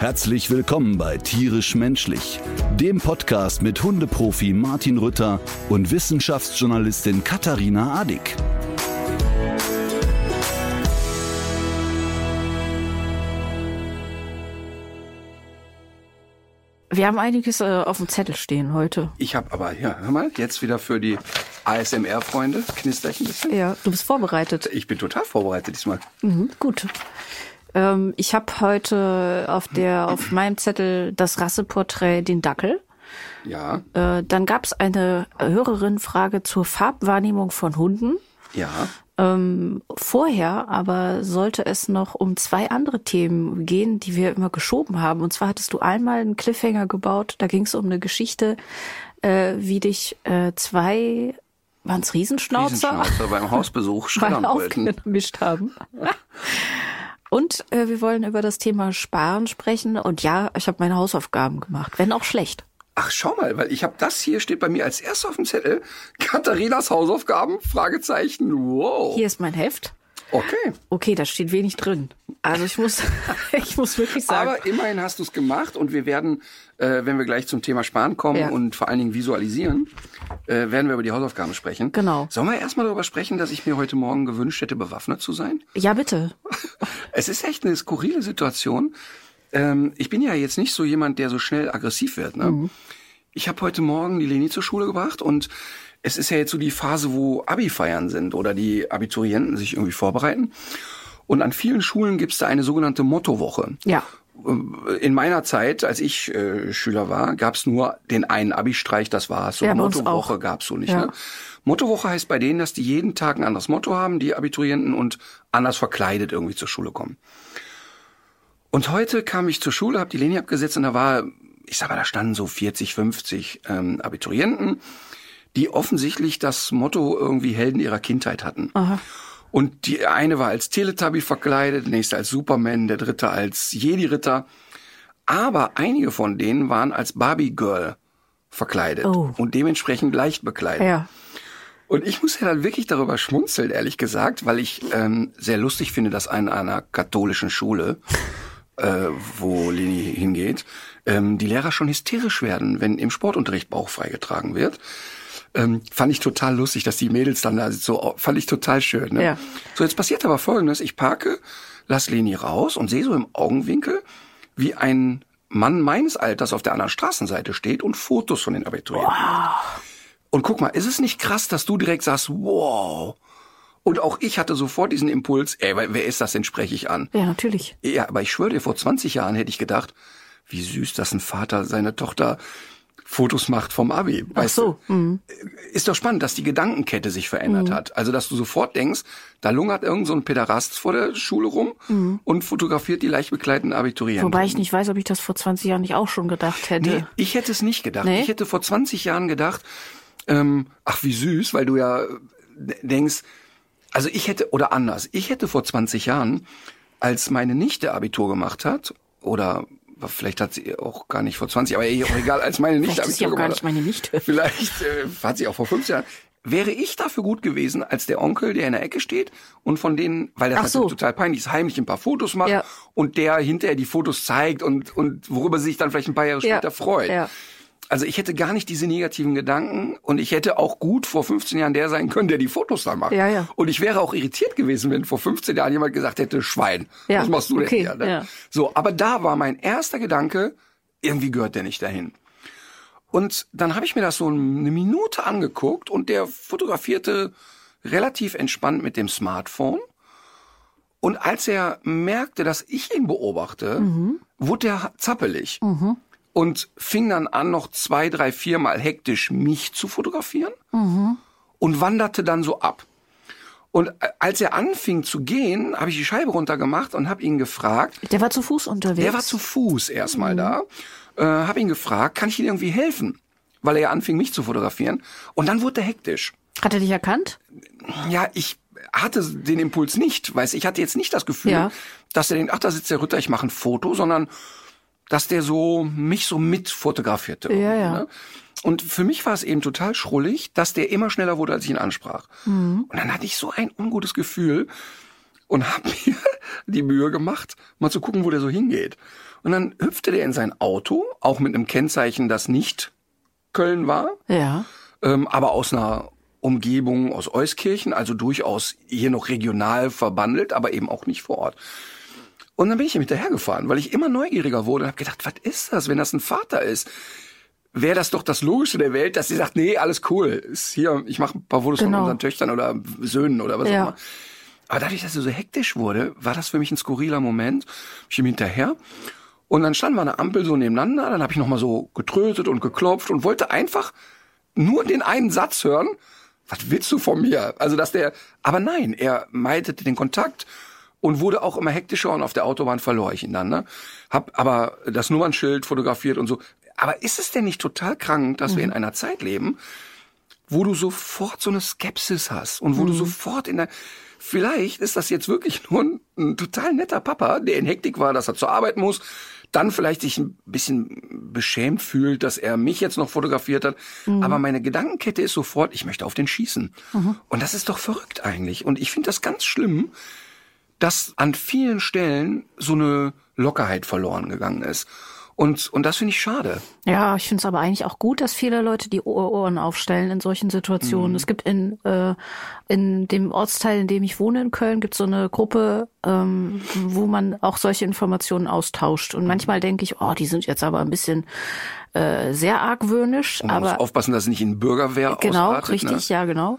Herzlich willkommen bei Tierisch Menschlich, dem Podcast mit Hundeprofi Martin Rütter und Wissenschaftsjournalistin Katharina Adick. Wir haben einiges äh, auf dem Zettel stehen heute. Ich habe aber, ja, hör mal, jetzt wieder für die ASMR-Freunde, knister ich ein bisschen. Ja, du bist vorbereitet. Ich bin total vorbereitet diesmal. Mhm, gut. Ähm, ich habe heute auf der auf meinem Zettel das Rasseporträt den Dackel. Ja, Äh, dann gab es eine Hörerin-Frage zur Farbwahrnehmung von Hunden. ja. Ähm, vorher aber sollte es noch um zwei andere Themen gehen, die wir immer geschoben haben. Und zwar hattest du einmal einen Cliffhanger gebaut. Da ging es um eine Geschichte, äh, wie dich äh, zwei, waren es Riesenschnauzer, Riesenschnauzer beim Hausbesuch schreddern wollten. aufgemischt haben. Und äh, wir wollen über das Thema Sparen sprechen. Und ja, ich habe meine Hausaufgaben gemacht, wenn auch schlecht. Ach, schau mal, weil ich habe das hier, steht bei mir als erstes auf dem Zettel. Katharinas Hausaufgaben? Fragezeichen. Wow. Hier ist mein Heft. Okay. Okay, da steht wenig drin. Also ich muss, ich muss wirklich sagen. Aber immerhin hast du es gemacht und wir werden, äh, wenn wir gleich zum Thema Sparen kommen Ja. und vor allen Dingen visualisieren, äh, werden wir über die Hausaufgaben sprechen. Genau. Sollen wir erstmal darüber sprechen, dass ich mir heute Morgen gewünscht hätte, bewaffnet zu sein? ja, bitte. Es ist echt eine skurrile Situation. Ähm, ich bin ja jetzt nicht so jemand, der so schnell aggressiv wird. Ne? Ich habe heute Morgen die Leni zur Schule gebracht und es ist ja jetzt so die Phase, wo Abi-Feiern sind oder die Abiturienten sich irgendwie vorbereiten. Und an vielen Schulen gibt es da eine sogenannte Mottowoche. Ja. In meiner Zeit, als ich äh, Schüler war, gab es nur den einen Abi-Streich, das war's. So Ja, Mottowoche auch. gab's so nicht. Ja. Ne? Mottowoche heißt bei denen, dass die jeden Tag ein anderes Motto haben, die Abiturienten und anders verkleidet irgendwie zur Schule kommen. Und heute kam ich zur Schule, habe die Linie abgesetzt und da war, ich sag mal, da standen so 40, 50 ähm, Abiturienten, die offensichtlich das Motto irgendwie Helden ihrer Kindheit hatten. Und die eine war als Teletubby verkleidet, der nächste als Superman, der dritte als Jedi-Ritter. Aber einige von denen waren als Barbie-Girl verkleidet Oh. und dementsprechend leicht bekleidet. Ja. Und ich muss ja dann wirklich darüber schmunzeln, ehrlich gesagt, weil ich ähm, sehr lustig finde, dass an einer katholischen Schule, äh, wo Leni hingeht, ähm, die Lehrer schon hysterisch werden, wenn im Sportunterricht Bauch freigetragen wird. Ähm, fand ich total lustig, dass die Mädels dann da so, fand ich total schön. Ne? Ja. So, jetzt passiert aber Folgendes. Ich parke, lass Leni raus und sehe so im Augenwinkel, wie ein Mann meines Alters auf der anderen Straßenseite steht und Fotos von den Abiturienten macht. Und guck mal, ist es nicht krass, dass du direkt sagst, wow. Und auch ich hatte sofort diesen Impuls, ey, wer wer ist das denn, spreche ich an. Ja, natürlich. Ja, aber ich schwöre dir, vor 20 Jahren hätte ich gedacht, wie süß, dass ein Vater seine Tochter Fotos macht vom Abi. Ach Weißt so. Mhm. Ist doch spannend, dass die Gedankenkette sich verändert hat. Also, dass du sofort denkst, da lungert irgend so ein Päderast vor der Schule rum und fotografiert die leicht bekleideten Abiturienten. Wobei ich nicht weiß, ob ich das vor 20 Jahren nicht auch schon gedacht hätte. Nee, ich hätte es nicht gedacht. Nee? Ich hätte vor 20 Jahren gedacht, ähm, ach wie süß, weil du ja äh, denkst, also ich hätte, oder anders, ich hätte vor 20 Jahren, als meine Nichte Abitur gemacht hat, oder vielleicht hat sie auch gar nicht vor 20, aber auch egal, als meine Nichte Vielleicht ist sie auch gar nicht meine Nichte. Vielleicht äh, hat sie auch vor 15 Jahren. Wäre ich dafür gut gewesen, als der Onkel, der in der Ecke steht und von denen, weil das halt so. total peinlich ist, heimlich ein paar Fotos macht Ja. und der hinterher die Fotos zeigt und, und worüber sie sich dann vielleicht ein paar Jahre Ja. später freut. Ja. Also ich hätte gar nicht diese negativen Gedanken und ich hätte auch gut vor 15 Jahren der sein können, der die Fotos dann macht. Ja, ja. Und ich wäre auch irritiert gewesen, wenn vor 15 Jahren jemand gesagt hätte, Schwein, Ja, was machst du denn okay, hier? Ne? ja. So, aber da war mein erster Gedanke, irgendwie gehört der nicht dahin. Und dann habe ich mir das so eine Minute angeguckt und der fotografierte relativ entspannt mit dem Smartphone. Und als er merkte, dass ich ihn beobachte, wurde er zappelig und fing dann an, noch zwei, drei, viermal hektisch mich zu fotografieren und wanderte dann so ab. Und als er anfing zu gehen, habe ich die Scheibe runtergemacht und habe ihn gefragt, Der war zu Fuß unterwegs. der war zu Fuß erstmal da. Äh, habe ihn gefragt, kann ich Ihnen irgendwie helfen? Weil er ja anfing, mich zu fotografieren. Und dann wurde er hektisch. Hat er dich erkannt? Ja, ich hatte den Impuls nicht, weiß ich hatte jetzt nicht das Gefühl, Ja. dass er denkt, ach, da sitzt der Ritter, ich mache ein Foto, sondern dass der so mich so mit fotografierte. Ja, ja. Ne? Und für mich war es eben total schrullig, dass der immer schneller wurde, als ich ihn ansprach. Mhm. Und dann hatte ich so ein ungutes Gefühl und habe mir die Mühe gemacht, mal zu gucken, wo der so hingeht. Und dann hüpfte der in sein Auto, auch mit einem Kennzeichen, das nicht Köln war, Ja. ähm, aber aus einer Umgebung aus Euskirchen, also durchaus hier noch regional verbandelt, aber eben auch nicht vor Ort. Und dann bin ich ihm hinterhergefahren, weil ich immer neugieriger wurde und habe gedacht, was ist das, wenn das ein Vater ist? Wäre das doch das Logische der Welt, dass sie sagt, nee, alles cool, ist hier, ich mache ein paar Fotos Genau. von unseren Töchtern oder Söhnen oder was Ja. auch immer. Aber dadurch, dass er so hektisch wurde, war das für mich ein skurriler Moment. Ich ihm hinterher. Und dann standen wir an der Ampel so nebeneinander. Dann habe ich nochmal so getrötet und geklopft und wollte einfach nur den einen Satz hören. Was willst du von mir? Also, dass der, aber nein, er meidete den Kontakt und wurde auch immer hektischer und auf der Autobahn verlor ich ihn dann, ne? Hab aber das Nummernschild fotografiert und so. Aber ist es denn nicht total krank, dass wir in einer Zeit leben, wo du sofort so eine Skepsis hast und wo du sofort in der vielleicht ist das jetzt wirklich nur ein, ein total netter Papa, der in Hektik war, dass er zur Arbeit muss, dann vielleicht sich ein bisschen beschämt fühlt, dass er mich jetzt noch fotografiert hat, aber meine Gedankenkette ist sofort, ich möchte auf den schießen. Und das ist doch verrückt eigentlich und ich finde das ganz schlimm, dass an vielen Stellen so eine Lockerheit verloren gegangen ist. Und, und das finde ich schade. Ja, ich finde es aber eigentlich auch gut, dass viele Leute die Ohr- Ohren aufstellen in solchen Situationen. Es gibt in, äh, in dem Ortsteil, in dem ich wohne in Köln, gibt so eine Gruppe, ähm, wo man auch solche Informationen austauscht. Und manchmal denke ich, oh, die sind jetzt aber ein bisschen äh, sehr argwöhnisch. Und man muss aber aufpassen, dass es nicht in Bürgerwehr Genau, ausartet. richtig, ne? ja, genau.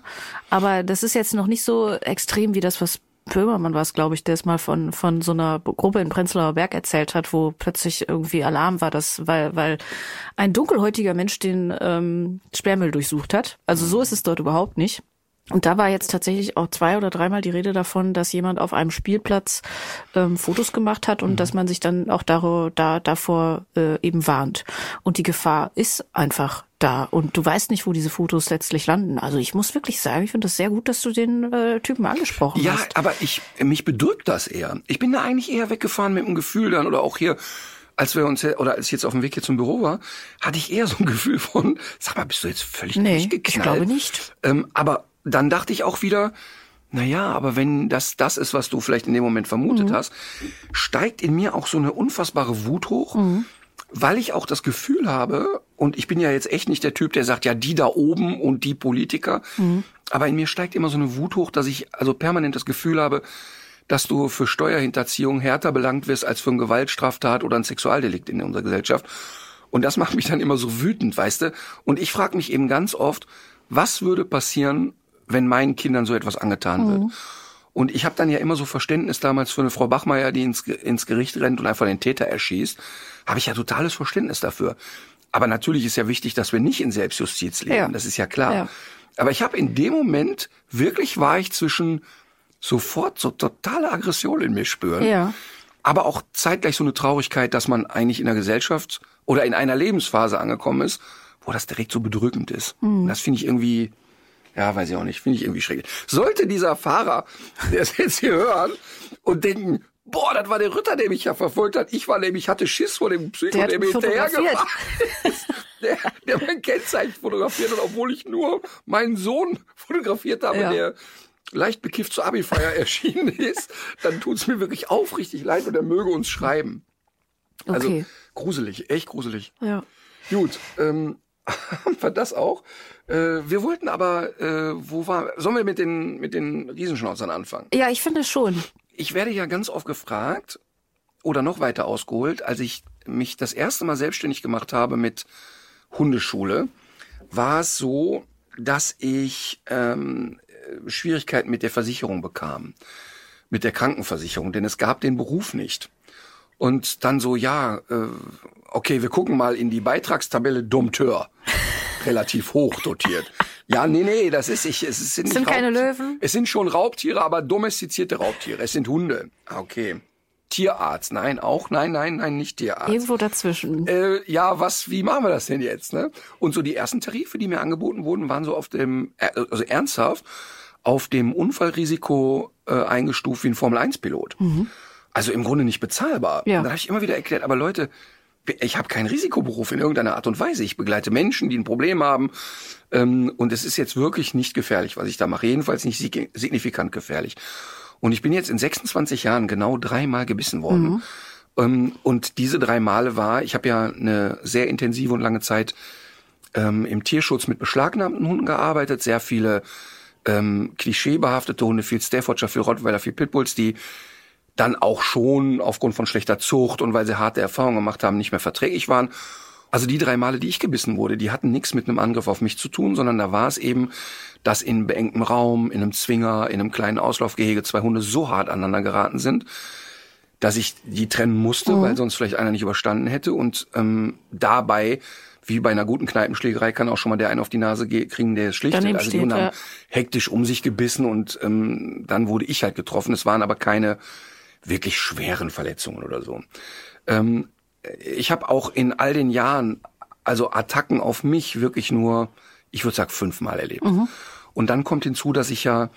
Aber das ist jetzt noch nicht so extrem wie das, was Böhmermann war es, glaube ich, der es mal von, von so einer Gruppe in Prenzlauer Berg erzählt hat, wo plötzlich irgendwie Alarm war, dass, weil, weil ein dunkelhäutiger Mensch den ähm, Sperrmüll durchsucht hat. Also so ist es dort überhaupt nicht. Und da war jetzt tatsächlich auch zwei oder dreimal die Rede davon, dass jemand auf einem Spielplatz ähm, Fotos gemacht hat und dass man sich dann auch dar da, davor äh, eben warnt. Und die Gefahr ist einfach da. Und du weißt nicht, wo diese Fotos letztlich landen. Also ich muss wirklich sagen, ich finde das sehr gut, dass du den äh, Typen angesprochen Ja, hast. aber ich, mich bedrückt das eher. Ich bin da eigentlich eher weggefahren mit dem Gefühl dann oder auch hier, als wir uns, oder als ich jetzt auf dem Weg hier zum Büro war, hatte ich eher so ein Gefühl von, sag mal, bist du jetzt völlig Nee, durchgeknallt? ich glaube nicht. Ähm, aber dann dachte ich auch wieder, na ja, aber wenn das das ist, was du vielleicht in dem Moment vermutet Mhm. hast, steigt in mir auch so eine unfassbare Wut hoch, Mhm. Weil ich auch das Gefühl habe, und ich bin ja jetzt echt nicht der Typ, der sagt, ja, die da oben und die Politiker, Mhm. aber in mir steigt immer so eine Wut hoch, dass ich also permanent das Gefühl habe, dass du für Steuerhinterziehung härter belangt wirst als für eine Gewaltstraftat oder ein Sexualdelikt in unserer Gesellschaft. Und das macht mich dann immer so wütend, weißt du? Und ich frage mich eben ganz oft, was würde passieren, wenn meinen Kindern so etwas angetan wird? Und ich habe dann ja immer so Verständnis damals für eine Frau Bachmeier, die ins, ins Gericht rennt und einfach den Täter erschießt. Habe ich ja totales Verständnis dafür. Aber natürlich ist ja wichtig, dass wir nicht in Selbstjustiz leben. Ja. Das ist ja klar. Ja. Aber ich habe in dem Moment wirklich war ich zwischen sofort so totale Aggression in mir spüren. Ja. Aber auch zeitgleich so eine Traurigkeit, dass man eigentlich in der Gesellschaft oder in einer Lebensphase angekommen ist, wo das direkt so bedrückend ist. Das finde ich irgendwie, ja, weiß ich auch nicht, finde ich irgendwie schräg. Sollte dieser Fahrer, der es jetzt hier hören und denken, boah, das war der Ritter, der mich ja verfolgt hat. Ich war nämlich, hatte Schiss vor dem Psycho, Der der, mir mich hinterhergefahren ist. Der, der mein Kennzeichen fotografiert hat, obwohl ich nur meinen Sohn fotografiert habe, Ja. der leicht bekifft zur Abifeier erschienen ist, dann tut's mir wirklich aufrichtig leid und er möge uns schreiben. Also Okay. gruselig, echt gruselig. Ja. Gut, ähm, haben wir das auch. Äh, wir wollten aber, äh, wo war, sollen wir mit den, mit den Riesenschnauzern anfangen? Ja, ich finde schon. Ich werde ja ganz oft gefragt oder noch weiter ausgeholt, als ich mich das erste Mal selbstständig gemacht habe mit Hundeschule, war es so, dass ich ähm, äh, Schwierigkeiten mit der Versicherung bekam, mit der Krankenversicherung, denn es gab den Beruf nicht. Und dann so, ja, äh, okay, wir gucken mal in die Beitragstabelle Dompteur. Relativ hoch dotiert. Ja, nee, nee, das ist ich. Es sind, nicht sind keine Löwen? Es sind schon Raubtiere, aber domestizierte Raubtiere. Es sind Hunde. Ah, Okay. Tierarzt. Nein, auch nein, nein, nein, nicht Tierarzt. Irgendwo dazwischen. Äh, ja, was, wie machen wir das denn jetzt, ne? Und so die ersten Tarife, die mir angeboten wurden, waren so auf dem, äh, also ernsthaft, auf dem Unfallrisiko äh, eingestuft wie ein Formel-1-Pilot. Also im Grunde nicht bezahlbar. Ja. Und da habe ich immer wieder erklärt, aber Leute, ich habe keinen Risikoberuf in irgendeiner Art und Weise. Ich begleite Menschen, die ein Problem haben. Ähm, und es ist jetzt wirklich nicht gefährlich, was ich da mache. Jedenfalls nicht sig- signifikant gefährlich. Und ich bin jetzt in 26 Jahren genau dreimal gebissen worden. Ähm, und diese drei Male war, ich habe ja eine sehr intensive und lange Zeit ähm, im Tierschutz mit beschlagnahmten Hunden gearbeitet, sehr viele ähm, klischeebehaftete Hunde, viel Staffordshire, viel Rottweiler, viel Pitbulls, die dann auch schon aufgrund von schlechter Zucht und weil sie harte Erfahrungen gemacht haben, nicht mehr verträglich waren. Also die drei Male, die ich gebissen wurde, die hatten nichts mit einem Angriff auf mich zu tun, sondern da war es eben, dass in beengtem Raum, in einem Zwinger, in einem kleinen Auslaufgehege zwei Hunde so hart aneinander geraten sind, dass ich die trennen musste, weil sonst vielleicht einer nicht überstanden hätte. Und ähm, dabei, wie bei einer guten Kneipenschlägerei, kann auch schon mal der einen auf die Nase ge- kriegen, der es schlichtet. Daneben Also die Hunde haben ja. hektisch um sich gebissen und ähm, dann wurde ich halt getroffen. Es waren aber keine wirklich schweren Verletzungen oder so. Ähm, ich habe auch in all den Jahren also Attacken auf mich wirklich nur, ich würde sagen, fünfmal erlebt. Und dann kommt hinzu, dass ich ja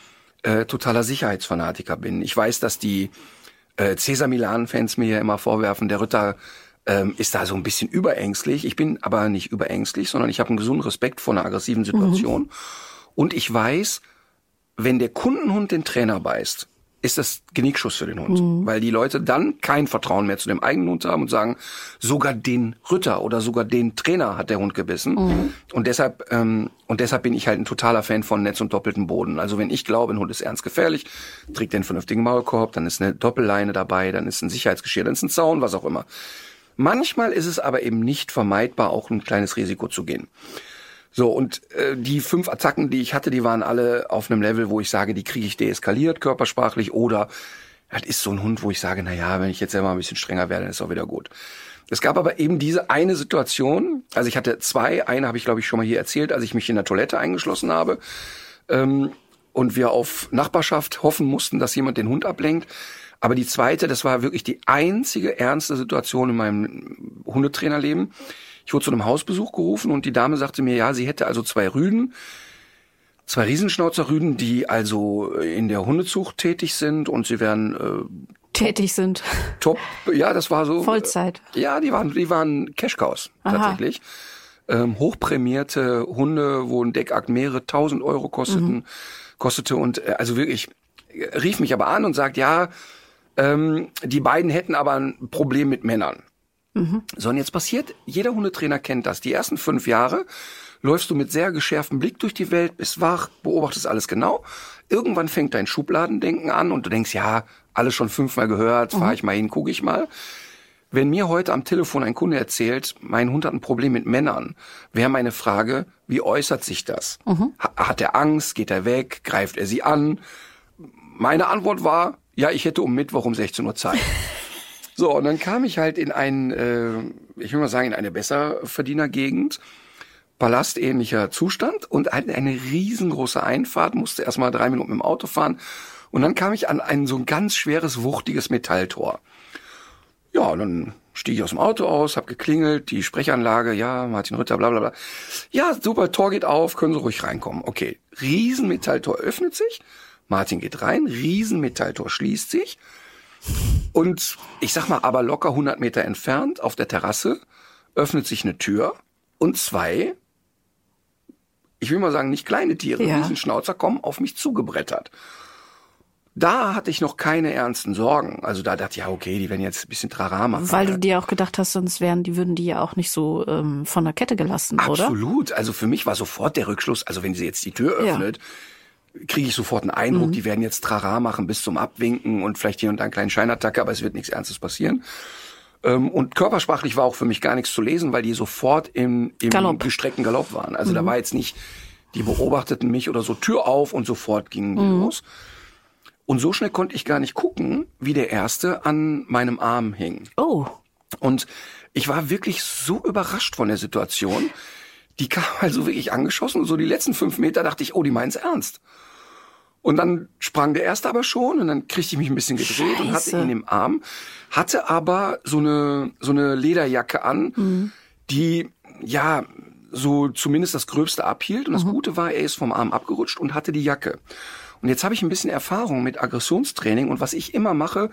äh, totaler Sicherheitsfanatiker bin. Ich weiß, dass die äh, Cesar Milan-Fans mir ja immer vorwerfen, der Ritter ähm, ist da so ein bisschen überängstlich. Ich bin aber nicht überängstlich, sondern ich habe einen gesunden Respekt vor einer aggressiven Situation. Und ich weiß, wenn der Kundenhund den Trainer beißt, ist das Genickschuss für den Hund. Weil die Leute dann kein Vertrauen mehr zu dem eigenen Hund haben und sagen, sogar den Ritter oder sogar den Trainer hat der Hund gebissen. Und deshalb, ähm, und deshalb bin ich halt ein totaler Fan von Netz und doppeltem Boden. Also wenn ich glaube, ein Hund ist ernst gefährlich, trägt den vernünftigen Maulkorb, dann ist eine Doppelleine dabei, dann ist ein Sicherheitsgeschirr, dann ist ein Zaun, was auch immer. Manchmal ist es aber eben nicht vermeidbar, auch ein kleines Risiko zu gehen. So, und äh, die fünf Attacken, die ich hatte, die waren alle auf einem Level, wo ich sage, die kriege ich deeskaliert, körpersprachlich, oder das ist so ein Hund, wo ich sage, na ja, wenn ich jetzt selber ein bisschen strenger werde, dann ist auch wieder gut. Es gab aber eben diese eine Situation, also ich hatte zwei, eine habe ich glaube ich schon mal hier erzählt, als ich mich in der Toilette eingeschlossen habe ähm, und wir auf Nachbarschaft hoffen mussten, dass jemand den Hund ablenkt. Aber die zweite, das war wirklich die einzige ernste Situation in meinem Hundetrainerleben. Ich wurde zu einem Hausbesuch gerufen und die Dame sagte mir, ja, sie hätte also zwei Rüden, zwei Riesenschnauzerrüden, die also in der Hundezucht tätig sind und sie wären äh, Tätig sind. top, ja, das war so. Vollzeit. Ja, die waren, die waren Cash-Cows, tatsächlich. Ähm, hochprämierte Hunde, wo ein Deckakt mehrere tausend Euro kosteten, kostete und äh, also wirklich äh, rief mich aber an und sagt, ja, ähm, die beiden hätten aber ein Problem mit Männern. So, und jetzt passiert, jeder Hundetrainer kennt das. Die ersten fünf Jahre läufst du mit sehr geschärftem Blick durch die Welt, bist wach, beobachtest alles genau. Irgendwann fängt dein Schubladendenken an und du denkst, ja, alles schon fünfmal gehört, fahr ich mal hin, gucke ich mal. Wenn mir heute am Telefon ein Kunde erzählt, mein Hund hat ein Problem mit Männern, wäre meine Frage, wie äußert sich das? Ha- Hat er Angst? Geht er weg? Greift er sie an? Meine Antwort war, ja, ich hätte um Mittwoch um 16 Uhr Zeit. So, und dann kam ich halt in ein, äh, ich will mal sagen, in eine Besserverdienergegend, palastähnlicher Zustand und halt eine riesengroße Einfahrt, musste erstmal drei Minuten mit dem Auto fahren. Und dann kam ich an ein so ein ganz schweres, wuchtiges Metalltor. Ja, und dann stieg ich aus dem Auto aus, hab geklingelt, die Sprechanlage, ja, Martin Rütter, bla bla bla. Ja, super, Tor geht auf, können Sie ruhig reinkommen. Okay, Riesenmetalltor öffnet sich, Martin geht rein, Riesenmetalltor schließt sich. Und ich sag mal, aber locker 100 Meter entfernt auf der Terrasse öffnet sich eine Tür und zwei, ich will mal sagen, nicht kleine Tiere, Ja. Riesenschnauzer kommen auf mich zugebrettert. Da hatte ich noch keine ernsten Sorgen. Also da dachte ich, ja, okay, die werden jetzt ein bisschen Trara machen. Weil du dir auch gedacht hast, sonst wären die, würden die ja auch nicht so ähm, von der Kette gelassen, oder? Absolut. Also für mich war sofort der Rückschluss, also wenn sie jetzt die Tür Ja. Kriege ich sofort einen Eindruck, die werden jetzt Trara machen bis zum Abwinken und vielleicht hier und da einen kleinen Scheinattacke, aber es wird nichts Ernstes passieren. Ähm, und körpersprachlich war auch für mich gar nichts zu lesen, weil die sofort im, im Galopp. gestreckten Galopp waren. Also da war jetzt nicht, die beobachteten mich oder so Tür auf und sofort gingen die los. Und so schnell konnte ich gar nicht gucken, wie der erste an meinem Arm hing. Oh, Und ich war wirklich so überrascht von der Situation. Die kam also wirklich angeschossen und so die letzten fünf Meter dachte ich, oh, die meinen's ernst. Und dann sprang der erste aber schon und dann kriegte ich mich ein bisschen gedreht und hatte Scheiße. ihn im Arm, hatte aber so eine, so eine Lederjacke an, Mhm. die, ja, so zumindest das Gröbste abhielt. Und das Mhm. Gute war, er ist vom Arm abgerutscht und hatte die Jacke. Und jetzt habe ich ein bisschen Erfahrung mit Aggressionstraining und was ich immer mache,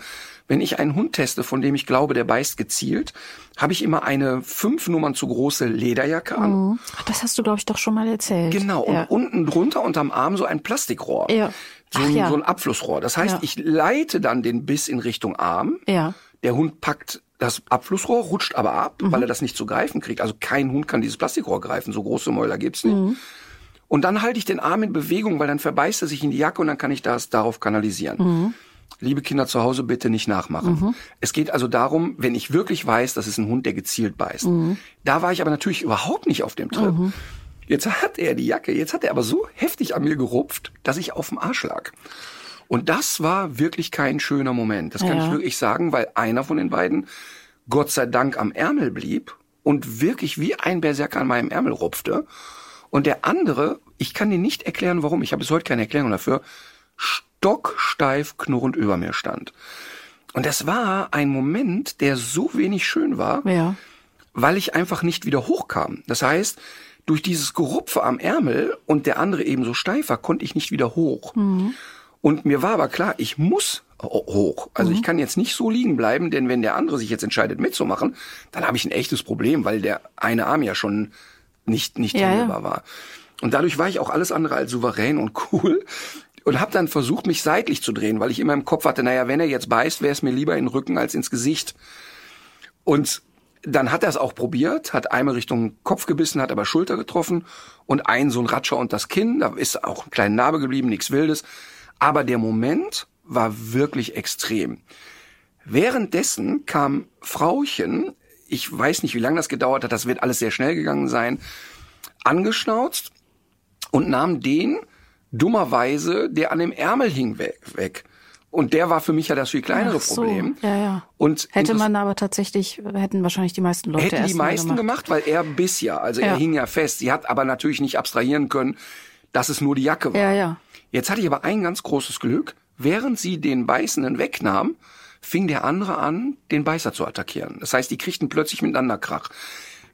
wenn ich einen Hund teste, von dem ich glaube, der beißt gezielt, habe ich immer eine fünf Nummern zu große Lederjacke an. Ach, Das hast du, glaube ich, doch schon mal erzählt. Genau, und Ja. unten drunter unterm Arm so ein Plastikrohr. Ja. So, Ach ein, ja. so ein Abflussrohr. Das heißt, Ja. ich leite dann den Biss in Richtung Arm. Ja. Der Hund packt das Abflussrohr, rutscht aber ab, Mhm. weil er das nicht zu greifen kriegt. Also kein Hund kann dieses Plastikrohr greifen. So große Mäuler gibt's nicht. Mhm. Und dann halte ich den Arm in Bewegung, weil dann verbeißt er sich in die Jacke und dann kann ich das darauf kanalisieren. Mhm. Liebe Kinder zu Hause, bitte nicht nachmachen. Es geht also darum, wenn ich wirklich weiß, das ist ein Hund, der gezielt beißt. Mhm. Da war ich aber natürlich überhaupt nicht auf dem Trip. Jetzt hat er die Jacke, jetzt hat er aber so heftig an mir gerupft, dass ich auf dem Arsch lag. Und das war wirklich kein schöner Moment. Das kann Ja. ich wirklich sagen, weil einer von den beiden Gott sei Dank am Ärmel blieb und wirklich wie ein Berserker an meinem Ärmel rupfte. Und der andere, ich kann dir nicht erklären, warum, ich habe bis heute keine Erklärung dafür, stocksteif knurrend über mir stand. Und das war ein Moment, der so wenig schön war, Ja. weil ich einfach nicht wieder hochkam. Das heißt, durch dieses Gerupfe am Ärmel und der andere eben so steif war, konnte ich nicht wieder hoch. Und mir war aber klar, ich muss ho- hoch. Also ich kann jetzt nicht so liegen bleiben, denn wenn der andere sich jetzt entscheidet mitzumachen, dann habe ich ein echtes Problem, weil der eine Arm ja schon nicht nicht Ja, ja. handelbar war. Und dadurch war ich auch alles andere als souverän und cool und habe dann versucht, mich seitlich zu drehen, weil ich immer im Kopf hatte, naja, wenn er jetzt beißt, wäre es mir lieber in den Rücken als ins Gesicht. Und dann hat er es auch probiert, hat einmal Richtung Kopf gebissen, hat aber Schulter getroffen und ein so ein Ratscher und das Kinn, da ist auch ein kleiner Narbe geblieben, nichts Wildes. Aber der Moment war wirklich extrem. Währenddessen kam Frauchen, ich weiß nicht, wie lange das gedauert hat, das wird alles sehr schnell gegangen sein, angeschnauzt und nahm den dummerweise, der an dem Ärmel hing, weg. weg. Und der war für mich ja das viel kleinere so. Problem. Ja, ja. Und Hätte man aber tatsächlich, hätten wahrscheinlich die meisten Leute Hätten die meisten gemacht. weil er biss ja. Also er Ja. hing ja fest. Sie hat aber natürlich nicht abstrahieren können, dass es nur die Jacke war. Ja, ja. Jetzt hatte ich aber ein ganz großes Glück. Während sie den Beißenden wegnahm, fing der andere an, den Beißer zu attackieren. Das heißt, die kriegten plötzlich miteinander Krach.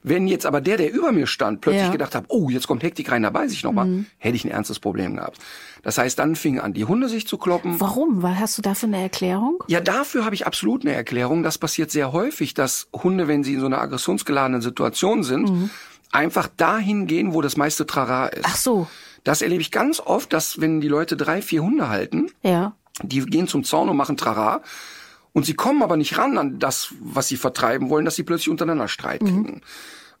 Wenn jetzt aber der, der über mir stand, plötzlich Ja. Mhm. gedacht hat, oh, jetzt kommt Hektik rein, da beiß ich nochmal, hätte ich ein ernstes Problem gehabt. Das heißt, dann fingen an, die Hunde sich zu kloppen. Warum? Weil hast du dafür eine Erklärung? Ja, dafür habe ich absolut eine Erklärung. Das passiert sehr häufig, dass Hunde, wenn sie in so einer aggressionsgeladenen Situation sind, einfach dahin gehen, wo das meiste Trara ist. Ach so. Das erlebe ich ganz oft, dass wenn die Leute drei, vier Hunde halten, Ja. die gehen zum Zaun und machen Trara und sie kommen aber nicht ran an das, was sie vertreiben wollen, dass sie plötzlich untereinander Streit kriegen.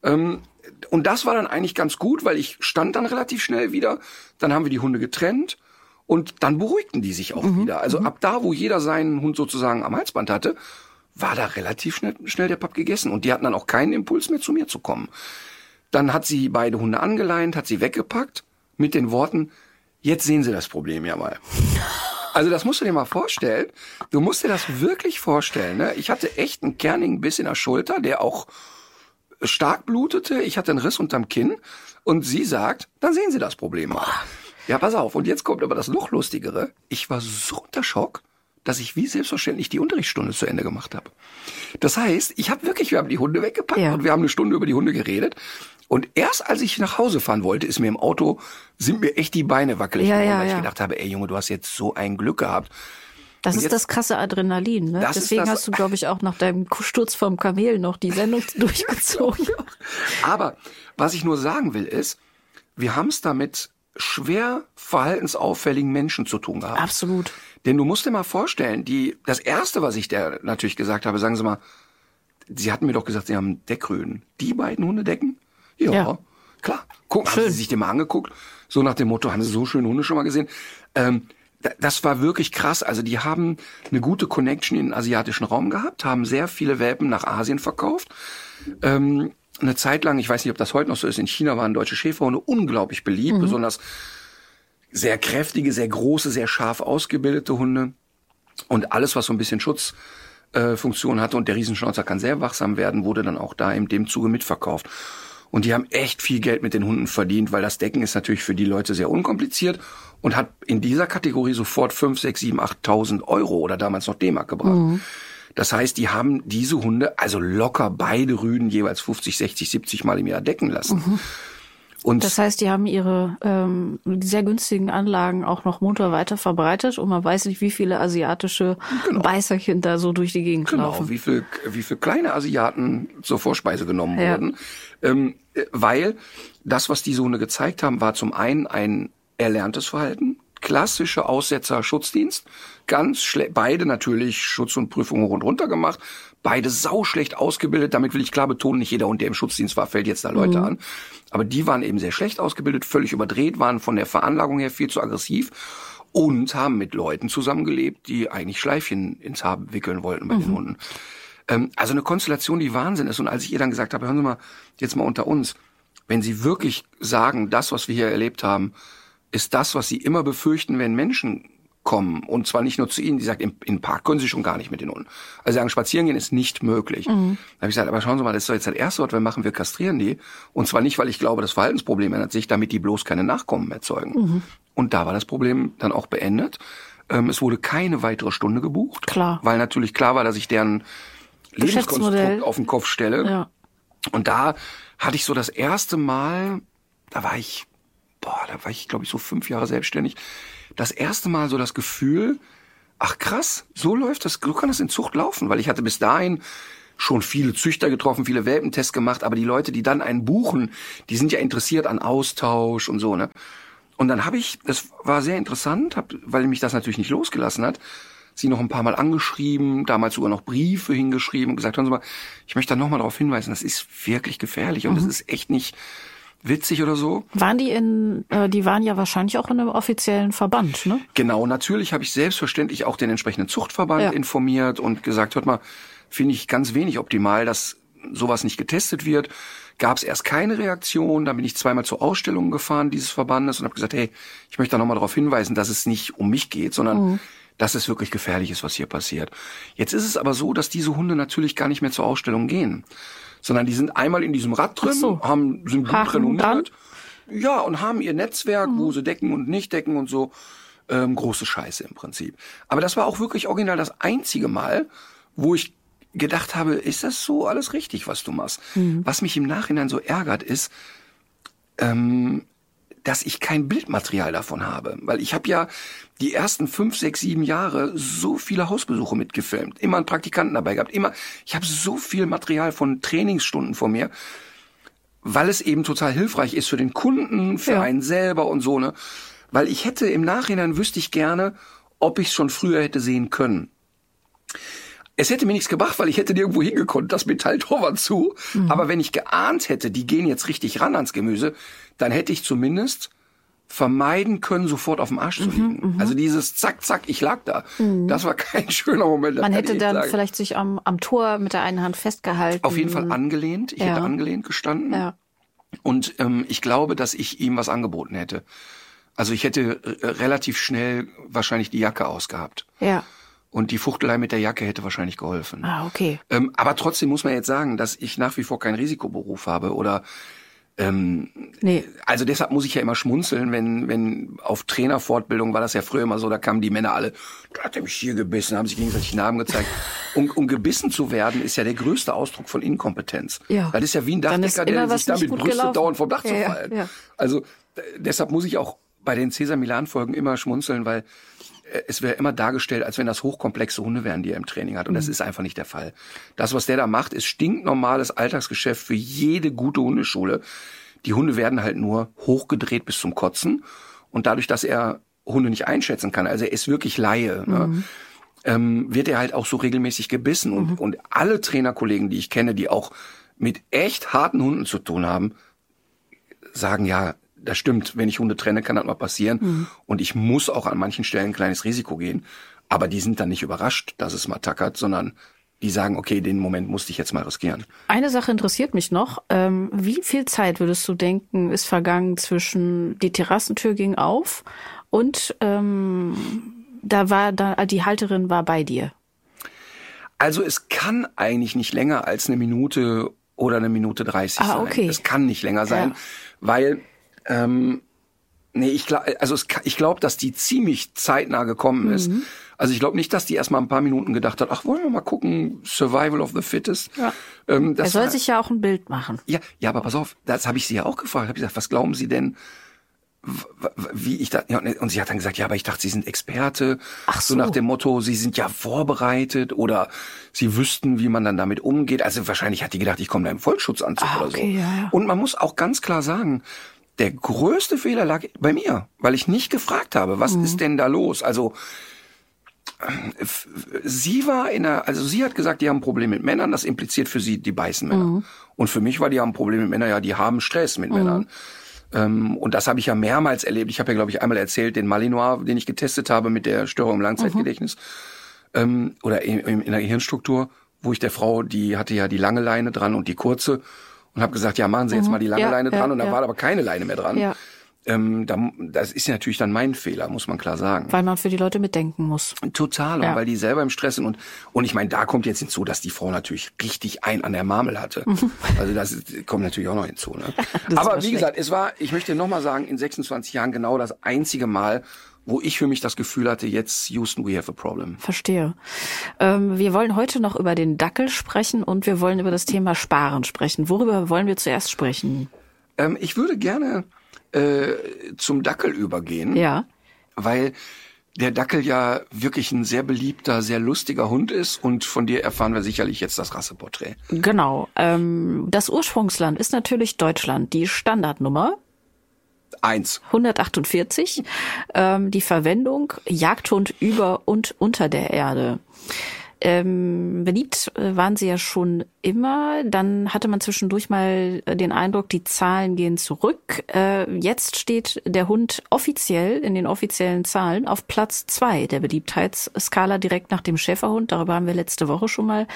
Ähm, und das war dann eigentlich ganz gut, weil ich stand dann relativ schnell wieder. Dann haben wir die Hunde getrennt und dann beruhigten die sich auch wieder. Also ab da, wo jeder seinen Hund sozusagen am Halsband hatte, war da relativ schnell, schnell der Papp gegessen und die hatten dann auch keinen Impuls mehr zu mir zu kommen. Dann hat sie beide Hunde angeleint, hat sie weggepackt mit den Worten, jetzt sehen Sie das Problem ja mal. Also das musst du dir mal vorstellen. Du musst dir das wirklich vorstellen. Ne? Ich hatte echt einen kernigen Biss in der Schulter, der auch stark blutete. Ich hatte einen Riss unterm Kinn. Und sie sagt, dann sehen Sie das Problem mal. Ja, pass auf. Und jetzt kommt aber das noch Lustigere. Ich war so unter Schock, dass ich wie selbstverständlich die Unterrichtsstunde zu Ende gemacht habe. Das heißt, ich habe wirklich, wir haben die Hunde weggepackt Ja. und wir haben eine Stunde über die Hunde geredet. Und erst als ich nach Hause fahren wollte, ist mir im Auto, sind mir echt die Beine wackelig Ja, geworden, ja, weil ich ja. gedacht habe, ey Junge, du hast jetzt so ein Glück gehabt. Das Und ist jetzt- das krasse Adrenalin, ne? Deswegen das- hast du, glaube ich, auch nach deinem Sturz vom Kamel noch die Sendung durchgezogen. Aber was ich nur sagen will ist, wir haben es da mit schwer verhaltensauffälligen Menschen zu tun gehabt. Absolut. Denn du musst dir mal vorstellen, die, das erste, was ich der natürlich gesagt habe, sagen Sie mal, Sie hatten mir doch gesagt, Sie haben Deckröden. Die beiden Hunde decken? Ja, Ja. klar. Guck, haben. Sie sich den mal angeguckt? So nach dem Motto, haben Sie so schöne Hunde schon mal gesehen? Ähm, da- das war wirklich krass. Also die haben eine gute Connection in den asiatischen Raum gehabt, haben sehr viele Welpen nach Asien verkauft. Ähm, eine Zeit lang, ich weiß nicht, ob das heute noch so ist, in China waren deutsche Schäferhunde unglaublich beliebt, besonders sehr kräftige, sehr große, sehr scharf ausgebildete Hunde. Und alles, was so ein bisschen Schutzfunktion äh, hatte und der Riesenschnauzer kann sehr wachsam werden, wurde dann auch da in dem Zuge mitverkauft. Und die haben echt viel Geld mit den Hunden verdient, weil das Decken ist natürlich für die Leute sehr unkompliziert und hat in dieser Kategorie sofort 5, 6, 7, 8.000 Euro oder damals noch D-Mark gebracht. Mhm. Das heißt, die haben diese Hunde, also locker beide Rüden jeweils 50, 60, 70 Mal im Jahr decken lassen. Mhm. Und das heißt, die haben ihre ähm, sehr günstigen Anlagen auch noch munter weiter verbreitet und man weiß nicht, wie viele asiatische genau. Beißerchen da so durch die Gegend genau, laufen. Genau, wie viel, wie viel kleine Asiaten zur Vorspeise genommen ja. wurden. Ähm, weil das, was die Hunde gezeigt haben, war zum einen ein erlerntes Verhalten, klassische Aussetzer Schutzdienst, ganz schlecht, beide natürlich Schutz und Prüfung hoch und runter gemacht, beide sauschlecht ausgebildet, damit will ich klar betonen, nicht jeder Hund, der im Schutzdienst war, fällt jetzt da Leute mhm. an, aber die waren eben sehr schlecht ausgebildet, völlig überdreht, waren von der Veranlagung her viel zu aggressiv und haben mit Leuten zusammengelebt, die eigentlich Schleifchen ins Haar wickeln wollten bei mhm. den Hunden. Ähm, also eine Konstellation, die Wahnsinn ist und als ich ihr dann gesagt habe, hören Sie mal, jetzt mal unter uns, wenn Sie wirklich sagen, das, was wir hier erlebt haben, ist das, was sie immer befürchten, wenn Menschen kommen. Und zwar nicht nur zu ihnen, die sagt, im, im Park können sie schon gar nicht mit den Hunden. Also sagen, spazieren gehen ist nicht möglich. Mhm. Da habe ich gesagt, aber schauen Sie mal, das ist doch jetzt das erste, was wir machen, wir kastrieren die. Und zwar nicht, weil ich glaube, das Verhaltensproblem ändert sich, damit die bloß keine Nachkommen erzeugen. Mhm. Und da war das Problem dann auch beendet. Ähm, es wurde keine weitere Stunde gebucht. Klar. Weil natürlich klar war, dass ich deren Lebenskonstrukt auf den Kopf stelle. Ja. Und da hatte ich so das erste Mal, da war ich boah, da war ich, glaube ich, so fünf Jahre selbstständig, das erste Mal so das Gefühl, ach krass, so läuft das, so kann das in Zucht laufen, weil ich hatte bis dahin schon viele Züchter getroffen, viele Welpentests gemacht, aber die Leute, die dann einen buchen, die sind ja interessiert an Austausch und so, ne? Und dann habe ich, das war sehr interessant, hab, weil mich das natürlich nicht losgelassen hat, sie noch ein paar Mal angeschrieben, damals sogar noch Briefe hingeschrieben und gesagt, hören Sie mal, ich möchte da nochmal darauf hinweisen, das ist wirklich gefährlich und mhm. das ist echt nicht, witzig oder so. Waren die in, äh, die waren ja wahrscheinlich auch in einem offiziellen Verband, ne? Genau, natürlich habe ich selbstverständlich auch den entsprechenden Zuchtverband ja. informiert und gesagt, hört mal, finde ich ganz wenig optimal, dass sowas nicht getestet wird. Gab es erst keine Reaktion, dann bin ich zweimal zur Ausstellung gefahren dieses Verbandes und habe gesagt, hey, ich möchte da nochmal darauf hinweisen, dass es nicht um mich geht, sondern mhm. dass es wirklich gefährlich ist, was hier passiert. Jetzt ist es aber so, dass diese Hunde natürlich gar nicht mehr zur Ausstellung gehen sondern die sind einmal in diesem Rad drin, so. haben, sind gut Haken renommiert. Dran. Ja, und haben ihr Netzwerk, mhm. wo sie decken und nicht decken und so. Ähm, große Scheiße im Prinzip. Aber das war auch wirklich original das einzige Mal, wo ich gedacht habe, ist das so alles richtig, was du machst? Mhm. Was mich im Nachhinein so ärgert, ist, ähm, dass ich kein Bildmaterial davon habe. Weil ich habe ja die ersten fünf, sechs, sieben Jahre so viele Hausbesuche mitgefilmt. Immer einen Praktikanten dabei gehabt. Immer, ich habe so viel Material von Trainingsstunden vor mir, weil es eben total hilfreich ist für den Kunden, für ja. einen selber und so, ne? Weil ich hätte im Nachhinein wüsste ich gerne, ob ich es schon früher hätte sehen können. Es hätte mir nichts gebracht, weil ich hätte nirgendwo hingekonnt, das Metalltor war zu. Mhm. Aber wenn ich geahnt hätte, die gehen jetzt richtig ran ans Gemüse, dann hätte ich zumindest vermeiden können, sofort auf dem Arsch zu mhm, liegen. Mhm, also dieses Zack, Zack, ich lag da. Mhm. Das war kein schöner Moment. Man hätte dann sagen. vielleicht sich am, am Tor mit der einen Hand festgehalten. Auf jeden Fall angelehnt. Ich ja. hätte angelehnt gestanden. Ja. Und ähm, ich glaube, dass ich ihm was angeboten hätte. Also ich hätte äh, relativ schnell wahrscheinlich die Jacke ausgehabt. Ja. Und die Fuchtelei mit der Jacke hätte wahrscheinlich geholfen. Ah, okay. Ähm, aber trotzdem muss man jetzt sagen, dass ich nach wie vor keinen Risikoberuf habe oder ähm, nee. Also deshalb muss ich ja immer schmunzeln, wenn, wenn auf Trainerfortbildung war das ja früher immer so, da kamen die Männer alle, da hat er mich hier gebissen, haben sich gegenseitig Namen gezeigt. um, um gebissen zu werden, ist ja der größte Ausdruck von Inkompetenz. Ja. Das ist ja wie ein Dachdecker, der sich damit brüstet, dauernd vom Dach ja, zu fallen. Ja, ja. Also deshalb muss ich auch bei den Cäsar Milan Folgen immer schmunzeln, weil äh, es wäre immer dargestellt, als wenn das hochkomplexe Hunde wären, die er im Training hat. Und mhm. das ist einfach nicht der Fall. Das, was der da macht, ist stinknormales Alltagsgeschäft für jede gute Hundeschule. Die Hunde werden halt nur hochgedreht bis zum Kotzen. Und dadurch, dass er Hunde nicht einschätzen kann, also er ist wirklich Laie, ne, mhm. ähm, wird er halt auch so regelmäßig gebissen. Und, mhm. und alle Trainerkollegen, die ich kenne, die auch mit echt harten Hunden zu tun haben, sagen ja, das stimmt, wenn ich Hunde trenne, kann das mal passieren. Mhm. Und ich muss auch an manchen Stellen ein kleines Risiko gehen. Aber die sind dann nicht überrascht, dass es mal tackert, sondern die sagen, okay, den Moment musste ich jetzt mal riskieren. Eine Sache interessiert mich noch. Ähm, wie viel Zeit würdest du denken, ist vergangen zwischen die Terrassentür ging auf und ähm, da war da die Halterin war bei dir? Also es kann eigentlich nicht länger als eine Minute oder eine Minute 30 Ah, sein. okay. Es kann nicht länger sein, Ja. weil ähm, nee, ich glaube, also es, ich glaube, dass die ziemlich zeitnah gekommen ist. Mhm. Also ich glaube nicht, dass die erst mal ein paar Minuten gedacht hat, ach, wollen wir mal gucken, Survival of the Fittest. Ja. Ähm, Er soll war- sich ja auch ein Bild machen. ja, ja, aber pass auf, das habe ich sie ja auch gefragt. Habe ich gesagt, was glauben Sie denn, wie ich da? Ja, und und sie hat dann gesagt, ja, aber ich dachte, Sie sind Experte. Ach so so. nach dem Motto, Sie sind ja vorbereitet oder Sie wüssten, wie man dann damit umgeht. Also wahrscheinlich hat die gedacht, ich komme da im Vollschutzanzug Ah, oder okay, so. ja, ja. Und man muss auch ganz klar sagen, der größte Fehler lag bei mir, weil ich nicht gefragt habe, Mhm. was ist denn da los? Also sie war in einer, also sie hat gesagt, die haben ein Problem mit Männern, das impliziert für sie, die beißen Männer. Mhm. Und für mich war, die haben ein Problem mit Männern, ja, die haben Stress mit Männern. Ähm, und das habe ich ja mehrmals erlebt. Ich habe ja, glaube ich, einmal erzählt, den Malinois, den ich getestet habe mit der Störung im Langzeitgedächtnis ähm, oder in, in, in der Gehirnstruktur, wo ich der Frau, die hatte ja die lange Leine dran und die kurze und habe gesagt, ja, machen Sie jetzt mal die lange Ja, Leine ja, dran und da ja. war aber keine Leine mehr dran. Ja. Ähm, da, das ist ja natürlich dann mein Fehler, muss man klar sagen. Weil man für die Leute mitdenken muss. Total, Ja. und weil die selber im Stress sind. Und, und ich meine, da kommt jetzt hinzu, dass die Frau natürlich richtig ein an der Marmel hatte. Also das kommt natürlich auch noch hinzu. Ne? aber wie schlecht. gesagt, es war, ich möchte nochmal sagen, in 26 Jahren genau das einzige Mal, wo ich für mich das Gefühl hatte, jetzt Houston, we have a problem. Verstehe. Ähm, wir wollen heute noch über den Dackel sprechen und wir wollen über das Thema Sparen sprechen. Worüber wollen wir zuerst sprechen? Ähm, ich würde gerne äh, zum Dackel übergehen. Ja. weil der Dackel ja wirklich ein sehr beliebter, sehr lustiger Hund ist und von dir erfahren wir sicherlich jetzt das Rasseporträt. Genau. Ähm, das Ursprungsland ist natürlich Deutschland. Die Standardnummer Eins. 148. Ähm, die Verwendung Jagdhund über und unter der Erde. Ähm, beliebt äh, waren sie ja schon immer. Dann hatte man zwischendurch mal äh, den Eindruck, die Zahlen gehen zurück. Äh, jetzt steht der Hund offiziell in den offiziellen Zahlen auf Platz zwei der Beliebtheitsskala direkt nach dem Schäferhund. Darüber haben wir letzte Woche schon mal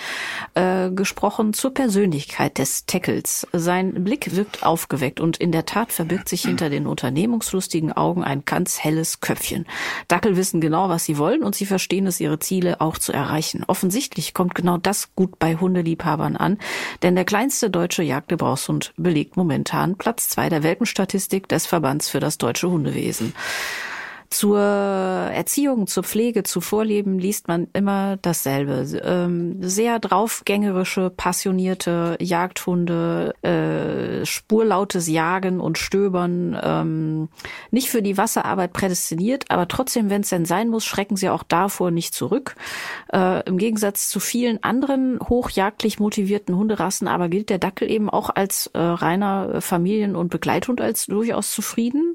äh, gesprochen. Zur Persönlichkeit des Tackles. Sein Blick wirkt aufgeweckt und in der Tat verbirgt sich hinter den unternehmungslustigen Augen ein ganz helles Köpfchen. Dackel wissen genau, was sie wollen und sie verstehen es, ihre Ziele auch zu erreichen. Offensichtlich kommt genau das gut bei Hundeliebhabern an, denn der kleinste deutsche Jagdgebrauchshund belegt momentan Platz zwei der Welpenstatistik des Verbands für das deutsche Hundewesen. Zur Erziehung, zur Pflege, zu Vorleben liest man immer dasselbe. Ähm, sehr draufgängerische, passionierte Jagdhunde, äh, spurlautes Jagen und Stöbern, ähm, nicht für die Wasserarbeit prädestiniert, aber trotzdem, wenn es denn sein muss, schrecken sie auch davor nicht zurück. Äh, Im Gegensatz zu vielen anderen hochjagdlich motivierten Hunderassen aber gilt der Dackel eben auch als äh, reiner Familien- und Begleithund als durchaus zufrieden.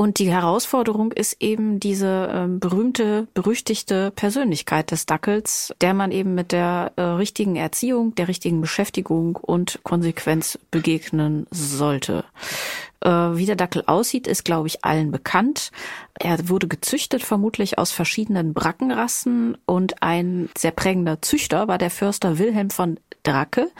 Und die Herausforderung ist eben diese ähm, berühmte, berüchtigte Persönlichkeit des Dackels, der man eben mit der äh, richtigen Erziehung, der richtigen Beschäftigung und Konsequenz begegnen sollte. Äh, wie der Dackel aussieht, ist, glaube ich, allen bekannt. Er wurde gezüchtet, vermutlich aus verschiedenen Brackenrassen und ein sehr prägender Züchter war der Förster Wilhelm von Dracke.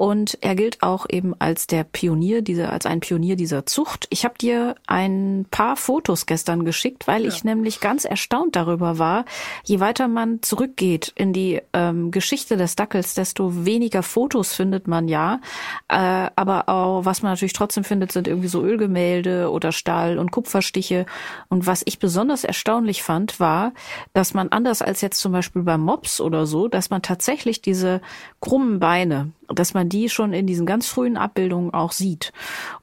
Und er gilt auch eben als der Pionier, dieser, als ein Pionier dieser Zucht. Ich habe dir ein paar Fotos gestern geschickt, weil ich nämlich ganz erstaunt darüber war, je weiter man zurückgeht in die ähm, Geschichte des Dackels, desto weniger Fotos findet man ja. Äh, aber auch, was man natürlich trotzdem findet, sind irgendwie so Ölgemälde oder Stahl- und Kupferstiche. Und was ich besonders erstaunlich fand, war, dass man anders als jetzt zum Beispiel beim Mops oder so, dass man tatsächlich diese krummen Beine, dass man die schon in diesen ganz frühen Abbildungen auch sieht.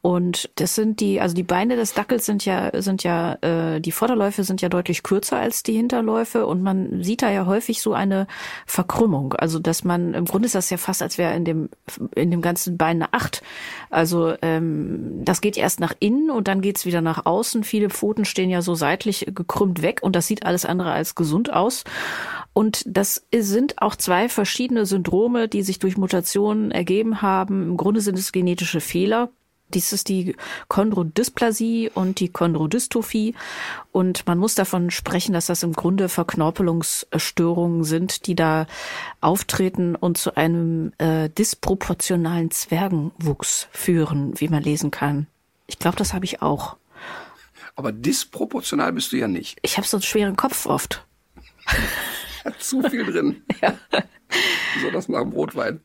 Und das sind die, also die Beine des Dackels sind ja, sind ja, äh, die Vorderläufe sind ja deutlich kürzer als die Hinterläufe und man sieht da ja häufig so eine Verkrümmung. Also dass man, im Grunde ist das ja fast, als wäre in dem, in dem ganzen Bein eine Acht. Also ähm, das geht erst nach innen und dann geht's wieder nach außen. Viele Pfoten stehen ja so seitlich gekrümmt weg und das sieht alles andere als gesund aus. Und das sind auch zwei verschiedene Syndrome, die sich durch Mutationen ergeben haben. Im Grunde sind es genetische Fehler. Dies ist die Chondrodysplasie und die Chondrodystrophie. Und man muss davon sprechen, dass das im Grunde Verknorpelungsstörungen sind, die da auftreten und zu einem äh, disproportionalen Zwergenwuchs führen, wie man lesen kann. Ich glaube, das habe ich auch. Aber disproportional bist du ja nicht. Ich habe so einen schweren Kopf oft. Hat zu viel drin. ja. So das nach dem Rotwein.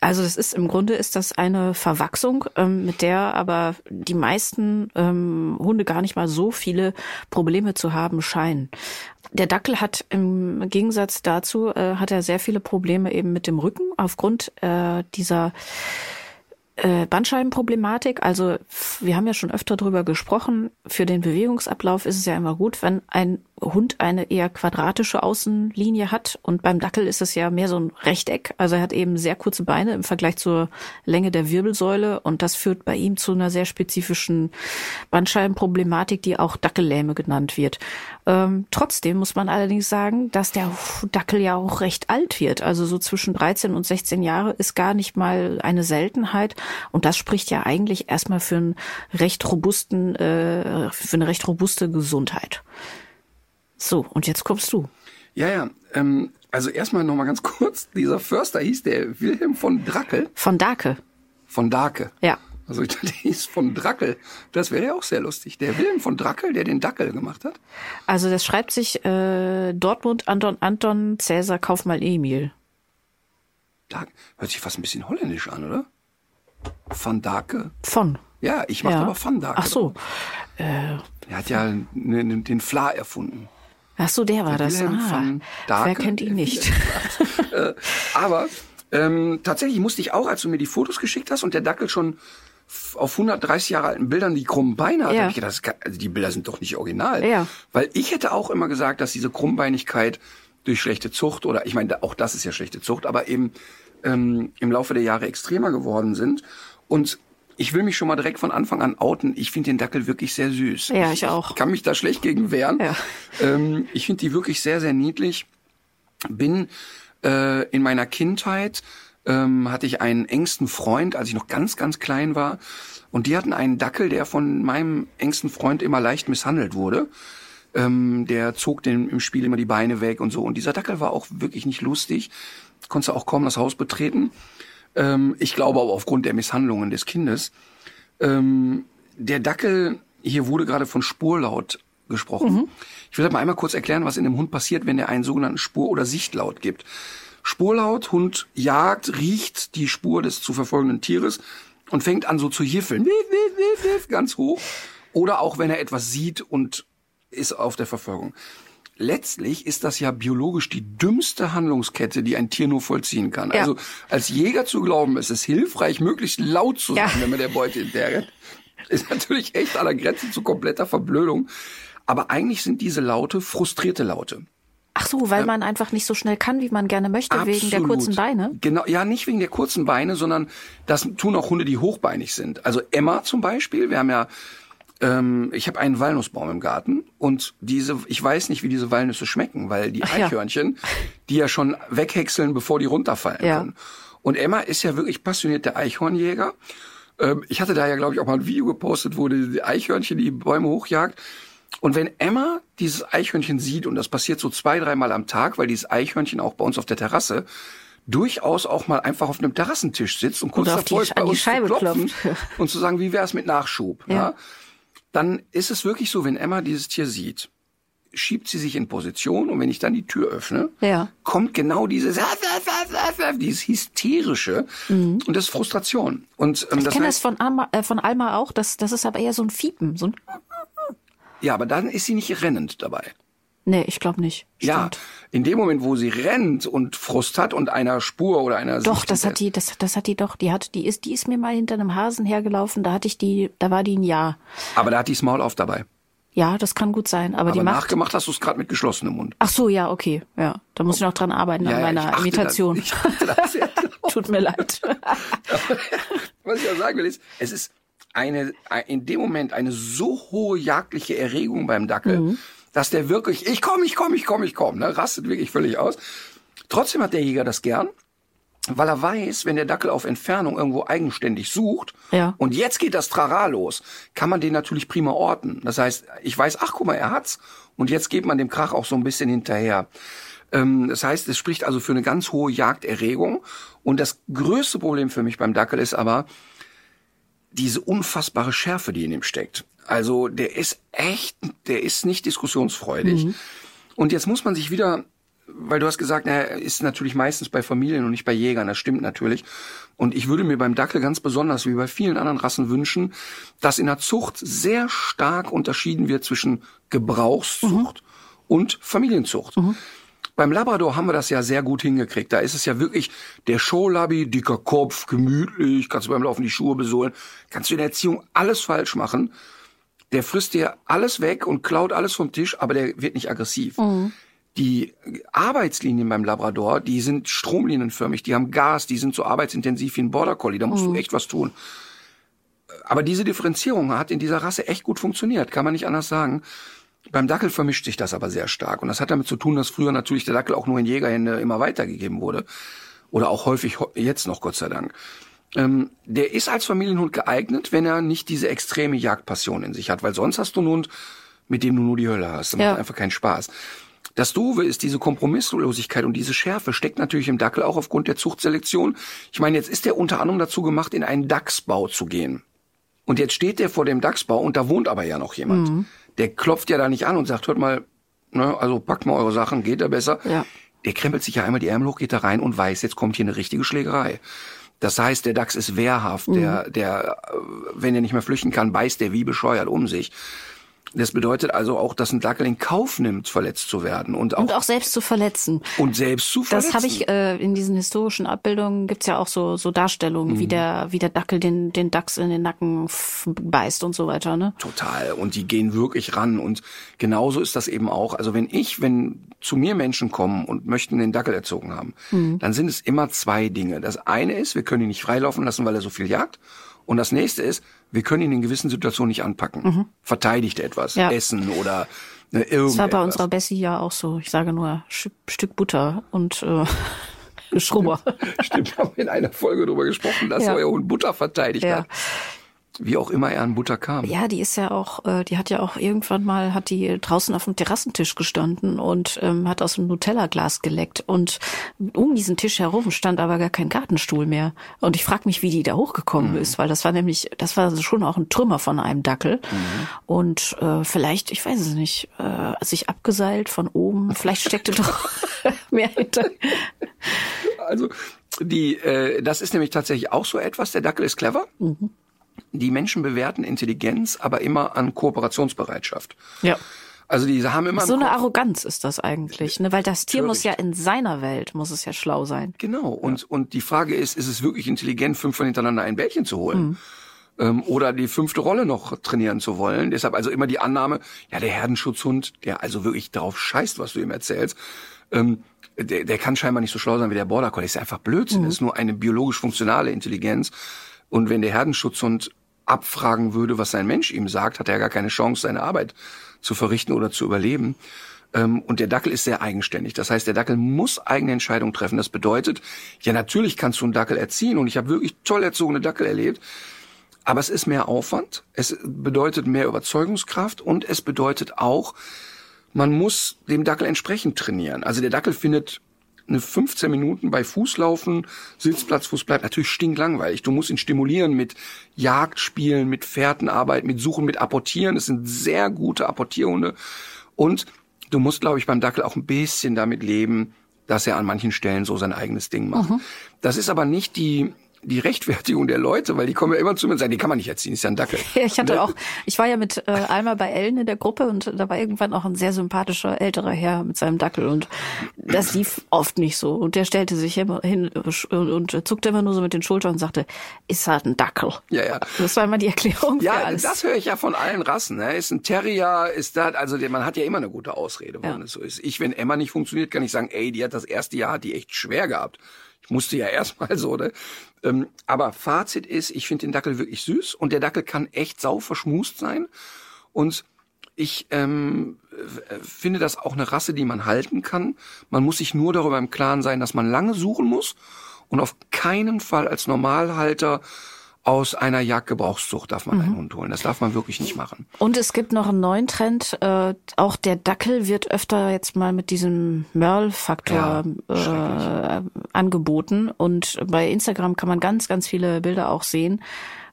Also das ist im Grunde ist das eine Verwachsung, ähm, mit der aber die meisten ähm, Hunde gar nicht mal so viele Probleme zu haben scheinen. Der Dackel hat im Gegensatz dazu äh, hat er sehr viele Probleme eben mit dem Rücken aufgrund äh, dieser äh, Bandscheibenproblematik, also wir haben ja schon öfter drüber gesprochen, für den Bewegungsablauf ist es ja immer gut, wenn ein Hund eine eher quadratische Außenlinie hat und beim Dackel ist es ja mehr so ein Rechteck, also er hat eben sehr kurze Beine im Vergleich zur Länge der Wirbelsäule und das führt bei ihm zu einer sehr spezifischen Bandscheibenproblematik, die auch Dackellähme genannt wird. Ähm, trotzdem muss man allerdings sagen, dass der Dackel ja auch recht alt wird, also so zwischen 13 und 16 Jahre ist gar nicht mal eine Seltenheit und das spricht ja eigentlich erstmal für einen recht robusten, äh, für eine recht robuste Gesundheit. So, und jetzt kommst du. Ja, ja. Ähm, also erstmal nochmal ganz kurz. Dieser Förster hieß der Wilhelm von Drackel. Von Dake. Von Dake. Ja. Also ich dachte, der hieß von Drackel. Das wäre ja auch sehr lustig. Der Wilhelm von Drackel, der den Dackel gemacht hat. Also das schreibt sich äh, Dortmund Anton Anton Cäsar Kaufmann Emil. Da hört sich fast ein bisschen holländisch an, oder? Van Dake. Von. Ja, ich mache Ja. aber Van Dake. Ach so. Er hat ja ne, den Fla erfunden. Ach so, der war das. Wilhelm Ah, van Dake. wer kennt ihn nicht? Äh, aber ähm, tatsächlich musste ich auch, als du mir die Fotos geschickt hast und der Dackel schon auf 130 Jahre alten Bildern die krummen Beine hat, Ja. ich gedacht, kann, also die Bilder sind doch nicht original. Ja. Weil ich hätte auch immer gesagt, dass diese Krummbeinigkeit durch schlechte Zucht oder ich meine, auch das ist ja schlechte Zucht, aber eben ähm, im Laufe der Jahre extremer geworden sind. Und ich will mich schon mal direkt von Anfang an outen. Ich finde den Dackel wirklich sehr süß. Ja, ich auch. Ich kann mich da schlecht gegen wehren. Ja. Ähm, ich finde die wirklich sehr, sehr niedlich. Bin äh, in meiner Kindheit ähm, hatte ich einen engsten Freund, als ich noch ganz, ganz klein war. Und die hatten einen Dackel, der von meinem engsten Freund immer leicht misshandelt wurde. Ähm, der zog den im Spiel immer die Beine weg und so. Und dieser Dackel war auch wirklich nicht lustig. Konntest auch kaum das Haus betreten. Ähm, ich glaube aber aufgrund der Misshandlungen des Kindes. Ähm, der Dackel, hier wurde gerade von Spurlaut gesprochen. Ich will mal einmal kurz erklären, was in dem Hund passiert, wenn er einen sogenannten Spur- oder Sichtlaut gibt. Spurlaut, Hund jagt, riecht die Spur des zu verfolgenden Tieres und fängt an so zu jiffeln. Wiff, wiff, wiff, wiff, ganz hoch. Oder auch wenn er etwas sieht und ist auf der Verfolgung. Letztlich ist das ja biologisch die dümmste Handlungskette, die ein Tier nur vollziehen kann. Ja. Also als Jäger zu glauben, es ist hilfreich, möglichst laut zu sein, Ja. wenn man der Beute hinterherrennt, ist natürlich echt an der Grenze zu kompletter Verblödung. Aber eigentlich sind diese Laute frustrierte Laute. Ach so, weil man einfach nicht so schnell kann, wie man gerne möchte, wegen der Absolut. kurzen Beine. Genau, ja, nicht wegen der kurzen Beine, sondern das tun auch Hunde, die hochbeinig sind. Also Emma zum Beispiel, wir haben ja, ähm, ich habe einen Walnussbaum im Garten und diese, ich weiß nicht, wie diese Walnüsse schmecken, weil die Ach ja. Eichhörnchen, die ja schon weghäckseln, bevor die runterfallen Ja. können. Und Emma ist ja wirklich passionierter Eichhornjäger. Ähm, ich hatte da ja, glaube ich, auch mal ein Video gepostet, wo die Eichhörnchen die Bäume hochjagt. Und wenn Emma dieses Eichhörnchen sieht, und das passiert so zwei, dreimal am Tag, weil dieses Eichhörnchen auch bei uns auf der Terrasse durchaus auch mal einfach auf einem Terrassentisch sitzt und kurz davor ist, bei an die uns Scheibe zu klopfen klopft. und zu sagen, wie wär's mit Nachschub? Ja. Ja. Dann ist es wirklich so, wenn Emma dieses Tier sieht, schiebt sie sich in Position und wenn ich dann die Tür öffne, Ja. kommt genau dieses dieses hysterische und das ist Frustration. Und ähm, Ich kenne das von Alma, äh, von Alma auch, das, das ist aber eher so ein Fiepen. So ein, ja, aber dann ist sie nicht rennend dabei. nee, ich glaube nicht. Ja, Stimmt. In dem Moment, wo sie rennt und Frust hat und einer Spur oder einer Doch, das hat die, das, das hat die doch, die hat, die ist, die ist mir mal hinter einem Hasen hergelaufen, da hatte ich die, da war die ein Jahr. Aber da hat die das Maul auf dabei. Ja, das kann gut sein, aber, die Aber macht. nachgemacht hast du es gerade mit geschlossenem Mund. Ach so, ja, okay, ja, da muss ich noch dran arbeiten Ja, an ja, meiner achte Imitation. Das. Tut mir leid. Was ich ja sagen will, ist, es ist eine, in dem Moment eine so hohe jagdliche Erregung beim Dackel, Mhm. Dass der wirklich, ich komm, ich komm, ich komm, ich komm, ne, rastet wirklich völlig aus. Trotzdem hat der Jäger das gern, weil er weiß, wenn der Dackel auf Entfernung irgendwo eigenständig sucht Ja. und jetzt geht das Trara los, kann man den natürlich prima orten. Das heißt, ich weiß, ach guck mal, er hat's und jetzt geht man dem Krach auch so ein bisschen hinterher. Ähm, Das heißt, es spricht also für eine ganz hohe Jagderregung. Und das größte Problem für mich beim Dackel ist aber diese unfassbare Schärfe, die in ihm steckt. Also der ist echt, der ist nicht diskussionsfreudig. Und jetzt muss man sich wieder weil du hast gesagt, er ist natürlich meistens bei Familien und nicht bei Jägern. Das stimmt natürlich. Und ich würde mir beim Dackel ganz besonders, wie bei vielen anderen Rassen wünschen, dass in der Zucht sehr stark unterschieden wird zwischen Gebrauchszucht mhm. und Familienzucht. Mhm. Beim Labrador haben wir das ja sehr gut hingekriegt. Da ist es ja wirklich der Showlabby, dicker Kopf, gemütlich, kannst du beim Laufen die Schuhe besohlen, kannst du in der Erziehung alles falsch machen. Der frisst dir alles weg und klaut alles vom Tisch, aber der wird nicht aggressiv. Mhm. Die Arbeitslinien beim Labrador, die sind stromlinienförmig, die haben Gas, die sind so arbeitsintensiv wie ein Border Collie, da musst mhm. du echt was tun. Aber diese Differenzierung hat in dieser Rasse echt gut funktioniert, kann man nicht anders sagen. Beim Dackel vermischt sich das aber sehr stark. Und das hat damit zu tun, dass früher natürlich der Dackel auch nur in Jägerhände immer weitergegeben wurde. Oder auch häufig jetzt noch, Gott sei Dank. Ähm, der ist als Familienhund geeignet, wenn er nicht diese extreme Jagdpassion in sich hat. Weil sonst hast du einen Hund, mit dem du nur die Hölle hast. Das ja. macht einfach keinen Spaß. Das Doofe ist, diese Kompromisslosigkeit und diese Schärfe steckt natürlich im Dackel auch aufgrund der Zuchtselektion. Ich meine, jetzt ist er unter anderem dazu gemacht, in einen Dachsbau zu gehen. Und jetzt steht der vor dem Dachsbau und da wohnt aber ja noch jemand. Mhm der klopft ja da nicht an und sagt, hört mal, ne, also packt mal eure Sachen, geht da besser. Ja. Der krempelt sich ja einmal die Ärmel hoch, geht da rein und weiß, jetzt kommt hier eine richtige Schlägerei. Das heißt, der Dachs ist wehrhaft, mhm. der, der, wenn er nicht mehr flüchten kann, beißt der wie bescheuert um sich. Das bedeutet also auch, dass ein Dackel in Kauf nimmt, verletzt zu werden und auch, und auch selbst zu verletzen. Und selbst zu verletzen. Das habe ich äh, in diesen historischen Abbildungen gibt's ja auch so so Darstellungen, mhm. wie der wie der Dackel den den Dachs in den Nacken beißt und so weiter, ne? Total. Und die gehen wirklich ran und genauso ist das eben auch. Also wenn ich, wenn zu mir Menschen kommen und möchten den Dackel erzogen haben, mhm. dann sind es immer zwei Dinge. Das eine ist, wir können ihn nicht freilaufen lassen, weil er so viel jagt. Und das nächste ist, wir können ihn in gewissen Situationen nicht anpacken. Mhm. Verteidigt etwas, ja. essen oder ne, irgendwas. Das war bei unserer Bessie ja auch so. Ich sage nur Stück Butter und äh, Schrubber. Stimmt, wir haben in einer Folge darüber gesprochen, dass ja. euer Hund Butter verteidigt ja. hat. Wie auch immer er an Butter kam. Ja, die ist ja auch, äh, die hat ja auch irgendwann mal, hat die draußen auf dem Terrassentisch gestanden und ähm, hat aus dem Nutella-Glas geleckt. Und um diesen Tisch herum stand aber gar kein Gartenstuhl mehr. Und ich frage mich, wie die da hochgekommen mhm. ist, weil das war nämlich, das war schon auch ein Trümmer von einem Dackel. Mhm. Und äh, vielleicht, ich weiß es nicht, äh, sich abgeseilt von oben, vielleicht steckte doch mehr hinter. Also die, äh, das ist nämlich tatsächlich auch so etwas. Der Dackel ist clever. Mhm die Menschen bewerten Intelligenz aber immer an Kooperationsbereitschaft. Ja. Also die haben immer so eine Arroganz ist das eigentlich, ne? Weil das Tier Natürlich. muss ja in seiner Welt muss es ja schlau sein. Genau. Und ja. und die Frage ist, ist es wirklich intelligent, fünfmal hintereinander ein Bällchen zu holen? Mhm. Ähm, oder die fünfte Rolle noch trainieren zu wollen. Deshalb also immer die Annahme, ja, der Herdenschutzhund, der also wirklich darauf scheißt, was du ihm erzählst, ähm, der, der kann scheinbar nicht so schlau sein wie der Border Collie. Ist einfach Blödsinn. Mhm. Ist nur eine biologisch funktionale Intelligenz. Und wenn der Herdenschutzhund abfragen würde, was sein Mensch ihm sagt, hat er gar keine Chance, seine Arbeit zu verrichten oder zu überleben. Ähm, und der Dackel ist sehr eigenständig. Das heißt, der Dackel muss eigene Entscheidungen treffen. Das bedeutet, ja, natürlich kannst du einen Dackel erziehen und ich habe wirklich toll erzogene Dackel erlebt. Aber es ist mehr Aufwand, es bedeutet mehr Überzeugungskraft und es bedeutet auch, man muss dem Dackel entsprechend trainieren. Also der Dackel findet eine 15 Minuten bei Fußlaufen, Sitzplatz, Fuß bleibt natürlich stinklangweilig. Du musst ihn stimulieren mit Jagdspielen, mit Fährtenarbeit, mit Suchen, mit Apportieren. Es sind sehr gute Apportierhunde. Und du musst, glaube ich, beim Dackel auch ein bisschen damit leben, dass er an manchen Stellen so sein eigenes Ding macht. Mhm. Das ist aber nicht die die Rechtfertigung der Leute, weil die kommen ja immer zu mir und sagen, die kann man nicht erziehen, ist ja ein Dackel. Ja, ich hatte auch, ich war ja mit äh, Alma bei Ellen in der Gruppe und da war irgendwann auch ein sehr sympathischer älterer Herr mit seinem Dackel und das lief oft nicht so. Und der stellte sich immer hin und, zuckte immer nur so mit den Schultern und sagte, ist halt ein Dackel. Ja, ja. Das war immer die Erklärung. Ja, alles. das höre ich ja von allen Rassen. Ne? Ist ein Terrier, ist das, also man hat ja immer eine gute Ausrede, warum ja. es so ist. Ich, wenn Emma nicht funktioniert, kann ich sagen, ey, die hat das erste Jahr, hat die echt schwer gehabt. Ich musste ja erstmal so, ne? Ähm, aber Fazit ist, ich finde den Dackel wirklich süß und der Dackel kann echt sau verschmust sein. Und ich ähm, finde das auch eine Rasse, die man halten kann. Man muss sich nur darüber im Klaren sein, dass man lange suchen muss und auf keinen Fall als Normalhalter aus einer Jagdgebrauchszucht darf man mhm. einen Hund holen. Das darf man wirklich nicht machen. Und es gibt noch einen neuen Trend. Äh, auch der Dackel wird öfter jetzt mal mit diesem Merle-Faktor ja, äh, angeboten. Und bei Instagram kann man ganz, ganz viele Bilder auch sehen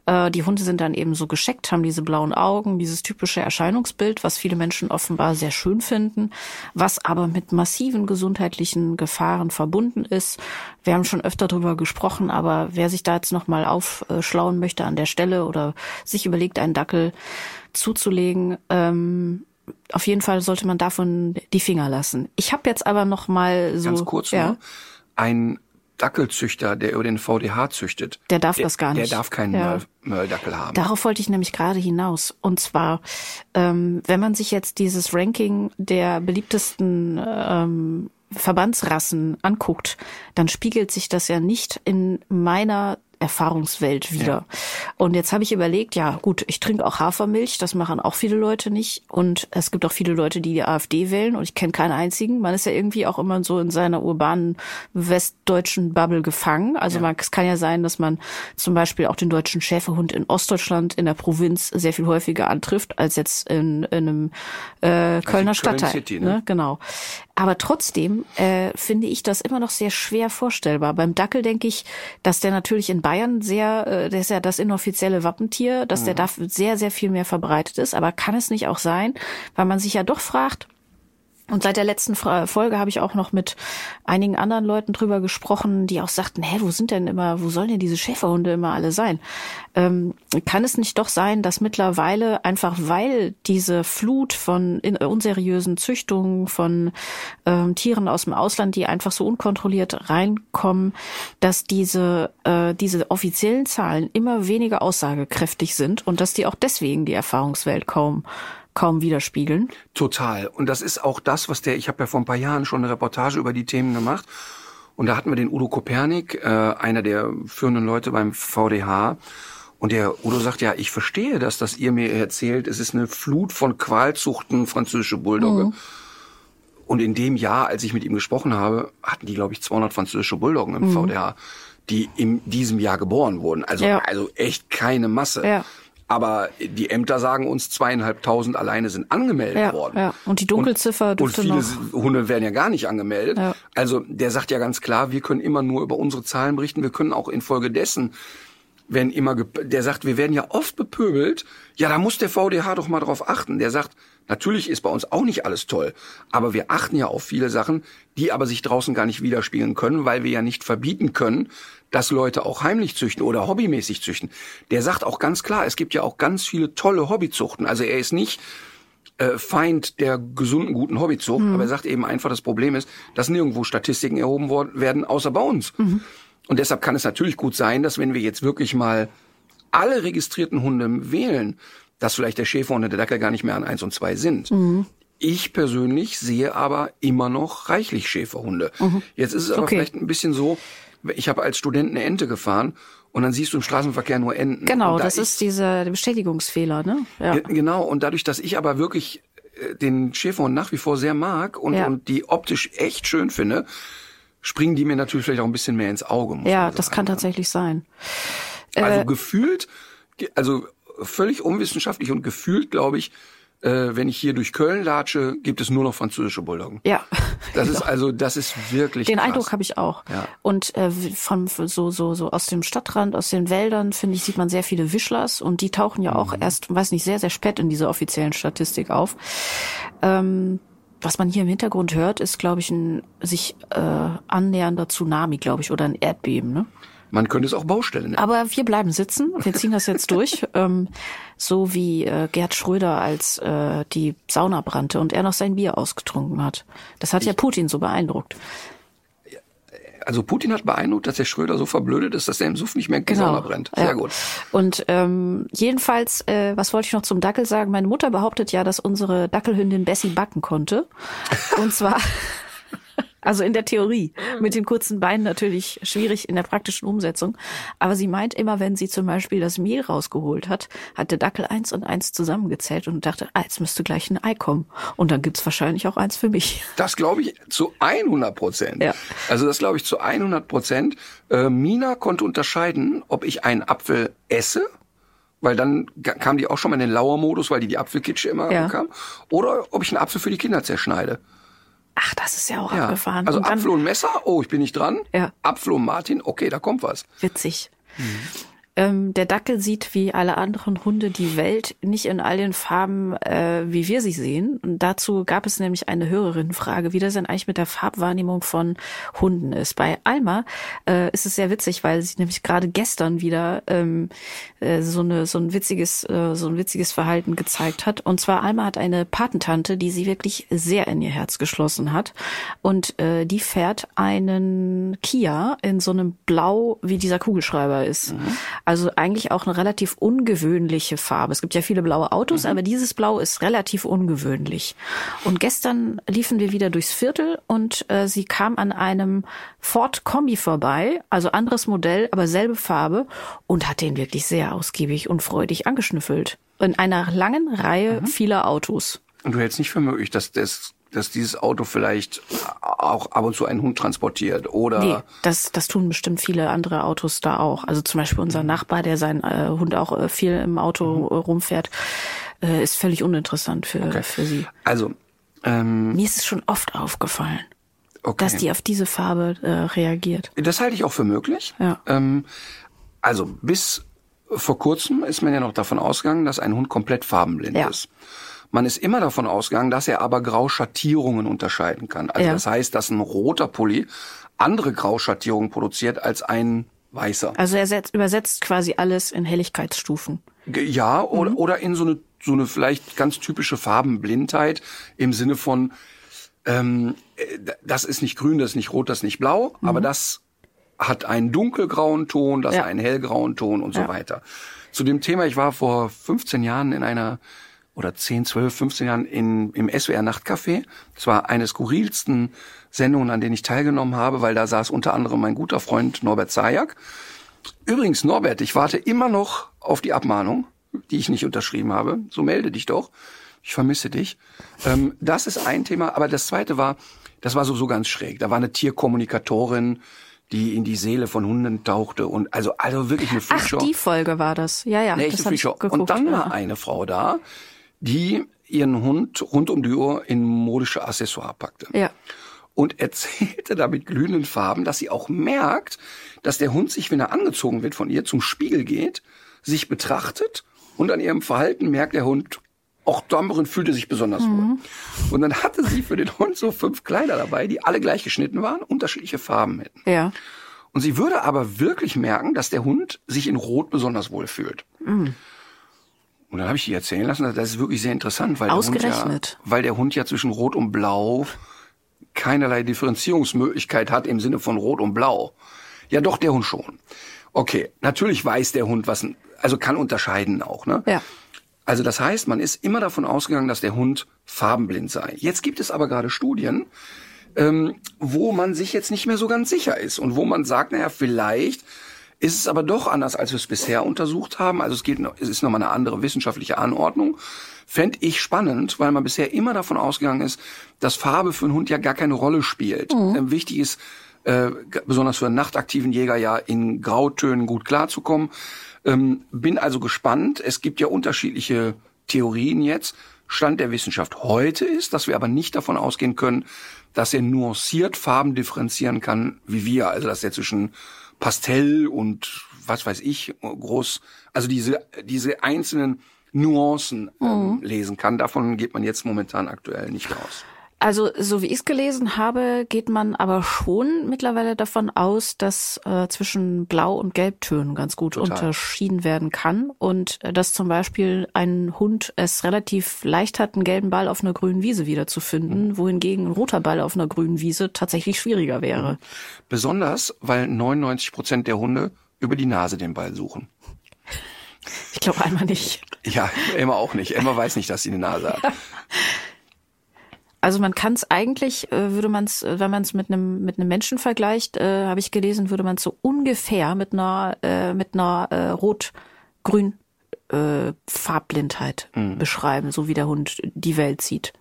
Äh, die Hunde sind dann eben so gescheckt, haben diese blauen Augen, dieses typische Erscheinungsbild, was viele Menschen offenbar sehr schön finden, was aber mit massiven gesundheitlichen Gefahren verbunden ist. Wir haben schon öfter drüber gesprochen, aber wer sich da jetzt nochmal aufschlauen möchte an der Stelle oder sich überlegt, einen Dackel zuzulegen, ähm, auf jeden Fall sollte man davon die Finger lassen. Ich habe jetzt aber noch mal so Ganz kurz ja, nur. Ein Dackelzüchter, der über den VDH züchtet. Der darf der, das gar nicht. Der darf keinen Ja. Mölldackel haben. Darauf wollte ich nämlich gerade hinaus. Und zwar, ähm, wenn man sich jetzt dieses Ranking der beliebtesten ähm, Verbandsrassen anguckt, dann spiegelt sich das ja nicht in meiner Erfahrungswelt wieder. Und jetzt habe ich überlegt, ja gut, ich trinke auch Hafermilch, das machen auch viele Leute nicht. Und es gibt auch viele Leute, die die AfD wählen und ich kenne keinen einzigen. Man ist ja irgendwie auch immer so in seiner urbanen westdeutschen Bubble gefangen. Also man, es kann ja sein, dass man zum Beispiel auch den deutschen Schäferhund in Ostdeutschland in der Provinz sehr viel häufiger antrifft als jetzt in, in einem äh, Kölner Köln Stadtteil. City, ne? ne? Genau. Aber trotzdem äh, finde ich das immer noch sehr schwer vorstellbar. Beim Dackel denke ich, dass der natürlich in Bayern sehr, äh, der ist ja das inoffizielle Wappentier, dass der da sehr, sehr viel mehr verbreitet ist. Aber kann es nicht auch sein, weil man sich ja doch fragt, und seit der letzten Folge habe ich auch noch mit einigen anderen Leuten drüber gesprochen, die auch sagten, hä, wo sind denn immer, wo sollen denn diese Schäferhunde immer alle sein? Ähm, kann es nicht doch sein, dass mittlerweile einfach weil diese Flut von unseriösen Züchtungen von ähm, Tieren aus dem Ausland, die einfach so unkontrolliert reinkommen, dass diese äh, diese offiziellen Zahlen immer weniger aussagekräftig sind und dass die auch deswegen die Erfahrungswelt kaum kaum widerspiegeln? Total. Und das ist auch das, was der, ich habe ja vor ein paar Jahren schon eine Reportage über die Themen gemacht. Und da hatten wir den Udo Kopernik, äh, einer der führenden Leute beim VDH. Und der Udo sagt, ja, ich verstehe das, dass ihr mir erzählt, es ist eine Flut von Qualzuchten französische Bulldogge. Und in dem Jahr, als ich mit ihm gesprochen habe, hatten die, glaube ich, 200 französische Bulldoggen im VDH, die in diesem Jahr geboren wurden. Also, Ja. also echt keine Masse. Ja. Aber die Ämter sagen uns, zweieinhalbtausend alleine sind angemeldet Ja, worden. ja. Und die Dunkelziffer und, dürfte und viele noch- Hunde werden ja gar nicht angemeldet. Ja. Also der sagt ja ganz klar, wir können immer nur über unsere Zahlen berichten. Wir können auch infolgedessen, wenn immer, der sagt, wir werden ja oft bepöbelt. Ja, da muss der VDH doch mal drauf achten. Der sagt, natürlich ist bei uns auch nicht alles toll, aber wir achten ja auf viele Sachen, die aber sich draußen gar nicht widerspiegeln können, weil wir ja nicht verbieten können, dass Leute auch heimlich züchten oder hobbymäßig züchten. Der sagt auch ganz klar, es gibt ja auch ganz viele tolle Hobbyzuchten. Also er ist nicht äh, Feind der gesunden, guten Hobbyzucht, aber er sagt eben einfach, das Problem ist, dass nirgendwo Statistiken erhoben worden, werden, außer bei uns. Und deshalb kann es natürlich gut sein, dass wenn wir jetzt wirklich mal alle registrierten Hunde wählen, dass vielleicht der Schäferhund und der Dackel gar nicht mehr an eins und zwei sind. Ich persönlich sehe aber immer noch reichlich Schäferhunde. Jetzt ist es aber Okay. vielleicht ein bisschen so, ich habe als Student eine Ente gefahren und dann siehst du im Straßenverkehr nur Enten. Genau, da das ist dieser Bestätigungsfehler, ne? Ja. Ge- Genau, und dadurch, dass ich aber wirklich äh, den Schäferhund nach wie vor sehr mag und, Ja. und die optisch echt schön finde, springen die mir natürlich vielleicht auch ein bisschen mehr ins Auge. Ja, das kann ja. tatsächlich sein. Also Äh, gefühlt, ge- also völlig unwissenschaftlich und gefühlt, glaube ich, äh, wenn ich hier durch Köln latsche, gibt es nur noch französische Bulldoggen. Ja. Das ist also, das ist wirklich Den krass. Eindruck habe ich auch. Ja. Und äh, von so so so aus dem Stadtrand, aus den Wäldern finde ich sieht man sehr viele Wischlers und die tauchen ja Mhm. auch erst, weiß nicht, sehr sehr spät in dieser offiziellen Statistik auf. Ähm, was man hier im Hintergrund hört, ist, glaube ich, ein sich äh, annähernder Tsunami, glaube ich, oder ein Erdbeben. Ne? Man könnte es auch Baustelle nennen. Aber wir bleiben sitzen. Wir ziehen das jetzt durch. ähm, so wie äh, Gerd Schröder, als äh, die Sauna brannte und er noch sein Bier ausgetrunken hat. Das hat ja Putin so beeindruckt. Also Putin hat beeindruckt, dass der Schröder so verblödet ist, dass er im Suff nicht mehr in die Sauna brennt. Sehr Genau. ja. gut. Und ähm, jedenfalls, äh, was wollte ich noch zum Dackel sagen? Meine Mutter behauptet ja, dass unsere Dackelhündin Bessie backen konnte. Und zwar, also in der Theorie, mit den kurzen Beinen natürlich schwierig in der praktischen Umsetzung. Aber sie meint immer, wenn sie zum Beispiel das Mehl rausgeholt hat, hat der Dackel eins und eins zusammengezählt und dachte, ah, jetzt müsste gleich ein Ei kommen. Und dann gibt's wahrscheinlich auch eins für mich. Das glaube ich zu 100 Prozent. Ja. Also das glaube ich zu 100 Prozent. Äh, Mina konnte unterscheiden, ob ich einen Apfel esse, weil dann kam die auch schon mal in den Lauermodus, weil die die Apfelkitsche immer Ja. bekam, oder ob ich einen Apfel für die Kinder zerschneide. Ach, das ist ja auch Ja. abgefahren. Also und Apfel und Messer, oh, ich bin nicht dran. Ja. Apfel und Martin, okay, da kommt was. Witzig. Ähm, der Dackel sieht wie alle anderen Hunde die Welt nicht in all den Farben, äh, wie wir sie sehen. Und dazu gab es nämlich eine Hörerinnenfrage, wie das denn eigentlich mit der Farbwahrnehmung von Hunden ist. Bei Alma äh, ist es sehr witzig, weil sie nämlich gerade gestern wieder ähm, äh, so eine so ein witziges äh, so ein witziges Verhalten gezeigt hat. Und zwar Alma hat eine Patentante, die sie wirklich sehr in ihr Herz geschlossen hat. Und äh, die fährt einen Kia in so einem Blau, wie dieser Kugelschreiber ist. Mhm. Also eigentlich auch eine relativ ungewöhnliche Farbe. Es gibt ja viele blaue Autos, mhm. aber dieses Blau ist relativ ungewöhnlich. Und gestern liefen wir wieder durchs Viertel und äh, sie kam an einem Ford Kombi vorbei, also anderes Modell, aber selbe Farbe und hat den wirklich sehr ausgiebig und freudig angeschnüffelt. In einer langen Reihe mhm. vieler Autos. Und du hältst nicht für möglich, dass das dass dieses Auto vielleicht auch ab und zu einen Hund transportiert oder nee, das das tun bestimmt viele andere Autos da auch also zum Beispiel unser mhm. Nachbar der seinen äh, Hund auch äh, viel im Auto mhm. rumfährt äh, ist völlig uninteressant für okay. für sie also ähm, mir ist es schon oft aufgefallen okay. dass die auf diese Farbe äh, reagiert das halte ich auch für möglich ja. ähm, also bis vor kurzem ist man ja noch davon ausgegangen dass ein Hund komplett farbenblind ja. ist man ist immer davon ausgegangen, dass er aber Grauschattierungen unterscheiden kann. Also ja. das heißt, dass ein roter Pulli andere Grauschattierungen produziert als ein weißer. Also er setzt, übersetzt quasi alles in Helligkeitsstufen. Ja, oder, mhm. oder in so eine, so eine vielleicht ganz typische Farbenblindheit im Sinne von, ähm, das ist nicht grün, das ist nicht rot, das ist nicht blau, mhm. aber das hat einen dunkelgrauen Ton, das ja. einen hellgrauen Ton und so ja. weiter. Zu dem Thema, ich war vor 15 Jahren in einer oder 10, 12, 15 Jahren in, im SWR Nachtcafé. Das war eine skurrilsten Sendungen, an denen ich teilgenommen habe, weil da saß unter anderem mein guter Freund Norbert Zajak. Übrigens, Norbert, ich warte immer noch auf die Abmahnung, die ich nicht unterschrieben habe. So melde dich doch. Ich vermisse dich. Ähm, das ist ein Thema. Aber das zweite war, das war so, so ganz schräg. Da war eine Tierkommunikatorin, die in die Seele von Hunden tauchte und also also wirklich eine Freakshow. Ach, die Folge war das. Ja, ja. Eine echte Freakshow. Und dann war eine Frau da, die ihren Hund rund um die Uhr in modische Accessoire packte. Ja. Und erzählte da mit glühenden Farben, dass sie auch merkt, dass der Hund sich, wenn er angezogen wird von ihr, zum Spiegel geht, sich betrachtet und an ihrem Verhalten merkt der Hund, auch Domberin fühlte sich besonders mhm. wohl. Und dann hatte sie für den Hund so fünf Kleider dabei, die alle gleich geschnitten waren, unterschiedliche Farben hätten. Ja. Und sie würde aber wirklich merken, dass der Hund sich in Rot besonders wohl fühlt. Mhm. Und dann habe ich die erzählen lassen, das ist wirklich sehr interessant, weil der, Hund ja, weil der Hund ja zwischen Rot und Blau keinerlei Differenzierungsmöglichkeit hat im Sinne von Rot und Blau. Ja, doch, der Hund schon. Okay, natürlich weiß der Hund, was, also kann unterscheiden auch, ne? Ja. Also das heißt, man ist immer davon ausgegangen, dass der Hund farbenblind sei. Jetzt gibt es aber gerade Studien, ähm, wo man sich jetzt nicht mehr so ganz sicher ist und wo man sagt, naja, vielleicht ist es aber doch anders, als wir es bisher untersucht haben. Also es geht, es ist nochmal eine andere wissenschaftliche Anordnung. Fände ich spannend, weil man bisher immer davon ausgegangen ist, dass Farbe für einen Hund ja gar keine Rolle spielt. Mhm. Ähm, wichtig ist, äh, besonders für einen nachtaktiven Jäger ja in Grautönen gut klarzukommen. Ähm, bin also gespannt. Es gibt ja unterschiedliche Theorien jetzt. Stand der Wissenschaft heute ist, dass wir aber nicht davon ausgehen können, dass er nuanciert Farben differenzieren kann, wie wir. Also dass er zwischen Pastell und was weiß ich, groß, also diese, diese einzelnen Nuancen ähm, mhm. lesen kann. Davon geht man jetzt momentan aktuell nicht aus. Also so wie ich es gelesen habe, geht man aber schon mittlerweile davon aus, dass äh, zwischen Blau- und Gelbtönen ganz gut Total. unterschieden werden kann und äh, dass zum Beispiel ein Hund es relativ leicht hat, einen gelben Ball auf einer grünen Wiese wiederzufinden, mhm. wohingegen ein roter Ball auf einer grünen Wiese tatsächlich schwieriger wäre. Mhm. Besonders, weil 99 Prozent der Hunde über die Nase den Ball suchen. Ich glaube einmal nicht. Ja, Emma auch nicht. Emma weiß nicht, dass sie eine Nase hat. Also man kann es eigentlich, äh, würde man es, wenn man es mit einem mit einem Menschen vergleicht, äh, habe ich gelesen, würde man es so ungefähr mit einer äh, mit einer äh, rot-grün äh, Farbblindheit mhm. beschreiben, so wie der Hund die Welt sieht.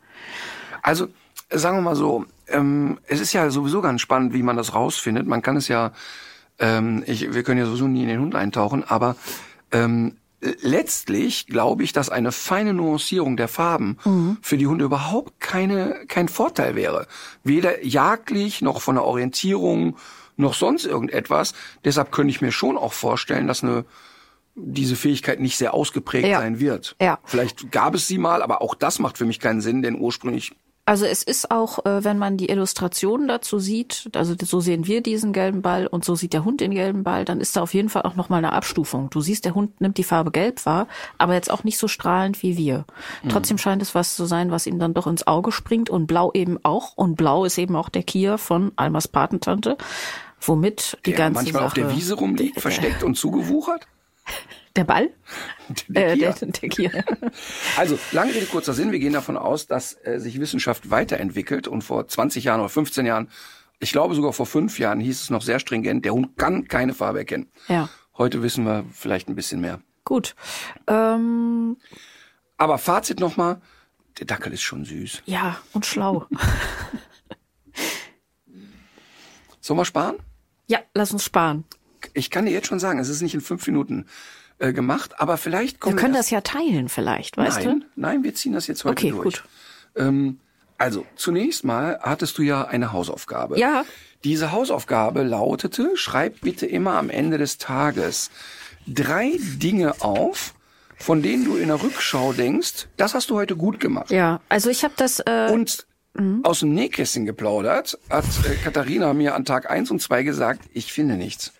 Also sagen wir mal so, ähm, es ist ja sowieso ganz spannend, wie man das rausfindet. Man kann es ja, ähm, ich, wir können ja sowieso nie in den Hund eintauchen, aber ähm, letztlich glaube ich, dass eine feine Nuancierung der Farben mhm. für die Hunde überhaupt keine, kein Vorteil wäre. Weder jagdlich noch von der Orientierung noch sonst irgendetwas. Deshalb könnte ich mir schon auch vorstellen, dass eine diese Fähigkeit nicht sehr ausgeprägt Ja. sein wird. Ja. Vielleicht gab es sie mal, aber auch das macht für mich keinen Sinn, denn ursprünglich Also es ist auch, äh, wenn man die Illustrationen dazu sieht, also so sehen wir diesen gelben Ball und so sieht der Hund den gelben Ball, dann ist da auf jeden Fall auch nochmal eine Abstufung. Du siehst, der Hund nimmt die Farbe gelb wahr, aber jetzt auch nicht so strahlend wie wir. Trotzdem scheint es was zu sein, was ihm dann doch ins Auge springt und blau eben auch. Und blau ist eben auch der Kia von Almas Patentante, womit die der ganze manchmal Sache... auf der Wiese rumliegt, versteckt und zugewuchert. Der Ball? Der Äh, Kia. der, der Kia. Also, lange Rede, kurzer Sinn. Wir gehen davon aus, dass äh, sich Wissenschaft weiterentwickelt und vor 20 Jahren oder 15 Jahren, ich glaube sogar vor fünf Jahren hieß es noch sehr stringent, der Hund kann keine Farbe erkennen. Ja, Heute wissen wir vielleicht ein bisschen mehr. gut. Ähm, Aber Fazit nochmal, der Dackel ist schon süß. ja, und schlau. Sollen wir sparen? ja, lass uns sparen. Ich kann dir jetzt schon sagen, es ist nicht in fünf Minuten äh, gemacht, aber vielleicht Wir kommen können erst- das ja teilen vielleicht, weißt nein, du? nein, wir ziehen das jetzt heute Okay, durch. gut. Ähm, also, zunächst mal hattest du ja eine Hausaufgabe. Ja. Diese Hausaufgabe lautete, schreib bitte immer am Ende des Tages drei Dinge auf, von denen du in der Rückschau denkst, das hast du heute gut gemacht. Ja, also ich habe das äh, Und aus dem Nähkästchen geplaudert, hat äh, Katharina mir an Tag eins und zwei gesagt, ich finde nichts.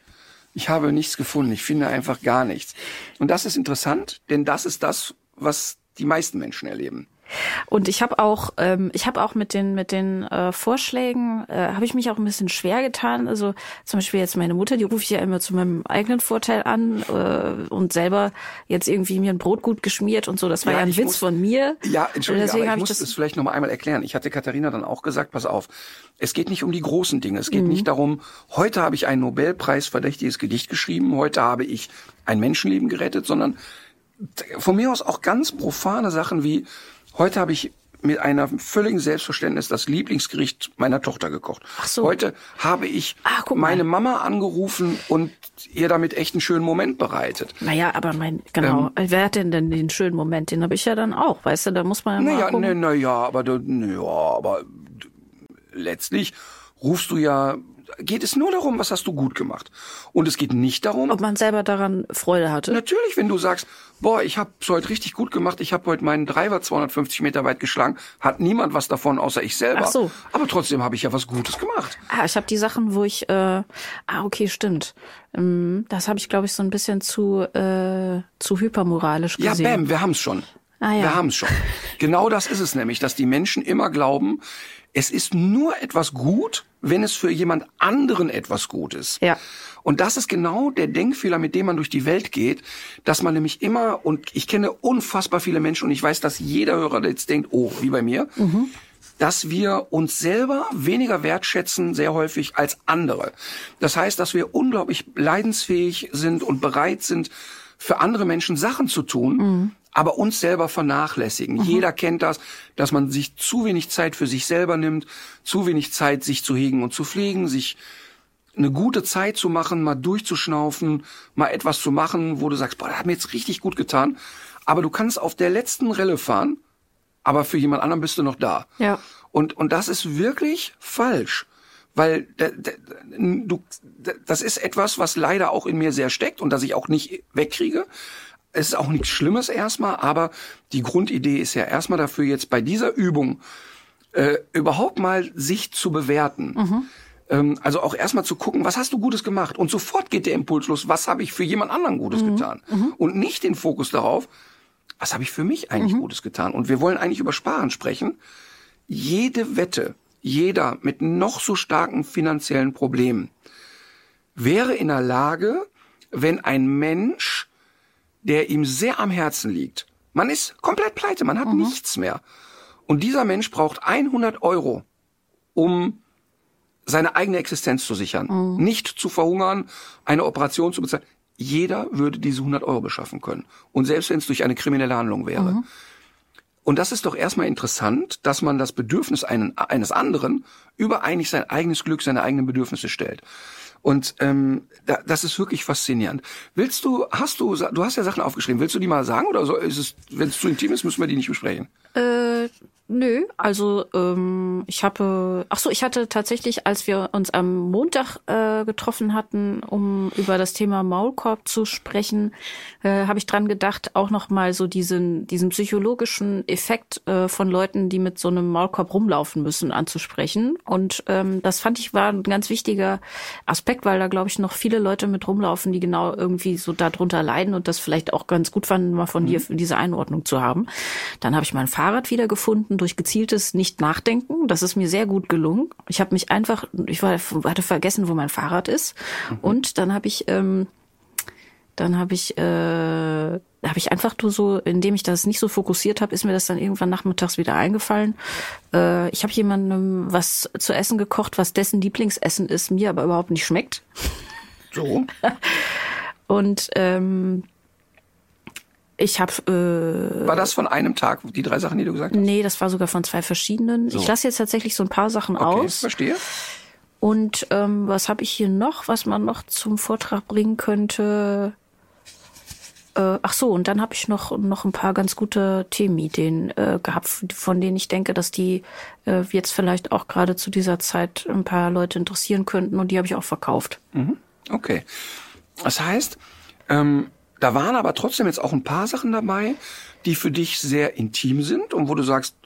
Ich habe nichts gefunden, ich finde einfach gar nichts. Und das ist interessant, denn das ist das, was die meisten Menschen erleben. Und ich habe auch ähm, ich habe auch mit den mit den äh, Vorschlägen äh, habe ich mich auch ein bisschen schwer getan. Also zum Beispiel jetzt meine Mutter, die rufe ich ja immer zu meinem eigenen Vorteil an äh, und selber jetzt irgendwie mir ein Brot gut geschmiert und so. Das war ja, ein ich Witz muss- von mir. Ja, entschuldige, Deswegen aber ich ich muss das vielleicht noch mal einmal erklären. Ich hatte Katharina dann auch gesagt, pass auf, es geht nicht um die großen Dinge. Es geht Mhm. nicht darum, heute habe ich ein Nobelpreis verdächtiges Gedicht geschrieben, heute habe ich ein Menschenleben gerettet, sondern von mir aus auch ganz profane Sachen wie, heute habe ich mit einer völligen Selbstverständnis das Lieblingsgericht meiner Tochter gekocht. Ach so. Heute habe ich mal. meine Mama angerufen und ihr damit echt einen schönen Moment bereitet. Naja, aber mein, genau. Ähm. Wer hat denn denn den schönen Moment? Den habe ich ja dann auch, weißt du, da muss man ja mal Naja, gucken. ne, na ja, aber du, na ja, aber letztlich rufst du ja, geht es nur darum, was hast du gut gemacht. Und es geht nicht darum, ob man selber daran Freude hatte. natürlich, wenn du sagst, boah, ich habe es heute richtig gut gemacht, ich habe heute meinen Driver 250 Meter weit geschlagen, hat niemand was davon, außer ich selber. Ach so. Aber trotzdem habe ich ja was Gutes gemacht. Ah, ich habe die Sachen, wo ich, äh, ah, okay, stimmt. Ähm, das habe ich, glaube ich, so ein bisschen zu, äh, zu hypermoralisch Ja, gesehen. bam, wir haben's schon. Ah, ja. Wir haben's schon. Genau das ist es nämlich, dass die Menschen immer glauben, es ist nur etwas gut, wenn es für jemand anderen etwas gut ist. Ja. Und das ist genau der Denkfehler, mit dem man durch die Welt geht, dass man nämlich immer, und ich kenne unfassbar viele Menschen, und ich weiß, dass jeder Hörer jetzt denkt, oh, wie bei mir, dass wir uns selber weniger wertschätzen, sehr häufig, als andere. Das heißt, dass wir unglaublich leidensfähig sind und bereit sind, für andere Menschen Sachen zu tun, aber uns selber vernachlässigen. Jeder kennt das, dass man sich zu wenig Zeit für sich selber nimmt, zu wenig Zeit, sich zu hegen und zu pflegen, sich eine gute Zeit zu machen, mal durchzuschnaufen, mal etwas zu machen, wo du sagst, boah, das hat mir jetzt richtig gut getan. Aber du kannst auf der letzten Relle fahren, aber für jemand anderen bist du noch da. Ja. Und, und das ist wirklich falsch. Weil du, da- das ist etwas, was leider auch in mir sehr steckt und das ich auch nicht wegkriege. Es ist auch nichts Schlimmes erstmal, aber die Grundidee ist ja erstmal dafür, jetzt bei dieser Übung äh, überhaupt mal sich zu bewerten. Ähm, also auch erstmal zu gucken, was hast du Gutes gemacht? Und sofort geht der Impuls los, was habe ich für jemand anderen Gutes getan? Und nicht den Fokus darauf, was habe ich für mich eigentlich Gutes getan? Und wir wollen eigentlich über Sparen sprechen. Jede Wette, jeder mit noch so starken finanziellen Problemen wäre in der Lage, wenn ein Mensch, der ihm sehr am Herzen liegt, man ist komplett pleite, man hat nichts mehr. Und dieser Mensch braucht 100 Euro, um seine eigene Existenz zu sichern, nicht zu verhungern, eine Operation zu bezahlen. Jeder würde diese 100 Euro beschaffen können. Und selbst wenn es durch eine kriminelle Handlung wäre. Und das ist doch erstmal interessant, dass man das Bedürfnis einen, eines anderen über eigentlich sein eigenes Glück, seine eigenen Bedürfnisse stellt. Und ähm, da, das ist wirklich faszinierend. Willst du, hast du, du hast ja Sachen aufgeschrieben, willst du die mal sagen oder so, ist es, wenn es zu intim ist, müssen wir die nicht besprechen? Äh, nö, also ähm, ich habe, ach so, ich hatte tatsächlich, als wir uns am Montag äh, getroffen hatten, um über das Thema Maulkorb zu sprechen, äh, habe ich dran gedacht, auch noch mal so diesen diesen psychologischen Effekt äh, von Leuten, die mit so einem Maulkorb rumlaufen müssen, anzusprechen. Und ähm, das fand ich war ein ganz wichtiger Aspekt, weil da glaube ich noch viele Leute mit rumlaufen, die genau irgendwie so darunter leiden und das vielleicht auch ganz gut fanden, mal von dir diese Einordnung zu haben. Dann habe ich mein Fahrrad wieder gefunden durch gezieltes Nicht-Nachdenken. Das ist mir sehr gut gelungen. Ich habe mich einfach, ich war, hatte vergessen, wo mein Fahrrad ist. Und dann habe ich, ähm, dann habe ich, äh, habe ich einfach nur so, indem ich das nicht so fokussiert habe, ist mir das dann irgendwann nachmittags wieder eingefallen. Äh, ich habe jemandem was zu essen gekocht, was dessen Lieblingsessen ist, mir aber überhaupt nicht schmeckt. So. Und ähm, ich habe äh, War das von einem Tag, die drei Sachen, die du gesagt hast? Nee, das war sogar von zwei verschiedenen. So. Ich lasse jetzt tatsächlich so ein paar Sachen Okay, aus. verstehe. Und ähm, was habe ich hier noch, was man noch zum Vortrag bringen könnte? Äh, ach so, und dann habe ich noch noch ein paar ganz gute Themenideen äh, gehabt, von denen ich denke, dass die äh, jetzt vielleicht auch gerade zu dieser Zeit ein paar Leute interessieren könnten und die habe ich auch verkauft. Okay. Das heißt, ähm, da waren aber trotzdem jetzt auch ein paar Sachen dabei, die für dich sehr intim sind und wo du sagst,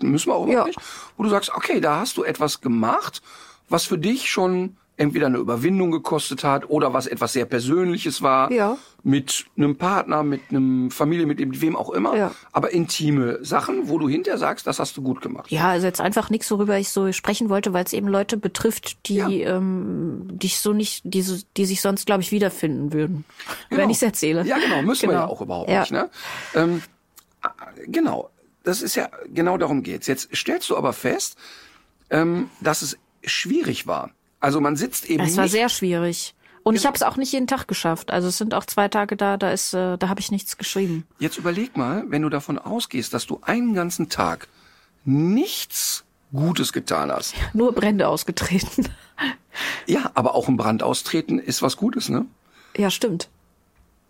müssen wir auch Ja. nicht, wo du sagst, okay, da hast du etwas gemacht, was für dich schon entweder eine Überwindung gekostet hat oder was etwas sehr Persönliches war. Ja. Mit einem Partner, mit einem Familienmitglied, mit wem auch immer. Ja. Aber intime Sachen, wo du hinterher sagst, das hast du gut gemacht. Ja, also jetzt einfach nichts, worüber ich so sprechen wollte, weil es eben Leute betrifft, die, Ja. ähm, die ich so nicht, die, so, die sich sonst, glaube ich, wiederfinden würden, wenn ich es erzähle. Ja, genau, müssen wir ja Genau. auch überhaupt Ja. nicht. Ne? Ähm, äh, genau, das ist ja, genau darum geht's. Jetzt stellst du aber fest, ähm, dass es schwierig war. Also man sitzt eben Es war sehr schwierig. Und ich habe es auch nicht jeden Tag geschafft. Also es sind auch zwei Tage da, da ist, äh, da habe ich nichts geschrieben. Jetzt überleg mal, wenn du davon ausgehst, dass du einen ganzen Tag nichts Gutes getan hast. Nur Brände ausgetreten. Ja, aber auch ein Brand austreten ist was Gutes, ne? ja, stimmt.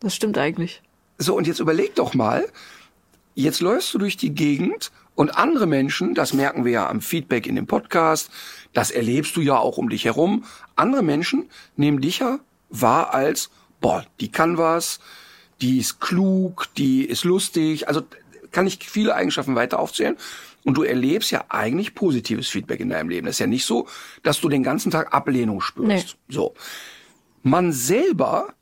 Das stimmt eigentlich. So, und jetzt überleg doch mal, jetzt läufst du durch die Gegend und andere Menschen, das merken wir ja am Feedback in dem Podcast, das erlebst du ja auch um dich herum, andere Menschen nehmen dich ja wahr als, boah, die kann was, die ist klug, die ist lustig, also kann ich viele Eigenschaften weiter aufzählen. Und du erlebst ja eigentlich positives Feedback in deinem Leben. Das ist ja nicht so, dass du den ganzen Tag Ablehnung spürst. Nee. So. Man selber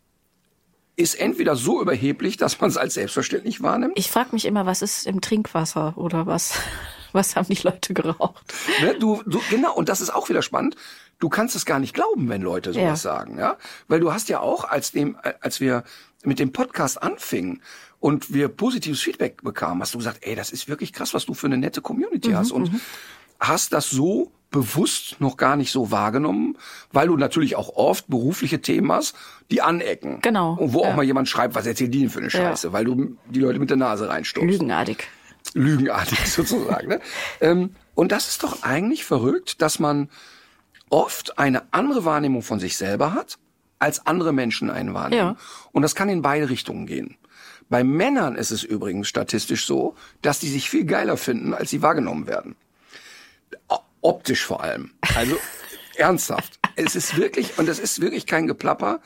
ist entweder so überheblich, dass man es als selbstverständlich wahrnimmt. Ich frage mich immer, was ist im Trinkwasser oder was? Was haben die Leute geraucht? Ne? Du, du, genau, und das ist auch wieder spannend. Du kannst es gar nicht glauben, wenn Leute sowas Ja. sagen, ja? Weil du hast ja auch, als dem, als wir mit dem Podcast anfingen und wir positives Feedback bekamen, hast du gesagt, ey, das ist wirklich krass, was du für eine nette Community Mhm, hast und hast das so bewusst noch gar nicht so wahrgenommen, weil du natürlich auch oft berufliche Themen hast, die anecken. Genau, Und wo auch ja. mal jemand schreibt, was erzählt die denn für eine Scheiße, weil du die Leute mit der Nase reinstupst. Lügenartig. Lügenartig sozusagen. Ne? ähm, und das ist doch eigentlich verrückt, dass man oft eine andere Wahrnehmung von sich selber hat, als andere Menschen eine wahrnehmen. Ja. Und das kann in beide Richtungen gehen. Bei Männern ist es übrigens statistisch so, dass die sich viel geiler finden, als sie wahrgenommen werden. Optisch vor allem. Also ernsthaft. Es ist wirklich, und es ist wirklich kein Geplapper.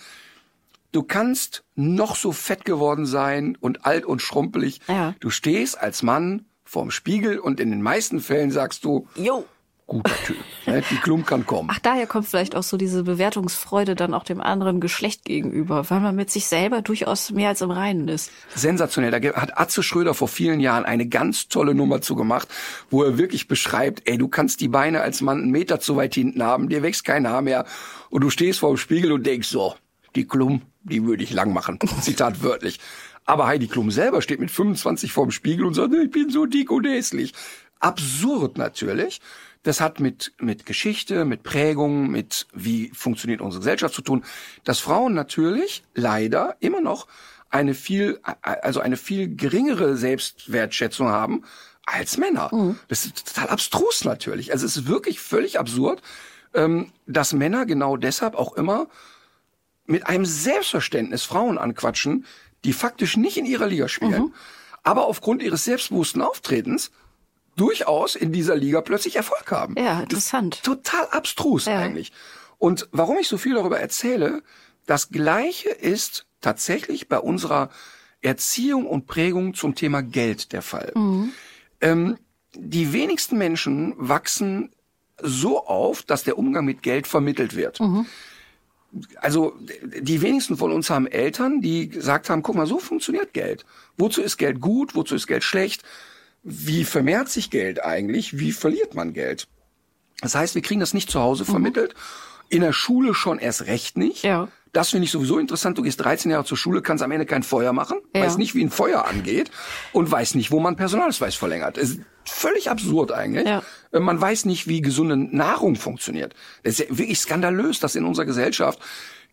Du kannst noch so fett geworden sein und alt und schrumpelig. Ja. Du stehst als Mann vorm Spiegel und in den meisten Fällen sagst du, Jo. Guter Typ, die Klump kann kommen. Ach, daher kommt vielleicht auch so diese Bewertungsfreude dann auch dem anderen Geschlecht gegenüber, weil man mit sich selber durchaus mehr als im Reinen ist. Sensationell. Da hat Atze Schröder vor vielen Jahren eine ganz tolle Nummer zu gemacht, wo er wirklich beschreibt, ey, du kannst die Beine als Mann einen Meter zu weit hinten haben, dir wächst kein Haar mehr und du stehst vor dem Spiegel und denkst so, die Klum, die würde ich lang machen. Zitat wörtlich. Aber Heidi Klum selber steht mit 25 vor dem Spiegel und sagt, ich bin so dick und hässlich. Absurd natürlich. Das hat mit, mit Geschichte, mit Prägung, mit wie funktioniert unsere Gesellschaft zu tun, dass Frauen natürlich leider immer noch eine viel, also eine viel geringere Selbstwertschätzung haben als Männer. Das ist total abstrus natürlich. Also es ist wirklich völlig absurd, ähm, dass Männer genau deshalb auch immer mit einem Selbstverständnis Frauen anquatschen, die faktisch nicht in ihrer Liga spielen. aber aufgrund ihres selbstbewussten Auftretens durchaus in dieser Liga plötzlich Erfolg haben. Ja, interessant. Total abstrus Ja. eigentlich. Und warum ich so viel darüber erzähle, das Gleiche ist tatsächlich bei unserer Erziehung und Prägung zum Thema Geld der Fall. Ähm, die wenigsten Menschen wachsen so auf, dass der Umgang mit Geld vermittelt wird. Also die wenigsten von uns haben Eltern, die gesagt haben, guck mal, so funktioniert Geld. Wozu ist Geld gut, wozu ist Geld schlecht? Wie vermehrt sich Geld eigentlich? Wie verliert man Geld? Das heißt, wir kriegen das nicht zu Hause vermittelt, in der Schule schon erst recht nicht. Ja. Das finde ich sowieso interessant. Du gehst 13 Jahre zur Schule, kannst am Ende kein Feuer machen, Ja. weißt nicht, wie ein Feuer angeht und weiß nicht, wo man Personalausweis verlängert. Es ist völlig absurd eigentlich. Ja. Äh, Man weiß nicht, wie gesunde Nahrung funktioniert. Es ist ja wirklich skandalös, dass in unserer Gesellschaft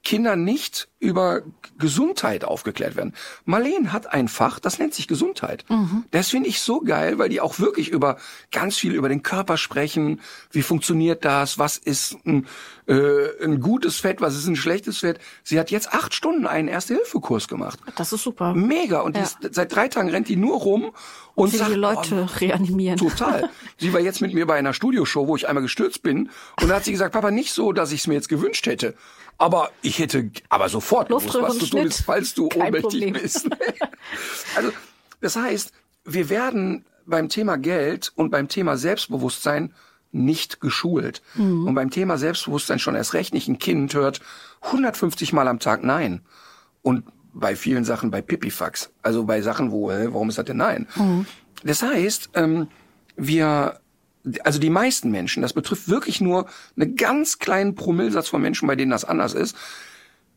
Kinder nicht über Gesundheit aufgeklärt werden. Marleen hat ein Fach, das nennt sich Gesundheit. Das finde ich so geil, weil die auch wirklich über ganz viel über den Körper sprechen. Wie funktioniert das? Was ist ein, äh, ein gutes Fett? Was ist ein schlechtes Fett? Sie hat jetzt acht Stunden einen Erste-Hilfe-Kurs gemacht. Das ist super. Mega. Und Ja. ist, seit drei Tagen rennt die nur rum und Wie sagt, die Leute oh, reanimieren. Total. Sie war jetzt mit mir bei einer Studioshow, wo ich einmal gestürzt bin. Und da hat sie gesagt, Papa, nicht so, dass ich es mir jetzt gewünscht hätte. Aber ich hätte aber sofort gewusst, was zu tun Luftröhrenschnitt. ist, falls du Kein ohnmächtig Problem. bist. also, das heißt, wir werden beim Thema Geld und beim Thema Selbstbewusstsein nicht geschult. Mhm. Und beim Thema Selbstbewusstsein schon erst recht nicht. Ein Kind hört 150 Mal am Tag Nein. Und bei vielen Sachen bei Pipifax. Also bei Sachen, wo, hä, warum ist das denn Nein? Das heißt, ähm, wir, also die meisten Menschen, das betrifft wirklich nur einen ganz kleinen Promillsatz von Menschen, bei denen das anders ist,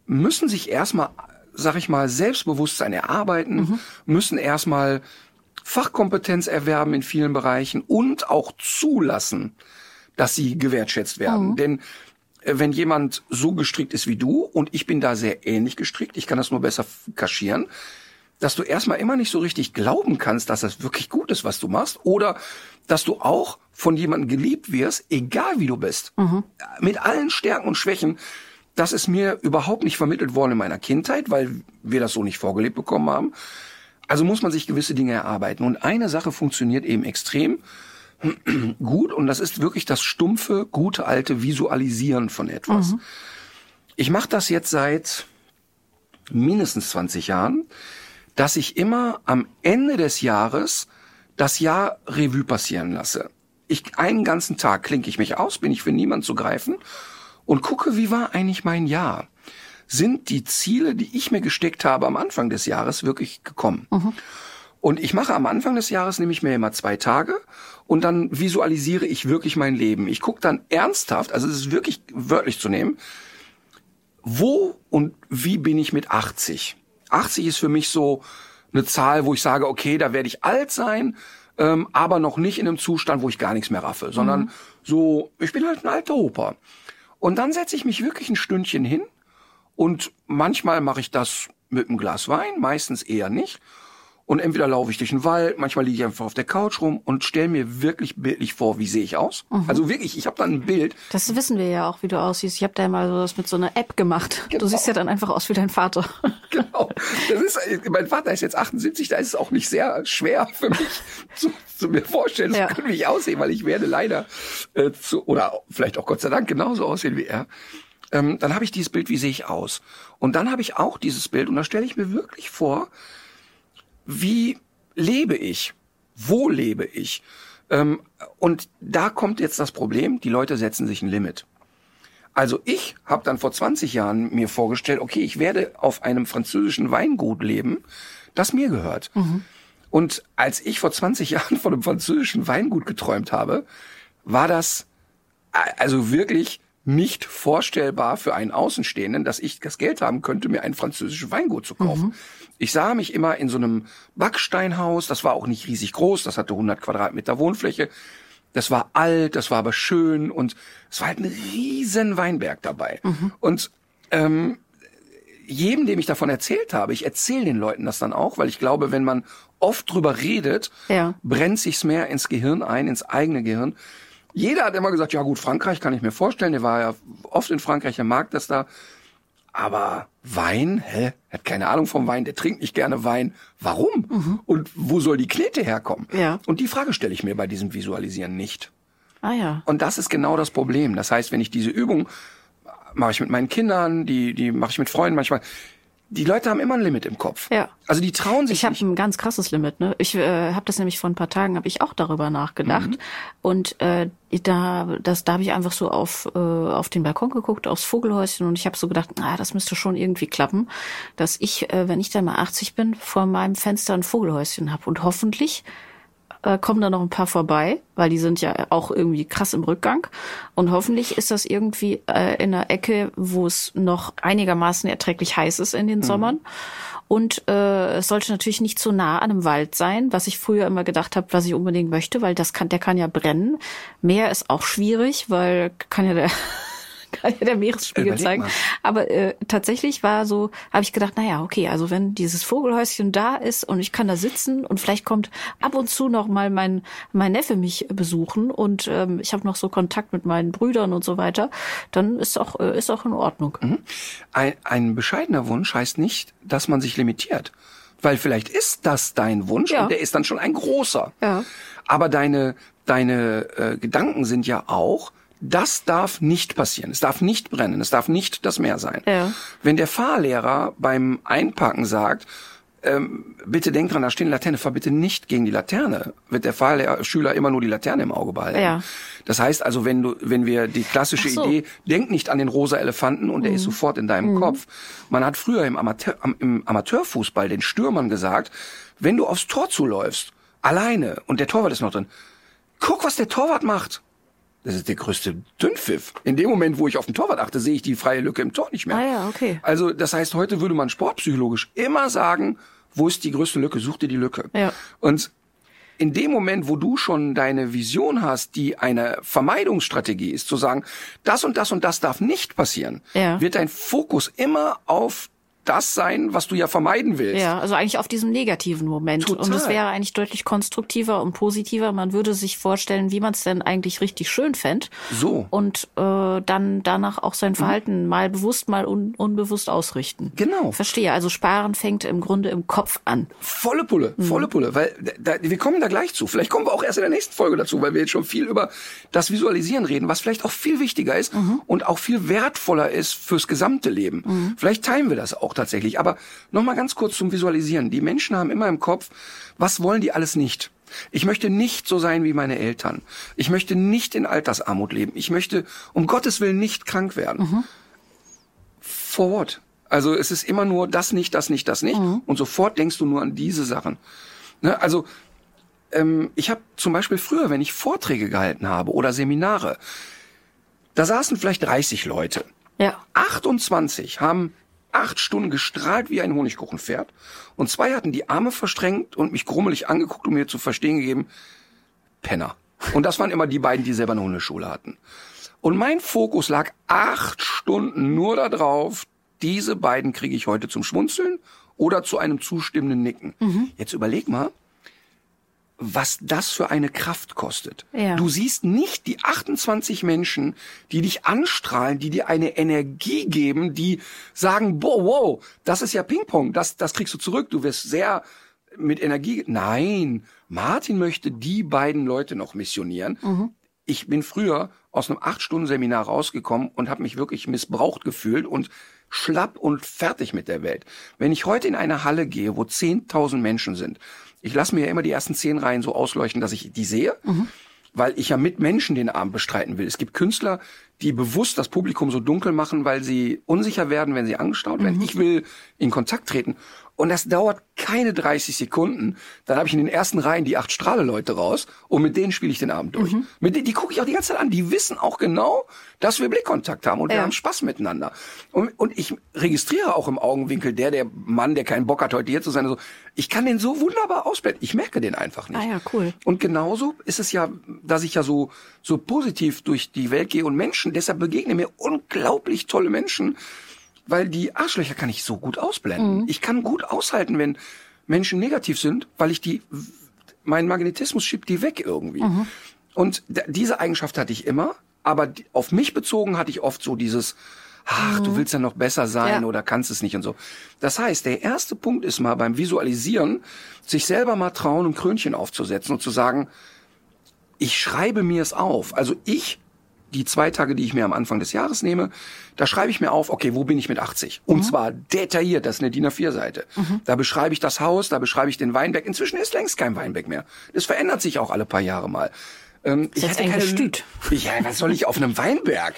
müssen sich erstmal, sag ich mal, Selbstbewusstsein erarbeiten, müssen erstmal Fachkompetenz erwerben in vielen Bereichen und auch zulassen, dass sie gewertschätzt werden. Denn äh, wenn jemand so gestrickt ist wie du und ich bin da sehr ähnlich gestrickt, ich kann das nur besser kaschieren, dass du erstmal immer nicht so richtig glauben kannst, dass das wirklich gut ist, was du machst, oder dass du auch von jemandem geliebt wirst, egal wie du bist. Mit allen Stärken und Schwächen. Das ist mir überhaupt nicht vermittelt worden in meiner Kindheit, weil wir das so nicht vorgelebt bekommen haben. Also muss man sich gewisse Dinge erarbeiten. Und eine Sache funktioniert eben extrem gut und das ist wirklich das stumpfe, gute alte Visualisieren von etwas. Ich mache das jetzt seit mindestens 20 Jahren, dass ich immer am Ende des Jahres das Jahr Revue passieren lasse. Ich einen ganzen Tag klinke ich mich aus, bin ich für niemand zu greifen und gucke, wie war eigentlich mein Jahr? Sind die Ziele, die ich mir gesteckt habe am Anfang des Jahres, wirklich gekommen? Und ich mache am Anfang des Jahres nehme ich mir immer zwei Tage und dann visualisiere ich wirklich mein Leben. Ich gucke dann ernsthaft, also es ist wirklich wörtlich zu nehmen, wo und wie bin ich mit 80? 80 ist für mich so eine Zahl, wo ich sage, okay, da werde ich alt sein, ähm, aber noch nicht in einem Zustand, wo ich gar nichts mehr raffe, sondern so, ich bin halt ein alter Opa. Und dann setze ich mich wirklich ein Stündchen hin und manchmal mache ich das mit einem Glas Wein, meistens eher nicht. Und entweder laufe ich durch den Wald, manchmal liege ich einfach auf der Couch rum und stelle mir wirklich bildlich vor, wie sehe ich aus. Also wirklich, ich habe dann ein Bild, Das wissen wir ja auch, wie du aussiehst. Ich habe da mal so das mit so einer App gemacht. Genau. Du siehst ja dann einfach aus wie dein Vater. Genau. Das ist, mein Vater ist jetzt 78, da ist es auch nicht sehr schwer für mich zu, zu mir vorstellen, Ja. könnte ich aussehen, weil ich werde leider äh, zu, oder vielleicht auch Gott sei Dank genauso aussehen wie er. Ähm, dann habe ich dieses Bild, wie sehe ich aus? Und dann habe ich auch dieses Bild und da stelle ich mir wirklich vor, wie lebe ich? Wo lebe ich? Ähm, und da kommt jetzt das Problem, die Leute setzen sich ein Limit. Also ich habe dann vor 20 Jahren mir vorgestellt, okay, ich werde auf einem französischen Weingut leben, das mir gehört. Und als ich vor 20 Jahren von einem französischen Weingut geträumt habe, war das also wirklich nicht vorstellbar für einen Außenstehenden, dass ich das Geld haben könnte, mir ein französisches Weingut zu kaufen. Ich sah mich immer in so einem Backsteinhaus, das war auch nicht riesig groß, das hatte 100 Quadratmeter Wohnfläche. Das war alt, das war aber schön und es war halt ein riesen Weinberg dabei. Und ähm, jedem, dem ich davon erzählt habe, ich erzähle den Leuten das dann auch, weil ich glaube, wenn man oft drüber redet, Ja. brennt sich's mehr ins Gehirn ein, ins eigene Gehirn. Jeder hat immer gesagt, ja gut, Frankreich kann ich mir vorstellen, der war ja oft in Frankreich, er mag das da. Aber Wein, hä? Er hat keine Ahnung vom Wein, der trinkt nicht gerne Wein. Warum? Und wo soll die Knete herkommen? Ja. Und die Frage stelle ich mir bei diesem Visualisieren nicht. Ah ja. Und das ist genau das Problem. Das heißt, wenn ich diese Übung mache ich mit meinen Kindern, die, die mache ich mit Freunden manchmal. Die Leute haben immer ein Limit im Kopf. Ja. Also die trauen sich Ich habe ein ganz krasses Limit. Ne? Ich äh, habe das nämlich vor ein paar Tagen habe ich auch darüber nachgedacht und äh, da das da habe ich einfach so auf äh, auf den Balkon geguckt aufs Vogelhäuschen und ich habe so gedacht, ah, das müsste schon irgendwie klappen, dass ich, äh, wenn ich dann mal 80 bin, vor meinem Fenster ein Vogelhäuschen habe und hoffentlich äh, kommen da noch ein paar vorbei, weil die sind ja auch irgendwie krass im Rückgang. Und hoffentlich ist das irgendwie äh, in einer Ecke, wo es noch einigermaßen erträglich heiß ist in den Sommern. Und äh, es sollte natürlich nicht zu nah an einem Wald sein, was ich früher immer gedacht habe, was ich unbedingt möchte, weil das kann, der kann ja brennen. Meer ist auch schwierig, weil kann ja der ja der Meeresspiegel mal. Aber äh, tatsächlich war so, habe ich gedacht, naja, okay, also wenn dieses Vogelhäuschen da ist und ich kann da sitzen und vielleicht kommt ab und zu noch mal mein mein Neffe mich besuchen und ähm, ich habe noch so Kontakt mit meinen Brüdern und so weiter, dann ist auch äh, ist auch in Ordnung. Ein, ein bescheidener Wunsch heißt nicht, dass man sich limitiert. Weil vielleicht ist das dein Wunsch Ja. und der ist dann schon ein großer. Ja. Aber deine, deine äh, Gedanken sind ja auch, das darf nicht passieren. Es darf nicht brennen. Es darf nicht das Meer sein. Ja. Wenn der Fahrlehrer beim Einparken sagt, ähm, bitte denk dran, da steht eine Laterne, fahr bitte nicht gegen die Laterne, wird der Fahrlehrer, Schüler immer nur die Laterne im Auge behalten. Ja. Das heißt also, wenn du, wenn wir die klassische so. Mhm. Idee, denk nicht an den rosa Elefanten und der ist sofort in deinem Kopf. Man hat früher im, Amateur, am- im Amateurfußball den Stürmern gesagt, wenn du aufs Tor zuläufst, alleine und der Torwart ist noch drin, guck, was der Torwart macht. Das ist der größte Dünnpfiff. In dem Moment, wo ich auf den Torwart achte, sehe ich die freie Lücke im Tor nicht mehr. Ah ja, okay. Also das heißt, heute würde man sportpsychologisch immer sagen, wo ist die größte Lücke? Such dir die Lücke. Ja. Und in dem Moment, wo du schon deine Vision hast, die eine Vermeidungsstrategie ist, zu sagen, das und das und das darf nicht passieren, Ja. wird dein Fokus immer auf das sein, was du ja vermeiden willst. Ja, also eigentlich auf diesem negativen Moment. Total. Und es wäre eigentlich deutlich konstruktiver und positiver. Man würde sich vorstellen, wie man es denn eigentlich richtig schön fände. So. Und äh, dann danach auch sein Verhalten mal bewusst, mal un unbewusst ausrichten. Genau. Verstehe. Also Sparen fängt im Grunde im Kopf an. Volle Pulle, volle Pulle, weil da, wir kommen da gleich zu. Vielleicht kommen wir auch erst in der nächsten Folge dazu, weil wir jetzt schon viel über das Visualisieren reden, was vielleicht auch viel wichtiger ist und auch viel wertvoller ist fürs gesamte Leben. Vielleicht teilen wir das auch tatsächlich. Aber noch mal ganz kurz zum Visualisieren. Die Menschen haben immer im Kopf, was wollen die alles nicht? Ich möchte nicht so sein wie meine Eltern. Ich möchte nicht in Altersarmut leben. Ich möchte um Gottes Willen nicht krank werden. For what? Also es ist immer nur das nicht, das nicht, das nicht. Und sofort denkst du nur an diese Sachen. Ne? Also ähm, ich habe zum Beispiel früher, wenn ich Vorträge gehalten habe oder Seminare, da saßen vielleicht 30 Leute. Ja. 28 haben acht Stunden gestrahlt wie ein Honigkuchenpferd und zwei hatten die Arme verstrengt und mich grummelig angeguckt und mir zu verstehen gegeben, Penner. Und das waren immer die beiden, die selber eine Hundeschule hatten. Und mein Fokus lag acht Stunden nur darauf, diese beiden kriege ich heute zum Schmunzeln oder zu einem zustimmenden Nicken. Jetzt überleg mal, was das für eine Kraft kostet. Ja. Du siehst nicht die 28 Menschen, die dich anstrahlen, die dir eine Energie geben, die sagen, boah, wow, das ist ja Ping-Pong, das, das kriegst du zurück, du wirst sehr mit Energie. Nein, Martin möchte die beiden Leute noch missionieren. Ich bin früher aus einem acht Stunden Seminar rausgekommen und habe mich wirklich missbraucht gefühlt und schlapp und fertig mit der Welt. Wenn ich heute in eine Halle gehe, wo 10.000 Menschen sind, ich lasse mir ja immer die ersten zehn Reihen so ausleuchten, dass ich die sehe, weil ich ja mit Menschen den Abend bestreiten will. Es gibt Künstler, die bewusst das Publikum so dunkel machen, weil sie unsicher werden, wenn sie angestaut werden. Ich will in Kontakt treten. Und das dauert keine 30 Sekunden. Dann habe ich in den ersten Reihen die acht Strahle-Leute raus und mit denen spiele ich den Abend durch. Mit denen, die gucke ich auch die ganze Zeit an. Die wissen auch genau, dass wir Blickkontakt haben und wir Ja. haben Spaß miteinander. Und, und ich registriere auch im Augenwinkel, der, der Mann, der keinen Bock hat, heute hier zu sein, so, ich kann den so wunderbar ausblenden. Ich merke den einfach nicht. Ah ja, cool. Und genauso ist es ja, dass ich ja so, so positiv durch die Welt gehe und Menschen, deshalb begegnen mir unglaublich tolle Menschen, weil die Arschlöcher kann ich so gut ausblenden. Ich kann gut aushalten, wenn Menschen negativ sind, weil ich die, mein Magnetismus schiebt die weg irgendwie. Und d- diese Eigenschaft hatte ich immer, aber auf mich bezogen hatte ich oft so dieses ach, du willst ja noch besser sein Ja. oder kannst es nicht und so. Das heißt, der erste Punkt ist mal beim Visualisieren, sich selber mal trauen, ein Krönchen aufzusetzen und zu sagen, ich schreibe mir es auf. Also ich, die zwei Tage, die ich mir am Anfang des Jahres nehme, da schreibe ich mir auf, okay, wo bin ich mit 80? Und zwar detailliert, das ist eine DIN A4-Seite. Da beschreibe ich das Haus, da beschreibe ich den Weinberg. Inzwischen ist längst kein Weinberg mehr. Das verändert sich auch alle paar Jahre mal. Ähm, ich hätte ein keine Gestüt. Ja, was soll ich auf einem Weinberg?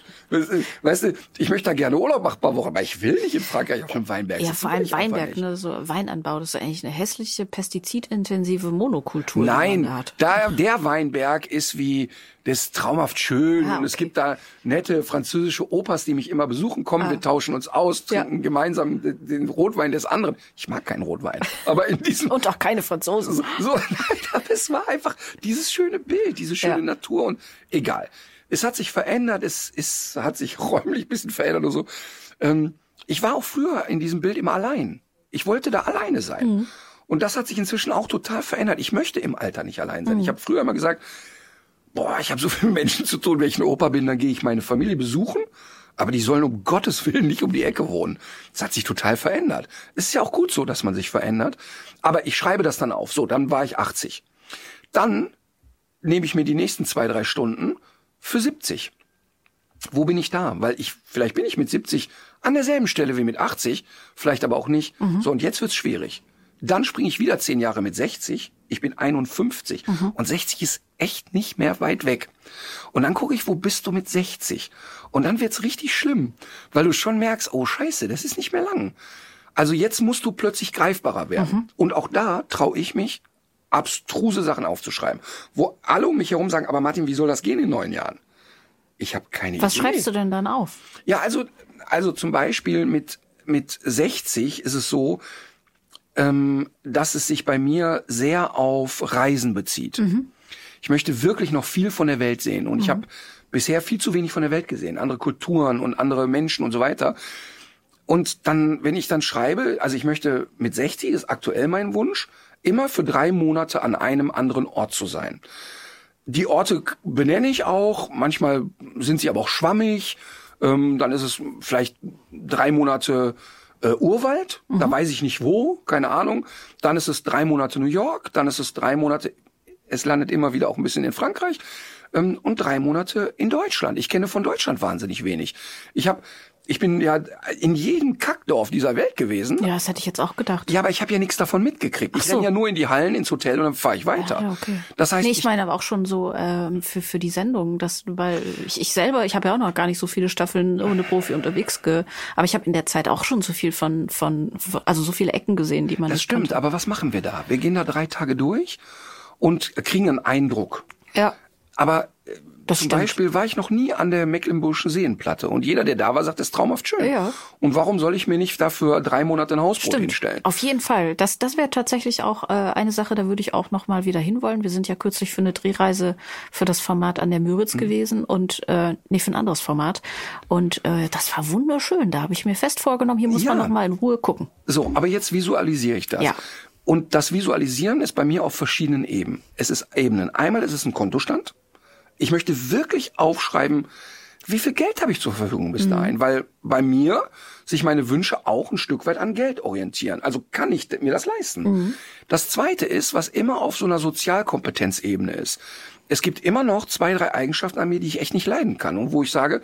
Weißt du, ich möchte da gerne Urlaub machen, paar Wochen, aber ich will nicht in Frankreich auf einem Weinberg. Ja, vor allem Weinberg, ne, so Weinanbau, das ist eigentlich eine hässliche, pestizidintensive Monokultur. Nein, da, der Weinberg ist wie, das ist traumhaft schön Ah, und es okay. gibt da nette französische Opas, die mich immer besuchen kommen. Wir tauschen uns aus, Ja. trinken gemeinsam den, Rotwein des anderen. Ich mag keinen Rotwein, aber in diesem Und auch keine Franzosen. so, so nein, es war einfach dieses schöne Bild, diese schöne Ja. Natur und egal. Es hat sich verändert, es, es hat sich räumlich ein bisschen verändert und so. Ähm, ich war auch früher in diesem Bild immer allein. Ich wollte da alleine sein. Mhm. Und das hat sich inzwischen auch total verändert. Ich möchte im Alter nicht allein Mhm. sein. Ich habe früher immer gesagt, boah, ich habe so viele Menschen zu tun, wenn ich ein Opa bin, dann gehe ich meine Familie besuchen. Aber die sollen um Gottes Willen nicht um die Ecke wohnen. Das hat sich total verändert. Es ist ja auch gut so, dass man sich verändert. Aber ich schreibe das dann auf. So, dann war ich 80. Dann nehme ich mir die nächsten zwei, drei Stunden für 70. Wo bin ich da? Weil ich, vielleicht bin ich mit 70 an derselben Stelle wie mit 80, vielleicht aber auch nicht. So, und jetzt wird's schwierig. Dann springe ich wieder zehn Jahre mit 60. Ich bin 51. Und 60 ist echt nicht mehr weit weg. Und dann gucke ich, wo bist du mit 60? Und dann wird's richtig schlimm, weil du schon merkst, oh Scheiße, das ist nicht mehr lang. Also jetzt musst du plötzlich greifbarer werden. Und auch da traue ich mich, abstruse Sachen aufzuschreiben, wo alle um mich herum sagen, aber Martin, wie soll das gehen in neun Jahren? Ich habe keine Was Idee. schreibst du denn dann auf? Ja, also, also zum Beispiel mit, mit 60 ist es so, ähm, dass es sich bei mir sehr auf Reisen bezieht. Ich möchte wirklich noch viel von der Welt sehen und ich habe bisher viel zu wenig von der Welt gesehen, andere Kulturen und andere Menschen und so weiter. Und dann, wenn ich dann schreibe, also ich möchte mit 60 ist aktuell mein Wunsch, immer für drei Monate an einem anderen Ort zu sein. Die Orte benenne ich auch, manchmal sind sie aber auch schwammig. Ähm, dann ist es vielleicht drei Monate äh, Urwald, da weiß ich nicht wo, keine Ahnung. Dann ist es drei Monate New York, dann ist es drei Monate, es landet immer wieder auch ein bisschen in Frankreich ähm, und drei Monate in Deutschland. Ich kenne von Deutschland wahnsinnig wenig. Ich habe, ich bin ja in jedem Kackdorf dieser Welt gewesen. Ja, das hätte ich jetzt auch gedacht. Ja, aber ich habe ja nichts davon mitgekriegt. Ich so. renne ja nur in die Hallen, ins Hotel und dann fahre ich weiter. Ja, okay. Das heißt, nee, ich meine aber auch schon so ähm, für für die Sendung, dass weil ich, ich selber, ich habe ja auch noch gar nicht so viele Staffeln ohne Profi unterwegs, ge, aber ich habe in der Zeit auch schon so viel von von also so viele Ecken gesehen, die man das stimmt. kannte. Aber was machen wir da? Wir gehen da drei Tage durch und kriegen einen Eindruck. Ja, Aber äh, Das zum stimmt. Beispiel war ich noch nie an der Mecklenburgischen Seenplatte und jeder, der da war, sagt, das ist traumhaft schön. Ja. Und warum soll ich mir nicht dafür drei Monate ein Hausboot stimmt. hinstellen? Auf jeden Fall. Das das wäre tatsächlich auch äh, eine Sache, da würde ich auch noch mal wieder hinwollen. Wir sind ja kürzlich für eine Drehreise für das Format an der Müritz Mhm. gewesen und äh, nee, für ein anderes Format und äh, das war wunderschön. Da habe ich mir fest vorgenommen, hier muss man Ja. noch mal in Ruhe gucken. So, aber jetzt visualisiere ich das. Ja. Und das Visualisieren ist bei mir auf verschiedenen Ebenen. Es ist Ebenen. Einmal ist es ein Kontostand. Ich möchte wirklich aufschreiben, wie viel Geld habe ich zur Verfügung bis dahin? Weil bei mir sich meine Wünsche auch ein Stück weit an Geld orientieren. Also kann ich mir das leisten. Das zweite ist, was immer auf so einer Sozialkompetenzebene ist. Es gibt immer noch zwei, drei Eigenschaften an mir, die ich echt nicht leiden kann und wo ich sage,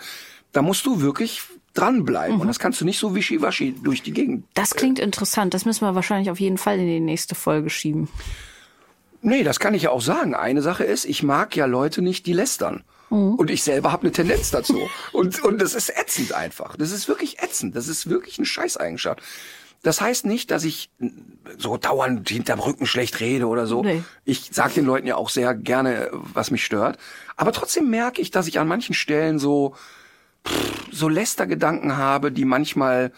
da musst du wirklich dranbleiben. Und das kannst du nicht so wischiwaschi durch die Gegend Das klingt interessant. Das müssen wir wahrscheinlich auf jeden Fall in die nächste Folge schieben. Nee, das kann ich ja auch sagen. Eine Sache ist, ich mag ja Leute nicht, die lästern. Und ich selber habe eine Tendenz dazu. und, und das ist ätzend einfach. Das ist wirklich ätzend. Das ist wirklich eine Scheißeigenschaft. Das heißt nicht, dass ich so dauernd hinterm Rücken schlecht rede oder so. Nee. Ich sage den Leuten ja auch sehr gerne, was mich stört. Aber trotzdem merke ich, dass ich an manchen Stellen so, pff, so Lästergedanken habe, die manchmal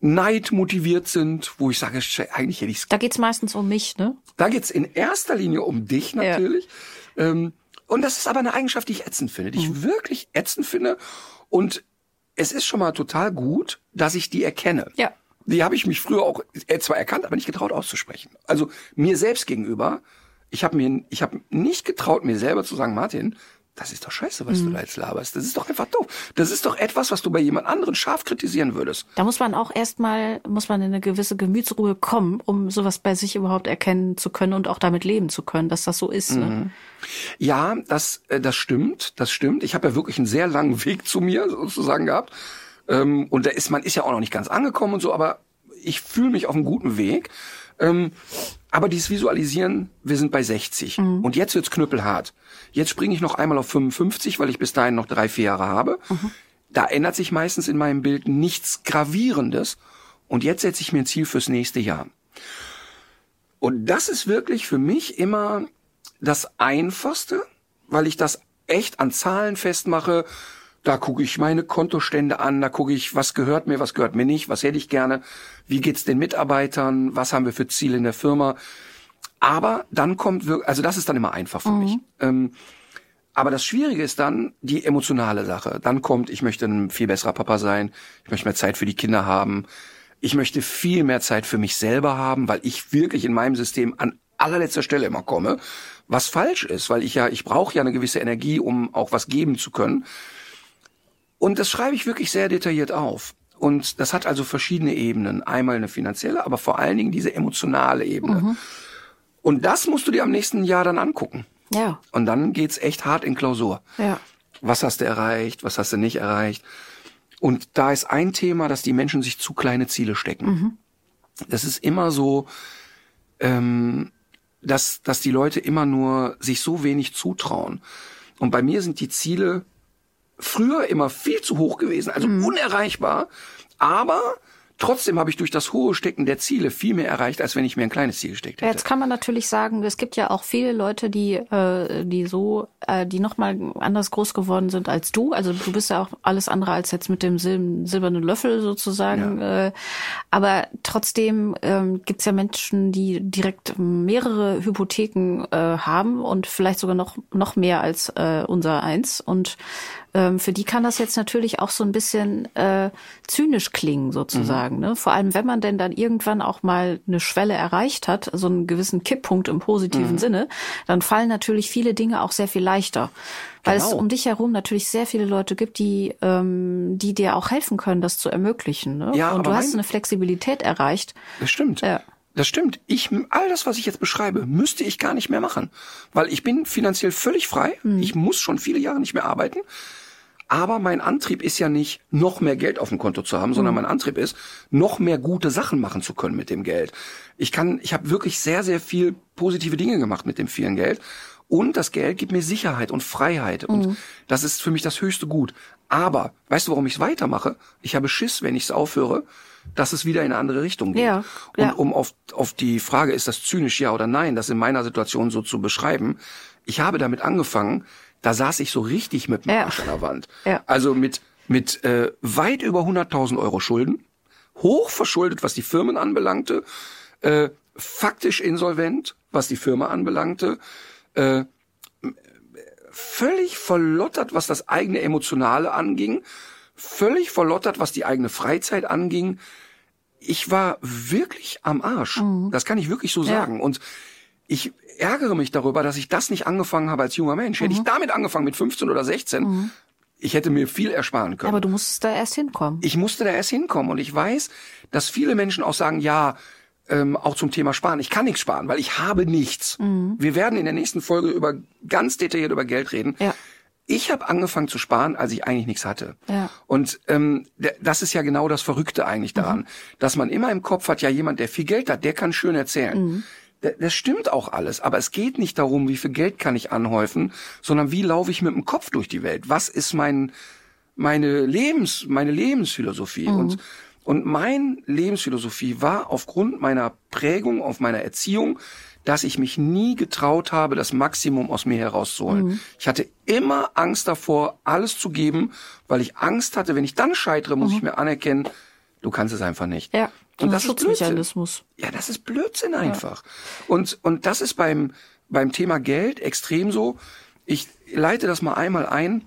Neid motiviert sind, wo ich sage, eigentlich hätte ich Da geht's meistens um mich, ne? da geht's in erster Linie um dich natürlich. Ähm, und das ist aber eine Eigenschaft, die ich ätzend finde, die ich wirklich ätzend finde. Und es ist schon mal total gut, dass ich die erkenne. Ja. Die habe ich mich früher auch äh, zwar erkannt, aber nicht getraut auszusprechen. Also mir selbst gegenüber, ich habe mir, ich habe nicht getraut, mir selber zu sagen, Martin, das ist doch scheiße, was du da jetzt laberst. Das ist doch einfach doof. Das ist doch etwas, was du bei jemand anderen scharf kritisieren würdest. Da muss man auch erstmal, muss man in eine gewisse Gemütsruhe kommen, um sowas bei sich überhaupt erkennen zu können und auch damit leben zu können, dass das so ist. Ne? Ja, das, äh, das stimmt, das stimmt. Ich habe ja wirklich einen sehr langen Weg zu mir sozusagen gehabt. Ähm, und da ist, man ist ja auch noch nicht ganz angekommen und so, aber ich fühle mich auf einem guten Weg. Aber dieses Visualisieren, wir sind bei 60 und jetzt wird's knüppelhart. Jetzt springe ich noch einmal auf 55, weil ich bis dahin noch drei, vier Jahre habe. Da ändert sich meistens in meinem Bild nichts Gravierendes. Und jetzt setze ich mir ein Ziel fürs nächste Jahr. Und das ist wirklich für mich immer das Einfachste, weil ich das echt an Zahlen festmache. Da gucke ich meine Kontostände an, da gucke ich, was gehört mir, was gehört mir nicht, was hätte ich gerne, wie geht's den Mitarbeitern, was haben wir für Ziele in der Firma. Aber dann kommt wirklich, also das ist dann immer einfach für mich. Ähm, aber das Schwierige ist dann die emotionale Sache. Dann kommt, ich möchte ein viel besserer Papa sein, ich möchte mehr Zeit für die Kinder haben, ich möchte viel mehr Zeit für mich selber haben, weil ich wirklich in meinem System an allerletzter Stelle immer komme, was falsch ist, weil ich ja, ich brauche ja eine gewisse Energie, um auch was geben zu können. Und das schreibe ich wirklich sehr detailliert auf. Und das hat also verschiedene Ebenen. Einmal eine finanzielle, aber vor allen Dingen diese emotionale Ebene. Und das musst du dir am nächsten Jahr dann angucken. Ja, Und dann geht's echt hart in Klausur. ja. Was hast du erreicht? Was hast du nicht erreicht? Und da ist ein Thema, dass die Menschen sich zu kleine Ziele stecken. Das ist immer so, ähm, dass, dass die Leute immer nur sich so wenig zutrauen. Und bei mir sind die Ziele früher immer viel zu hoch gewesen, also unerreichbar. Aber trotzdem habe ich durch das hohe Stecken der Ziele viel mehr erreicht, als wenn ich mir ein kleines Ziel gesteckt Ja, hätte. Jetzt kann man natürlich sagen, es gibt ja auch viele Leute, die, äh, die so, äh, die noch mal anders groß geworden sind als du. Also du bist ja auch alles andere als jetzt mit dem Sil silbernen Löffel sozusagen. Äh, aber trotzdem ähm, gibt's ja Menschen, die direkt mehrere Hypotheken äh, haben und vielleicht sogar noch noch mehr als äh, unser eins. Und ähm, für die kann das jetzt natürlich auch so ein bisschen äh, zynisch klingen sozusagen. Ne? Vor allem, wenn man denn dann irgendwann auch mal eine Schwelle erreicht hat, so einen gewissen Kipppunkt im positiven Sinne, dann fallen natürlich viele Dinge auch sehr viel leichter. Weil es Genau. um dich herum natürlich sehr viele Leute gibt, die, ähm, die dir auch helfen können, das zu ermöglichen. Ne? Ja, Und du hast eine Flexibilität erreicht. Das stimmt. Ja. Das stimmt. Ich, all das, was ich jetzt beschreibe, müsste ich gar nicht mehr machen. Weil ich bin finanziell völlig frei. Ich muss schon viele Jahre nicht mehr arbeiten. Aber mein Antrieb ist ja nicht, noch mehr Geld auf dem Konto zu haben, sondern mein Antrieb ist, noch mehr gute Sachen machen zu können mit dem Geld. Ich kann, ich habe wirklich sehr, sehr viel positive Dinge gemacht mit dem vielen Geld. Und das Geld gibt mir Sicherheit und Freiheit. Und das ist für mich das höchste Gut. Aber, weißt du, warum ich es weitermache? Ich habe Schiss, wenn ich es aufhöre, dass es wieder in eine andere Richtung geht. Ja, Und ja. um auf, auf die Frage, ist das zynisch, ja oder nein, das in meiner Situation so zu beschreiben, ich habe damit angefangen, da saß ich so richtig mit dem Ja. Arsch an der Wand. Ja. Also mit, mit äh, weit über 100.000 Euro Schulden, hoch verschuldet, was die Firmen anbelangte, äh, faktisch insolvent, was die Firma anbelangte, äh, völlig verlottert, was das eigene Emotionale anging, völlig verlottert, was die eigene Freizeit anging. Ich war wirklich am Arsch. Das kann ich wirklich so Mhm. Ja. sagen. Und ich ärgere mich darüber, dass ich das nicht angefangen habe als junger Mensch. Hätte Mhm. ich damit angefangen mit 15 oder 16, ich hätte mir viel ersparen können. Aber du musstest da erst hinkommen. Ich musste da erst hinkommen und ich weiß, dass viele Menschen auch sagen, ja, ähm, auch zum Thema Sparen. Ich kann nichts sparen, weil ich habe nichts. Wir werden in der nächsten Folge über ganz detailliert über Geld reden. Ja. Ich habe angefangen zu sparen, als ich eigentlich nichts hatte. Ja. Und ähm, das ist ja genau das Verrückte eigentlich daran, dass man immer im Kopf hat, ja jemand, der viel Geld hat, der kann schön erzählen. Da- Das stimmt auch alles, aber es geht nicht darum, wie viel Geld kann ich anhäufen, sondern wie laufe ich mit dem Kopf durch die Welt? Was ist mein meine Lebens meine Lebensphilosophie und und mein Lebensphilosophie war aufgrund meiner Prägung, auf meiner Erziehung, dass ich mich nie getraut habe, das Maximum aus mir herauszuholen. Ich hatte immer Angst davor, alles zu geben, weil ich Angst hatte, wenn ich dann scheitere, muss ich mir anerkennen, du kannst es einfach nicht. Ja. Und das ist Blödsinn. Ja, das ist Blödsinn einfach. Und, und das ist beim, beim Thema Geld extrem so. Ich leite das mal einmal ein.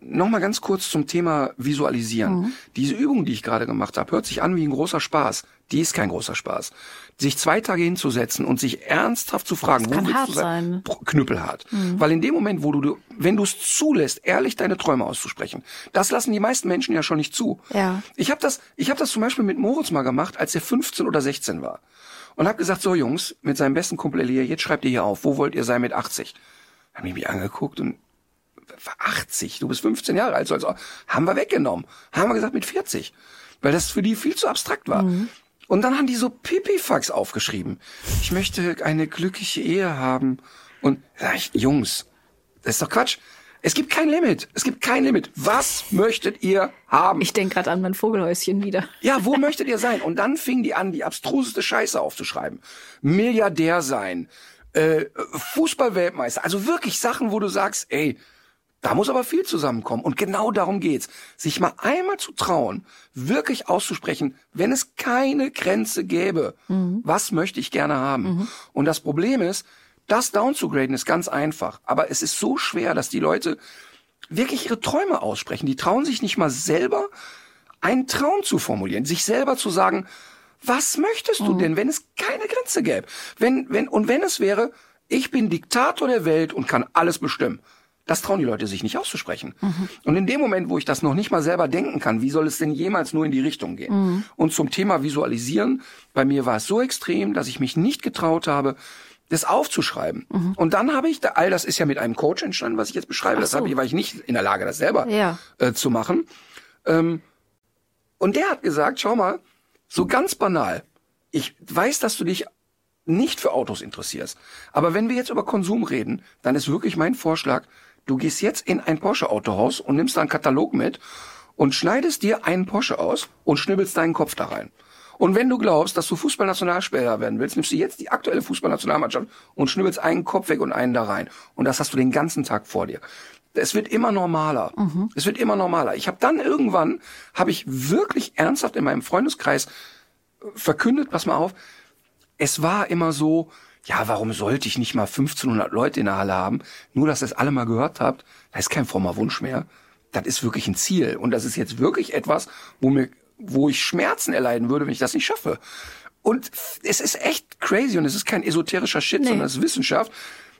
Nochmal ganz kurz zum Thema Visualisieren. Mhm. Diese Übung, die ich gerade gemacht habe, hört sich an wie ein großer Spaß. Die ist kein großer Spaß. Sich zwei Tage hinzusetzen und sich ernsthaft zu fragen, Das kann willst hart du sein. Mhm. Pro- Knüppelhart. Weil in dem Moment, wo du, wenn du es zulässt, ehrlich deine Träume auszusprechen, das lassen die meisten Menschen ja schon nicht zu. Ja. Ich habe das, ich habe das zum Beispiel mit Moritz mal gemacht, als er 15 oder 16 war. Und habe gesagt, so Jungs, mit seinem besten Kumpel Elia, jetzt schreibt ihr hier auf, wo wollt ihr sein mit 80? Haben die mich angeguckt und 80, du bist 15 Jahre alt, so also haben wir weggenommen. Haben wir gesagt mit 40, weil das für die viel zu abstrakt war. Und dann haben die so Pipifax aufgeschrieben. Ich möchte eine glückliche Ehe haben. Und sag ich, Jungs, das ist doch Quatsch. Es gibt kein Limit. Es gibt kein Limit. Was möchtet ihr haben? Ich denke gerade an mein Vogelhäuschen wieder. Ja, wo möchtet ihr sein? Und dann fingen die an, die abstruseste Scheiße aufzuschreiben. Milliardär sein, äh, Fußballweltmeister. Also wirklich Sachen, wo du sagst, ey, da muss aber viel zusammenkommen. Und genau darum geht's. Sich mal einmal zu trauen, wirklich auszusprechen, wenn es keine Grenze gäbe, was möchte ich gerne haben? Und das Problem ist, das downzugraden ist ganz einfach. Aber es ist so schwer, dass die Leute wirklich ihre Träume aussprechen. Die trauen sich nicht mal selber, einen Traum zu formulieren, sich selber zu sagen, was möchtest du denn, wenn es keine Grenze gäbe? Wenn, wenn, und wenn es wäre, ich bin Diktator der Welt und kann alles bestimmen. Das trauen die Leute sich nicht auszusprechen. Und in dem Moment, wo ich das noch nicht mal selber denken kann, wie soll es denn jemals nur in die Richtung gehen? Und zum Thema Visualisieren, bei mir war es so extrem, dass ich mich nicht getraut habe, das aufzuschreiben. Und dann habe ich, da, all das ist ja mit einem Coach entstanden, was ich jetzt beschreibe. Das so. habe ich, war ich nicht in der Lage, das selber Ja. äh, zu machen. Ähm, und der hat gesagt, schau mal, so ganz banal, ich weiß, dass du dich nicht für Autos interessierst. Aber wenn wir jetzt über Konsum reden, dann ist wirklich mein Vorschlag, du gehst jetzt in ein Porsche-Autohaus und nimmst da einen Katalog mit und schneidest dir einen Porsche aus und schnibbelst deinen Kopf da rein. Und wenn du glaubst, dass du Fußballnationalspieler werden willst, nimmst du jetzt die aktuelle Fußballnationalmannschaft und schnibbelst einen Kopf weg und einen da rein. Und das hast du den ganzen Tag vor dir. Es wird immer normaler. Es wird immer normaler. Ich habe dann irgendwann, habe ich wirklich ernsthaft in meinem Freundeskreis verkündet, pass mal auf, es war immer so, ja, warum sollte ich nicht mal 1500 Leute in der Halle haben? Nur, dass ihr es alle mal gehört habt, das ist kein frommer Wunsch mehr. Das ist wirklich ein Ziel. Und das ist jetzt wirklich etwas, wo mir, wo ich Schmerzen erleiden würde, wenn ich das nicht schaffe. Und es ist echt crazy und es ist kein esoterischer Shit, Nee. sondern es ist Wissenschaft.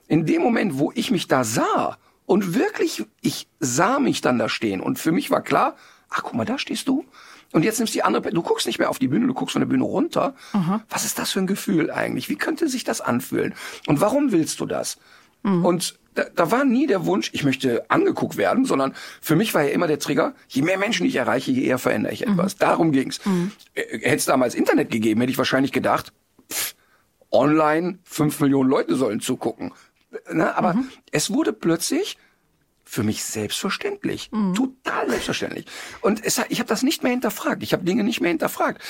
In dem Moment, wo ich mich da sah und wirklich, ich sah mich dann da stehen und für mich war klar, ach guck mal, da stehst du. Und jetzt nimmst die andere, du guckst nicht mehr auf die Bühne, du guckst von der Bühne runter. Was ist das für ein Gefühl eigentlich? Wie könnte sich das anfühlen? Und warum willst du das? Und da, da war nie der Wunsch, ich möchte angeguckt werden, sondern für mich war ja immer der Trigger, je mehr Menschen ich erreiche, je eher verändere ich etwas. Darum ging's. Äh, Hätte es damals Internet gegeben, hätte ich wahrscheinlich gedacht, pff, online fünf Millionen Leute sollen zugucken. Na, aber es wurde plötzlich für mich selbstverständlich. Total selbstverständlich. Und es, ich habe das nicht mehr hinterfragt. Ich habe Dinge nicht mehr hinterfragt.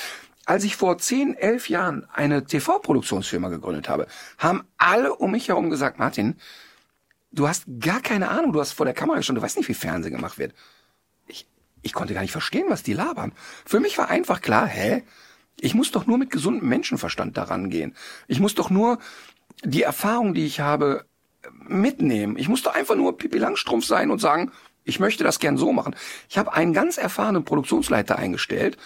Als ich vor 10, 11 Jahren eine TV-Produktionsfirma gegründet habe, haben alle um mich herum gesagt, Martin, du hast gar keine Ahnung, du hast vor der Kamera gestanden, du weißt nicht, wie Fernsehen gemacht wird. Ich, ich konnte gar nicht verstehen, was die labern. Für mich war einfach klar, hä? Ich muss doch nur mit gesundem Menschenverstand daran gehen. Ich muss doch nur die Erfahrung, die ich habe, mitnehmen. Ich muss doch einfach nur Pippi Langstrumpf sein und sagen, ich möchte das gern so machen. Ich habe einen ganz erfahrenen Produktionsleiter eingestellt,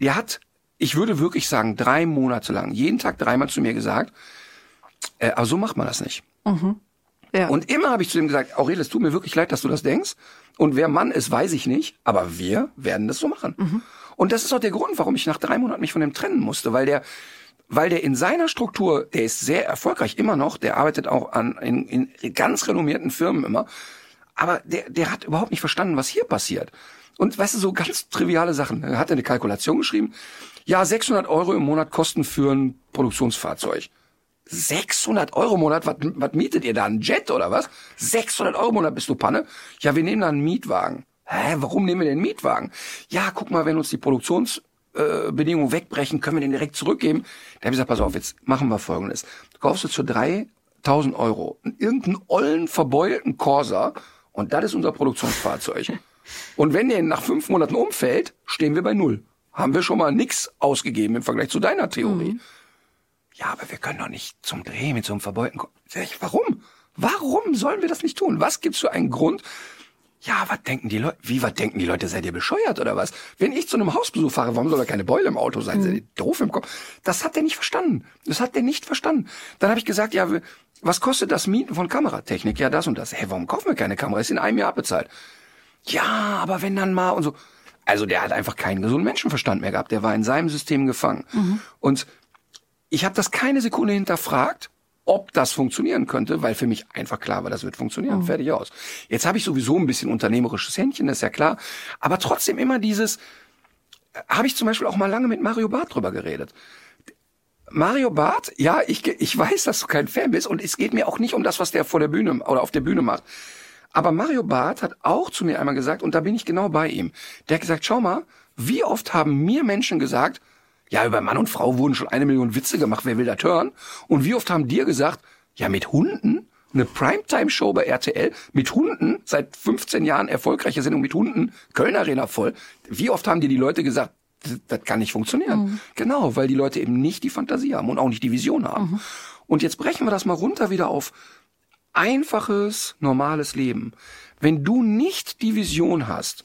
der hat, ich würde wirklich sagen, drei Monate lang, jeden Tag dreimal zu mir gesagt, äh, aber so macht man das nicht. Ja. Und immer habe ich zu ihm gesagt, Aurel, es tut mir wirklich leid, dass du das denkst. Und wer Mann ist, weiß ich nicht. Aber wir werden das so machen. Und das ist auch der Grund, warum ich nach drei Monaten mich von dem trennen musste, weil der, weil der in seiner Struktur, der ist sehr erfolgreich immer noch, der arbeitet auch an in, in ganz renommierten Firmen immer, aber der, der hat überhaupt nicht verstanden, was hier passiert. Und weißt du, so ganz triviale Sachen. Er hat eine Kalkulation geschrieben. Ja, 600 Euro im Monat Kosten für ein Produktionsfahrzeug. 600 Euro im Monat, was, was mietet ihr da? Ein Jet oder was? 600 Euro im Monat bist du Panne? Ja, wir nehmen da einen Mietwagen. Hä, warum nehmen wir den Mietwagen? Ja, guck mal, wenn uns die Produktionsbedingungen äh, Bedingungen wegbrechen, können wir den direkt zurückgeben. Da habe ich gesagt, pass auf, jetzt machen wir Folgendes. Du kaufst jetzt für 3000 Euro irgendeinen ollen, verbeulten Corsa und das ist unser Produktionsfahrzeug. Und wenn der nach fünf Monaten umfällt, stehen wir bei null. Haben wir schon mal nix ausgegeben im Vergleich zu deiner Theorie. Ja, aber wir können doch nicht zum Dreh mit so einem verbeulten ich, warum? Warum sollen wir das nicht tun? Was gibt's für einen Grund? Ja, was denken die Leute? Wie, was denken die Leute? Seid ihr bescheuert oder was? Wenn ich zu einem Hausbesuch fahre, warum soll da keine Beule im Auto sein? Seid ihr doof im Kopf? Das hat der nicht verstanden. Das hat der nicht verstanden. Dann habe ich gesagt, ja, was kostet das Mieten von Kameratechnik? Ja, das und das. Hä, warum kaufen wir keine Kamera? Ist in einem Jahr abbezahlt. Ja, aber wenn dann mal und so. Also der hat einfach keinen gesunden Menschenverstand mehr gehabt. Der war in seinem System gefangen. Und ich habe das keine Sekunde hinterfragt, ob das funktionieren könnte, weil für mich einfach klar war, das wird funktionieren. Fertig aus. Jetzt habe ich sowieso ein bisschen unternehmerisches Händchen, das ist ja klar. Aber trotzdem immer dieses, äh, habe ich zum Beispiel auch mal lange mit Mario Barth drüber geredet. Mario Barth, ja, ich, ich weiß, dass du kein Fan bist und es geht mir auch nicht um das, was der vor der Bühne oder auf der Bühne macht. Aber Mario Barth hat auch zu mir einmal gesagt, und da bin ich genau bei ihm, der hat gesagt, schau mal, wie oft haben mir Menschen gesagt, ja, über Mann und Frau wurden schon eine Million Witze gemacht, wer will das hören? Und wie oft haben dir gesagt, ja, mit Hunden? Eine Primetime-Show bei RTL mit Hunden, seit 15 Jahren erfolgreiche Sendung mit Hunden, Köln Arena voll. Wie oft haben dir die Leute gesagt, das, das kann nicht funktionieren? Genau, weil die Leute eben nicht die Fantasie haben und auch nicht die Vision haben. Und jetzt brechen wir das mal runter wieder auf einfaches, normales Leben. Wenn du nicht die Vision hast,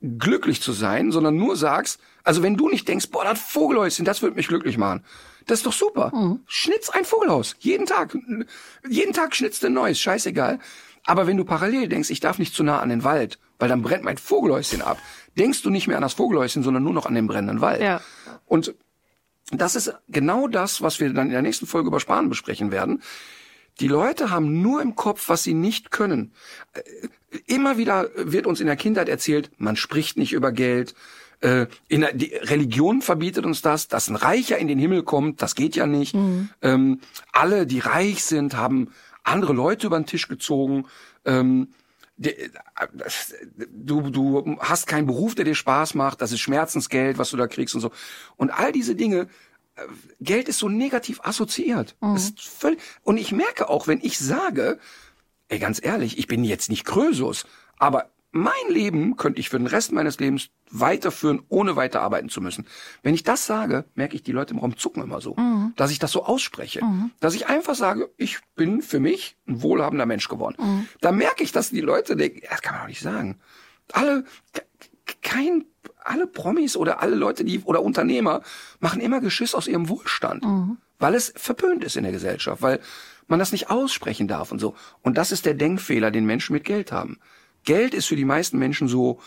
glücklich zu sein, sondern nur sagst, also wenn du nicht denkst, boah, das Vogelhäuschen, das wird mich glücklich machen. Das ist doch super. Schnitz ein Vogelhaus. Jeden Tag. Jeden Tag schnitzt ein neues. Scheißegal. Aber wenn du parallel denkst, ich darf nicht zu nah an den Wald, weil dann brennt mein Vogelhäuschen ab, denkst du nicht mehr an das Vogelhäuschen, sondern nur noch an den brennenden Wald. Ja. Und das ist genau das, was wir dann in der nächsten Folge über Sparen besprechen werden. Die Leute haben nur im Kopf, was sie nicht können. Äh, Immer wieder wird uns in der Kindheit erzählt, man spricht nicht über Geld. Äh, In die Religion verbietet uns das, dass ein Reicher in den Himmel kommt, das geht ja nicht. Ähm, alle, die reich sind, haben andere Leute über den Tisch gezogen. Ähm, äh, du, du hast keinen Beruf, der dir Spaß macht, das ist Schmerzensgeld, was du da kriegst und so. Und all diese Dinge, äh, Geld ist so negativ assoziiert. Ist völlig, und ich merke auch, wenn ich sage, ey, ganz ehrlich, ich bin jetzt nicht Krösus, aber mein Leben könnte ich für den Rest meines Lebens weiterführen, ohne weiter arbeiten zu müssen. Wenn ich das sage, merke ich die Leute im Raum zucken immer so, dass ich das so ausspreche, dass ich einfach sage, ich bin für mich ein wohlhabender Mensch geworden. Da merke ich, dass die Leute denken, das kann man doch nicht sagen. Alle, ke- kein, alle Promis oder alle Leute, die, oder Unternehmer machen immer Geschiss aus ihrem Wohlstand, weil es verpönt ist in der Gesellschaft, weil man das nicht aussprechen darf und so. Und das ist der Denkfehler, den Menschen mit Geld haben. Geld ist für die meisten Menschen so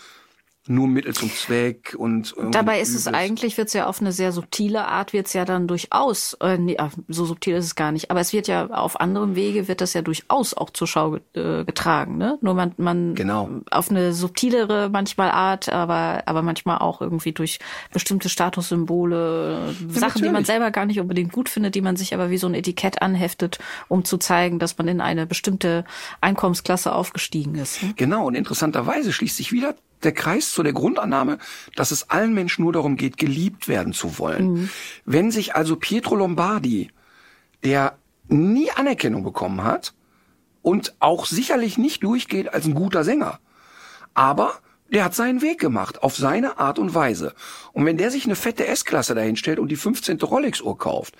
nur Mittel zum Zweck und Dabei ist es eigentlich, wird's ja auf eine sehr subtile Art, wird's ja dann durchaus, äh, nee, ah, so subtil ist es gar nicht, aber es wird ja auf anderem Wege, wird das ja durchaus auch zur Schau äh, getragen. Ne? Nur man, man Genau. auf eine subtilere manchmal Art, aber, aber manchmal auch irgendwie durch bestimmte Statussymbole, Sachen, die man natürlich. selber gar nicht unbedingt gut findet, die man sich aber wie so ein Etikett anheftet, um zu zeigen, dass man in eine bestimmte Einkommensklasse aufgestiegen ist. ne? Genau, und interessanterweise schließt sich wieder der Kreis zu der Grundannahme, dass es allen Menschen nur darum geht, geliebt werden zu wollen. Wenn sich also Pietro Lombardi, der nie Anerkennung bekommen hat und auch sicherlich nicht durchgeht als ein guter Sänger, aber der hat seinen Weg gemacht, auf seine Art und Weise. Und wenn der sich eine fette S-Klasse dahinstellt und die 15. Rolex-Uhr kauft,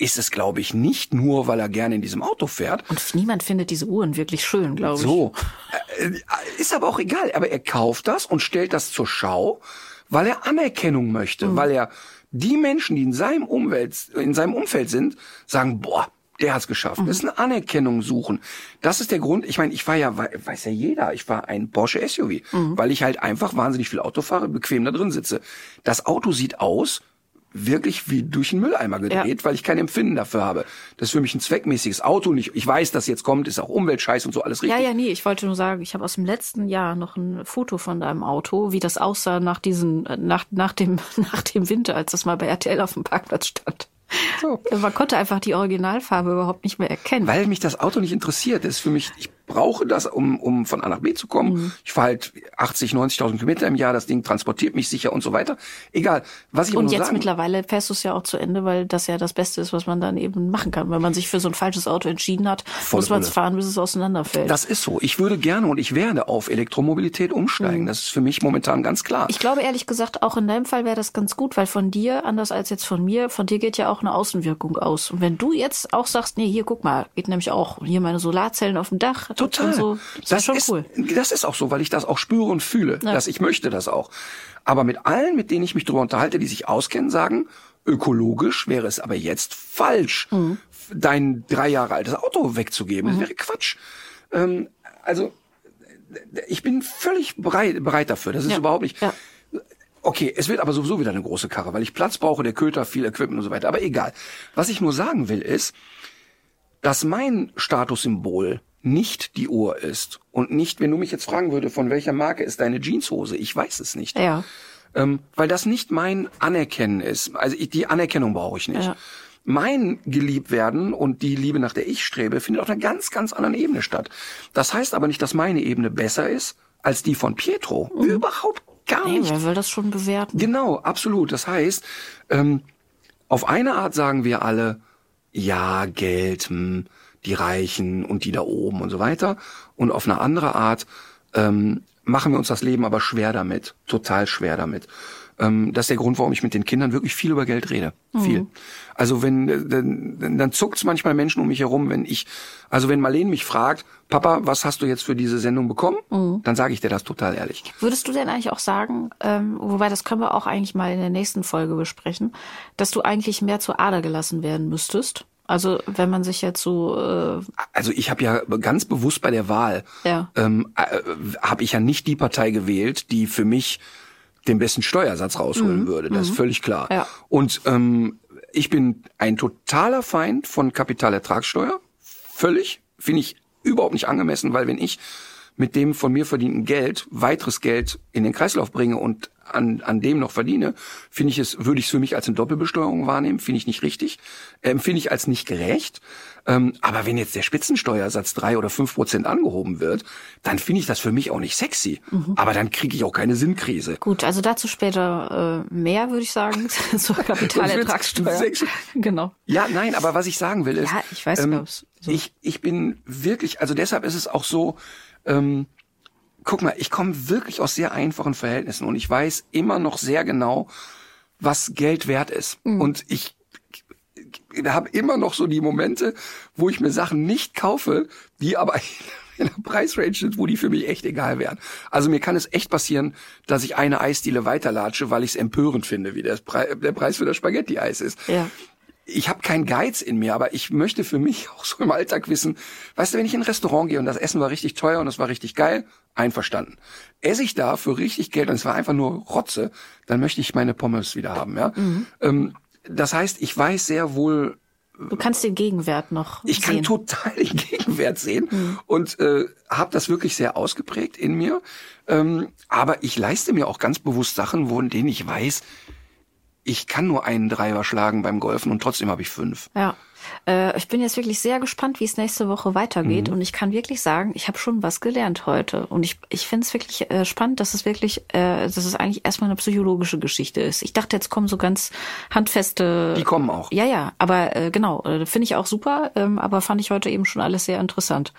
ist es, glaube ich, nicht nur, weil er gerne in diesem Auto fährt, Und niemand findet diese Uhren wirklich schön, glaube ich. so. Äh, Ist aber auch egal. Aber er kauft das und stellt das zur Schau, weil er Anerkennung möchte, weil er die Menschen, die in seinem Umwelt, in seinem Umfeld sind, sagen, boah, der hat's geschafft. Das ist eine Anerkennung suchen. Das ist der Grund. Ich meine, ich war ja, wei- weiß ja jeder, ich war ein Porsche SUV, weil ich halt einfach wahnsinnig viel Auto fahre, bequem da drin sitze. Das Auto sieht aus, wirklich wie durch einen Mülleimer gedreht, weil ich kein Empfinden dafür habe. Das ist für mich ein zweckmäßiges Auto. Und ich, ich weiß, dass jetzt kommt, ist auch Umweltscheiß und so alles richtig. Ja, ja, nee, ich wollte nur sagen, ich habe aus dem letzten Jahr noch ein Foto von deinem Auto, wie das aussah nach diesen, äh, nach, nach dem, nach dem Winter, als das mal bei RTL auf dem Parkplatz stand. So. Man konnte einfach die Originalfarbe überhaupt nicht mehr erkennen. Weil mich das Auto nicht interessiert. Das ist für mich, ich brauche das, um, um von A nach B zu kommen. Mhm. Ich fahre halt 80, 90.000 Kilometer im Jahr. Das Ding transportiert mich sicher und so weiter. Egal. Was ich und jetzt sagen, mittlerweile fährst du es ja auch zu Ende, weil das ja das Beste ist, was man dann eben machen kann. Wenn man sich für so ein falsches Auto entschieden hat, muss man es fahren, bis es auseinanderfällt. das ist so. Ich würde gerne und ich werde auf Elektromobilität umsteigen. Das ist für mich momentan ganz klar. Mhm. Ich glaube ehrlich gesagt, auch in deinem Fall wäre das ganz gut, weil von dir, anders als jetzt von mir, von dir geht ja auch eine Außenwirkung aus. Und wenn du jetzt auch sagst, nee, hier guck mal, geht nämlich auch hier meine Solarzellen auf dem Dach, Total. So. Das, das, ist schon ist, cool. Das ist auch so, weil ich das auch spüre und fühle, ja. dass ich möchte das auch. Aber mit allen, mit denen ich mich darüber unterhalte, die sich auskennen, sagen, ökologisch wäre es aber jetzt falsch, mhm. dein drei Jahre altes Auto wegzugeben. Mhm. Das wäre Quatsch. Ähm, also ich bin völlig bereit, bereit dafür. Das ist ja. überhaupt nicht. Ja. Okay, es wird aber sowieso wieder eine große Karre, weil ich Platz brauche, der Köter, viel Equipment und so weiter. Aber egal. Was ich nur sagen will ist, dass mein Statussymbol nicht die Uhr ist und nicht, wenn du mich jetzt fragen würde, von welcher Marke ist deine Jeanshose, ich weiß es nicht. Ja. Ähm, weil das nicht mein Anerkennen ist. Also ich, die Anerkennung brauche ich nicht. Ja. Mein Geliebtwerden und die Liebe, nach der ich strebe, findet auf einer ganz, ganz anderen Ebene statt. Das heißt aber nicht, dass meine Ebene besser ist als die von Pietro. Mhm. Überhaupt gar nee, nicht. Wer will das schon bewerten? Genau, absolut. Das heißt, ähm, auf eine Art sagen wir alle, ja, Geld, hm, die Reichen und die da oben und so weiter. Und auf eine andere Art ähm, machen wir uns das Leben aber schwer damit, total schwer damit. Ähm, das ist der Grund, warum ich mit den Kindern wirklich viel über Geld rede. Mhm. Viel. Also wenn, äh, dann, dann zuckt's manchmal Menschen um mich herum, wenn ich, also wenn Marlene mich fragt, Papa, was hast du jetzt für diese Sendung bekommen? Mhm. Dann sage ich dir das total ehrlich. Würdest du denn eigentlich auch sagen, ähm, wobei das können wir auch eigentlich mal in der nächsten Folge besprechen, dass du eigentlich mehr zur Ader gelassen werden müsstest? Also wenn man sich jetzt so. Äh also ich habe ja ganz bewusst bei der Wahl ja. ähm, äh, habe ich ja nicht die Partei gewählt, die für mich den besten Steuersatz rausholen mhm. würde. Das ist mhm. völlig klar. Ja. Und ähm, ich bin ein totaler Feind von Kapitalertragssteuer. Völlig. Finde ich überhaupt nicht angemessen, weil wenn ich mit dem von mir verdienten Geld weiteres Geld in den Kreislauf bringe und an, an dem noch verdiene, finde ich es, würde ich es für mich als eine Doppelbesteuerung wahrnehmen, finde ich nicht richtig, empfinde ich als nicht gerecht. Ähm, aber wenn jetzt der Spitzensteuersatz drei oder fünf Prozent angehoben wird, dann finde ich das für mich auch nicht sexy. Mhm. Aber dann kriege ich auch keine Sinnkrise. Gut, also dazu später äh, mehr, würde ich sagen, zur Kapitalertragssteuer. genau. Ja, nein, aber was ich sagen will ist, ja, ich, weiß, ähm, so. ich, ich bin wirklich, also deshalb ist es auch so, ähm, guck mal, ich komme wirklich aus sehr einfachen Verhältnissen und ich weiß immer noch sehr genau, was Geld wert ist. Mhm. Und ich habe immer noch so die Momente, wo ich mir Sachen nicht kaufe, die aber in der Preisrange sind, wo die für mich echt egal wären. Also mir kann es echt passieren, dass ich eine Eisdiele weiterlatsche, weil ich es empörend finde, wie der, Pre der Preis für das Spaghetti-Eis ist. Ja ich habe keinen Geiz in mir, aber ich möchte für mich auch so im Alltag wissen, weißt du, wenn ich in ein Restaurant gehe und das Essen war richtig teuer und es war richtig geil, einverstanden. Esse ich da für richtig Geld und es war einfach nur Rotze, dann möchte ich meine Pommes wieder haben, ja. Mhm. Ähm, das heißt, ich weiß sehr wohl. Du kannst den Gegenwert noch. Ich sehen. kann total den Gegenwert sehen mhm. und äh, habe das wirklich sehr ausgeprägt in mir. Ähm, aber ich leiste mir auch ganz bewusst Sachen, wo in denen ich weiß, ich kann nur einen Dreier schlagen beim Golfen und trotzdem habe ich fünf. Ja. Äh, ich bin jetzt wirklich sehr gespannt, wie es nächste Woche weitergeht. Mhm. Und ich kann wirklich sagen, ich habe schon was gelernt heute. Und ich, ich finde es wirklich äh, spannend, dass es wirklich, äh, dass es eigentlich erstmal eine psychologische Geschichte ist. Ich dachte, jetzt kommen so ganz handfeste. Die kommen auch. Ja, ja. Aber äh, genau, äh, finde ich auch super. Ähm, aber fand ich heute eben schon alles sehr interessant.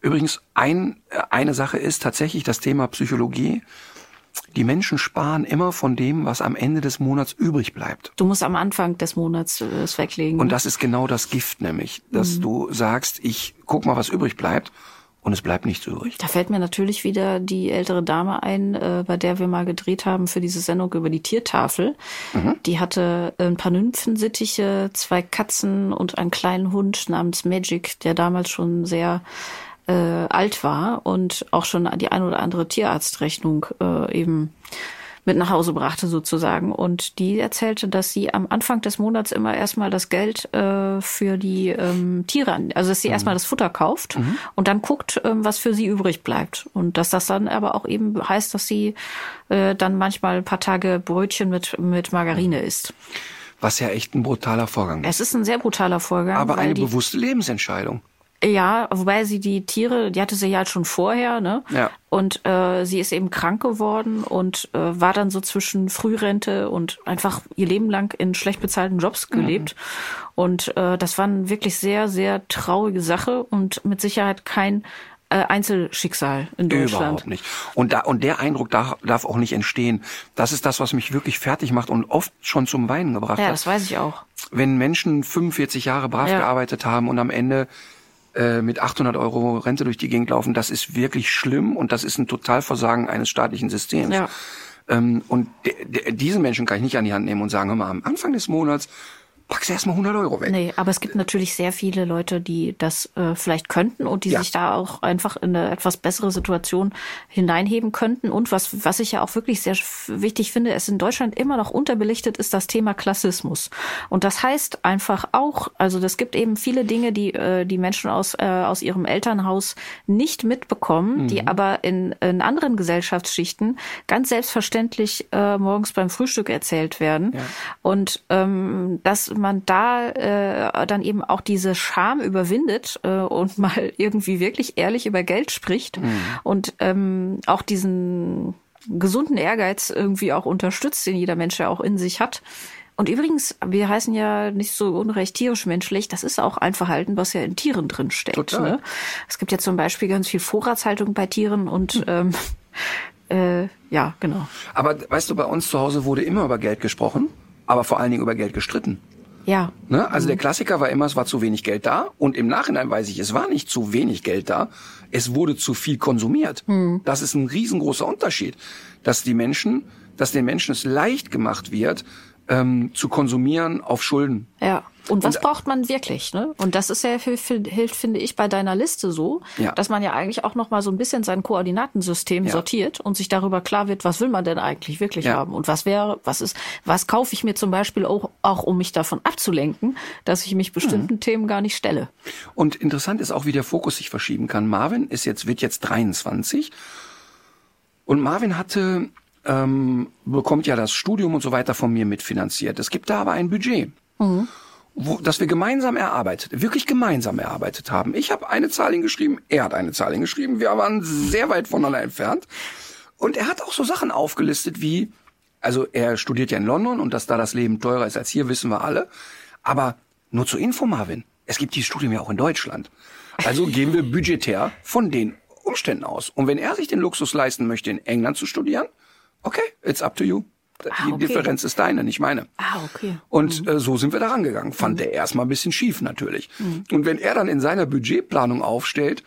Übrigens, ein, äh, eine Sache ist tatsächlich das Thema Psychologie die Menschen sparen immer von dem, was am Ende des Monats übrig bleibt. Du musst am Anfang des Monats äh, es weglegen. Und ne? das ist genau das Gift nämlich, dass mhm. du sagst, ich guck mal, was übrig bleibt und es bleibt nichts übrig. Da fällt mir natürlich wieder die ältere Dame ein, äh, bei der wir mal gedreht haben für diese Sendung über die Tiertafel. Mhm. Die hatte ein paar Nymphensittiche, zwei Katzen und einen kleinen Hund namens Magic, der damals schon sehr äh, alt war und auch schon die ein oder andere Tierarztrechnung äh, eben mit nach Hause brachte sozusagen. Und die erzählte, dass sie am Anfang des Monats immer erstmal das Geld äh, für die ähm, Tiere, also dass sie mhm. erstmal das Futter kauft mhm. und dann guckt, ähm, was für sie übrig bleibt. Und dass das dann aber auch eben heißt, dass sie äh, dann manchmal ein paar Tage Brötchen mit, mit Margarine isst. Was ja echt ein brutaler Vorgang ist. Es ist ein sehr brutaler Vorgang. Aber eine bewusste Lebensentscheidung. Ja, wobei sie die Tiere, die hatte sie ja halt schon vorher, ne? Ja. Und äh, sie ist eben krank geworden und äh, war dann so zwischen Frührente und einfach ihr Leben lang in schlecht bezahlten Jobs mhm. gelebt. Mhm. Und äh, das war eine wirklich sehr, sehr traurige Sache und mit Sicherheit kein äh, Einzelschicksal in Deutschland. Überhaupt nicht. Und da und der Eindruck darf, darf auch nicht entstehen. Das ist das, was mich wirklich fertig macht und oft schon zum Weinen gebracht ja, hat. Ja, das weiß ich auch. Wenn Menschen 45 Jahre brav ja. gearbeitet haben und am Ende äh, mit 800 Euro Rente durch die Gegend laufen, das ist wirklich schlimm und das ist ein Totalversagen eines staatlichen Systems. Ja. Ähm, und de, de, diesen Menschen kann ich nicht an die Hand nehmen und sagen, hör mal, am Anfang des Monats packst du erstmal 100 Euro weg. Nee, aber es gibt natürlich sehr viele Leute, die das äh, vielleicht könnten und die Ja. sich da auch einfach in eine etwas bessere Situation hineinheben könnten. Und was, was ich ja auch wirklich sehr wichtig finde, es in Deutschland immer noch unterbelichtet ist das Thema Klassismus. Und das heißt einfach auch, also das gibt eben viele Dinge, die äh, die Menschen aus, äh, aus ihrem Elternhaus nicht mitbekommen, die aber in, in anderen Gesellschaftsschichten ganz selbstverständlich äh, morgens beim Frühstück erzählt werden. Und ähm, dass man da äh, dann eben auch diese Scham überwindet äh, und mal irgendwie wirklich ehrlich über Geld spricht und ähm, auch diesen gesunden Ehrgeiz irgendwie auch unterstützt, den jeder Mensch ja auch in sich hat. Und übrigens, wir heißen ja nicht so unrecht tierisch menschlich. Das ist auch ein Verhalten, was ja in Tieren drin steckt. Ne? Es gibt ja zum Beispiel ganz viel Vorratshaltung bei Tieren und ähm, äh, ja, genau. Aber weißt du, bei uns zu Hause wurde immer über Geld gesprochen, aber vor allen Dingen über Geld gestritten. Ja, Ne? Also der Klassiker war immer, es war zu wenig Geld da. Und im Nachhinein weiß ich, es war nicht zu wenig Geld da, es wurde zu viel konsumiert. Das ist ein riesengroßer Unterschied, dass die Menschen, dass den Menschen es leicht gemacht wird, ähm, zu konsumieren auf Schulden. Ja. Und was Und- braucht man wirklich? Ne? Und das ist ja hilft, finde ich, bei deiner Liste so, Ja. dass man ja eigentlich auch noch mal so ein bisschen sein Koordinatensystem Ja. sortiert und sich darüber klar wird, was will man denn eigentlich wirklich Ja. haben und was wäre, was ist, was kaufe ich mir zum Beispiel auch, auch um mich davon abzulenken, dass ich mich bestimmten Mhm. Themen gar nicht stelle. Und interessant ist auch, wie der Fokus sich verschieben kann. Marvin ist jetzt, wird jetzt 23. Und Marvin hatte, ähm, bekommt ja das Studium und so weiter von mir mitfinanziert. Es gibt da aber ein Budget. Wo, das wir gemeinsam erarbeitet, wirklich gemeinsam erarbeitet haben. Ich habe eine Zahl hingeschrieben, er hat eine Zahl hingeschrieben. Wir waren sehr weit voneinander entfernt. Und er hat auch so Sachen aufgelistet wie, also er studiert ja in London und dass da das Leben teurer ist als hier, wissen wir alle. Aber nur zur Info, Marvin, es gibt dieses Studium ja auch in Deutschland. Also gehen wir budgetär von den Umständen aus. Und wenn er sich den Luxus leisten möchte, in England zu studieren, okay, it's up to you. Die Ah, okay. Differenz ist deine, nicht meine. Ah, okay. Und äh, so sind wir da rangegangen. Fand der erstmal ein bisschen schief natürlich. Mhm. Und wenn er dann in seiner Budgetplanung aufstellt,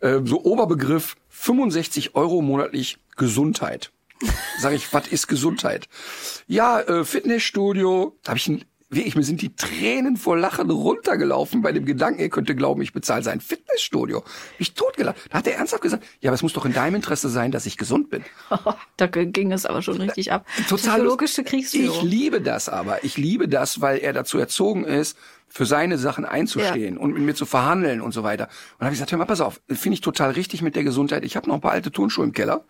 äh, so Oberbegriff 65 Euro monatlich Gesundheit. Sag ich, was ist Gesundheit? Ja, äh, Fitnessstudio. Da habe ich ein, wirklich, mir sind die Tränen vor Lachen runtergelaufen bei dem Gedanken, ihr könnte glauben, ich bezahle sein Fitnessstudio. Ich totgelacht. Da hat er ernsthaft gesagt, ja, aber es muss doch in deinem Interesse sein, dass ich gesund bin. da ging es aber schon richtig ab. Total Psychologische lust- Kriegsführung. Ich liebe das aber. Ich liebe das, weil er dazu erzogen ist, für seine Sachen einzustehen und mit mir zu verhandeln und so weiter. Und dann habe ich gesagt, hör mal, pass auf, finde ich total richtig mit der Gesundheit. Ich habe noch ein paar alte Turnschuhe im Keller.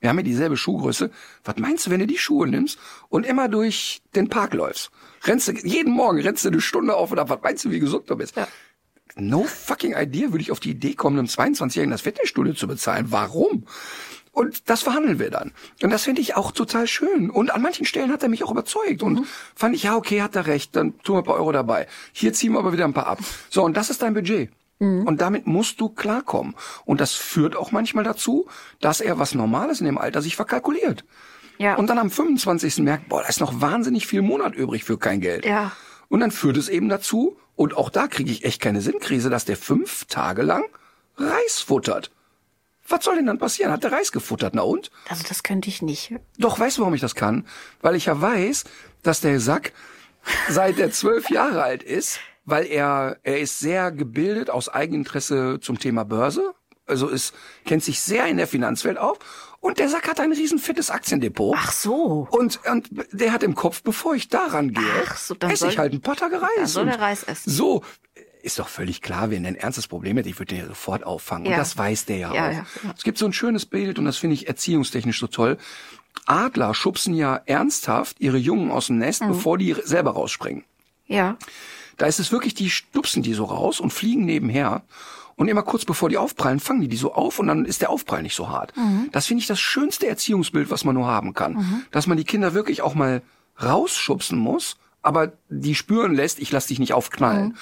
Wir haben ja dieselbe Schuhgröße. Was meinst du, wenn du die Schuhe nimmst und immer durch den Park läufst? Rennst du, jeden Morgen rennst du eine Stunde auf und ab. Was meinst du, wie gesund du bist? Ja. No fucking idea würde ich auf die Idee kommen, einem 22-Jährigen das Fitnessstudio zu bezahlen. Warum? Und das verhandeln wir dann. Und das finde ich auch total schön. Und an manchen Stellen hat er mich auch überzeugt. Und fand ich, ja, okay, hat er recht, dann tun wir ein paar Euro dabei. Hier ziehen wir aber wieder ein paar ab. So, und das ist dein Budget. Und damit musst du klarkommen. Und das führt auch manchmal dazu, dass er was Normales in dem Alter sich verkalkuliert. Ja. Und dann am 25. merkt, boah, da ist noch wahnsinnig viel Monat übrig für kein Geld. Ja. Und dann führt es eben dazu, und auch da kriege ich echt keine Sinnkrise, dass der fünf Tage lang Reis futtert. Was soll denn dann passieren? Hat der Reis gefuttert, na und? Also das könnte ich nicht. Doch, weißt du, warum ich das kann? Weil ich ja weiß, dass der Sack seit er zwölf Jahre alt ist, weil er, er ist sehr gebildet aus Eigeninteresse zum Thema Börse, also ist, kennt sich sehr in der Finanzwelt auf und der Sack hat ein riesen fettes Aktiendepot. Ach so. Und, und der hat im Kopf, bevor ich daran gehe, Ach so, dann esse ich soll- halt ein paar Tage Reis. dann soll Und er Reis essen. So, ist doch völlig klar, wenn er ein ernstes Problem hat, ich würde den ja sofort auffangen. Ja. Und das weiß der ja, Ja, auch. ja. Es gibt so ein schönes Bild und das finde ich erziehungstechnisch so toll. Adler schubsen ja ernsthaft ihre Jungen aus dem Nest, Mhm. bevor die selber rausspringen. Ja. Da ist es wirklich, die stupsen die so raus und fliegen nebenher. Und immer kurz bevor die aufprallen, fangen die die so auf und dann ist der Aufprall nicht so hart. Das finde ich das schönste Erziehungsbild, was man nur haben kann. Dass man die Kinder wirklich auch mal rausschubsen muss, aber die spüren lässt, ich lass dich nicht aufknallen.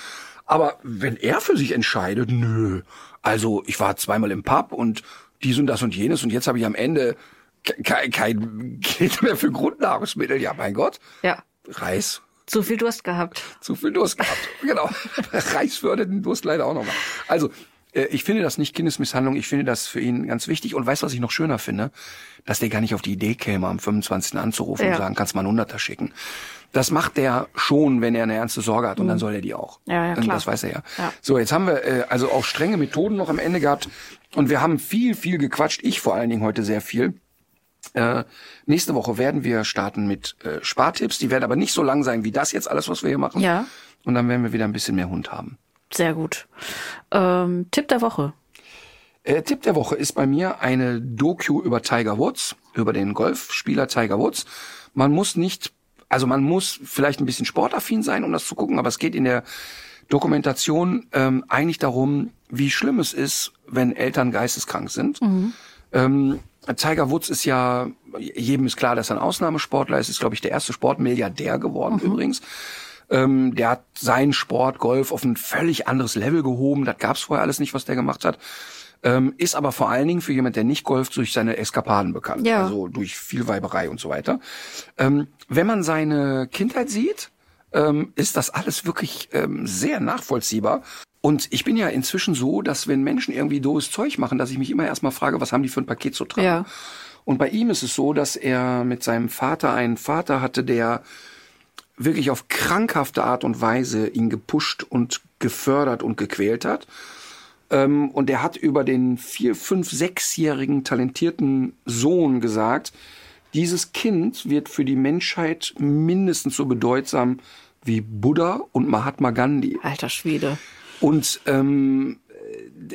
Aber wenn er für sich entscheidet, nö, also ich war zweimal im Pub und dies und das und jenes und jetzt habe ich am Ende ke- kein, kein Geld mehr für Grundnahrungsmittel, ja mein Gott, Ja. Reis Zu viel Durst gehabt. Zu viel Durst gehabt. Genau. Reis fördert den Durst leider auch nochmal. Also, äh, ich finde das nicht Kindesmisshandlung. Ich finde das für ihn ganz wichtig. Und weißt du, was ich noch schöner finde? Dass der gar nicht auf die Idee käme, am 25. anzurufen Ja. und sagen, kannst mal einen Hunderter schicken. Das macht der schon, wenn er eine ernste Sorge hat. Und dann soll er die auch. Mhm. Ja, ja, Und klar. Das weiß er ja. Ja. So, jetzt haben wir äh, also auch strenge Methoden noch am Ende gehabt. Und wir haben viel, viel gequatscht. Ich vor allen Dingen heute sehr viel. Äh, nächste Woche werden wir starten mit äh, Spartipps. Die werden aber nicht so lang sein wie das jetzt alles, was wir hier machen. Ja. Und dann werden wir wieder ein bisschen mehr Hund haben. Sehr gut. Ähm, Tipp der Woche. Äh, Tipp der Woche ist bei mir eine Doku über Tiger Woods, über den Golfspieler Tiger Woods. Man muss nicht, also man muss vielleicht ein bisschen sportaffin sein, um das zu gucken, aber es geht in der Dokumentation ähm, eigentlich darum, wie schlimm es ist, wenn Eltern geisteskrank sind. Ähm, Tiger Woods ist ja, jedem ist klar, dass er ein Ausnahmesportler ist, ist, glaube ich, der erste Sportmilliardär geworden übrigens. Ähm, der hat seinen Sport, Golf, auf ein völlig anderes Level gehoben. Das gab's vorher alles nicht, was der gemacht hat. Ähm, ist aber vor allen Dingen für jemand, der nicht golft, durch seine Eskapaden bekannt. Ja. Also durch viel Weiberei und so weiter. Ähm, wenn man seine Kindheit sieht, ähm, ist das alles wirklich ähm, sehr nachvollziehbar. Und ich bin ja inzwischen so, dass wenn Menschen irgendwie doofes Zeug machen, dass ich mich immer erstmal frage, was haben die für ein Paket zu tragen? Ja. Und bei ihm ist es so, dass er mit seinem Vater einen Vater hatte, der wirklich auf krankhafte Art und Weise ihn gepusht und gefördert und gequält hat. Ähm, und er hat über den vier, fünf, sechsjährigen talentierten Sohn gesagt, dieses Kind wird für die Menschheit mindestens so bedeutsam wie Buddha und Mahatma Gandhi. Alter Schwede. Und ähm,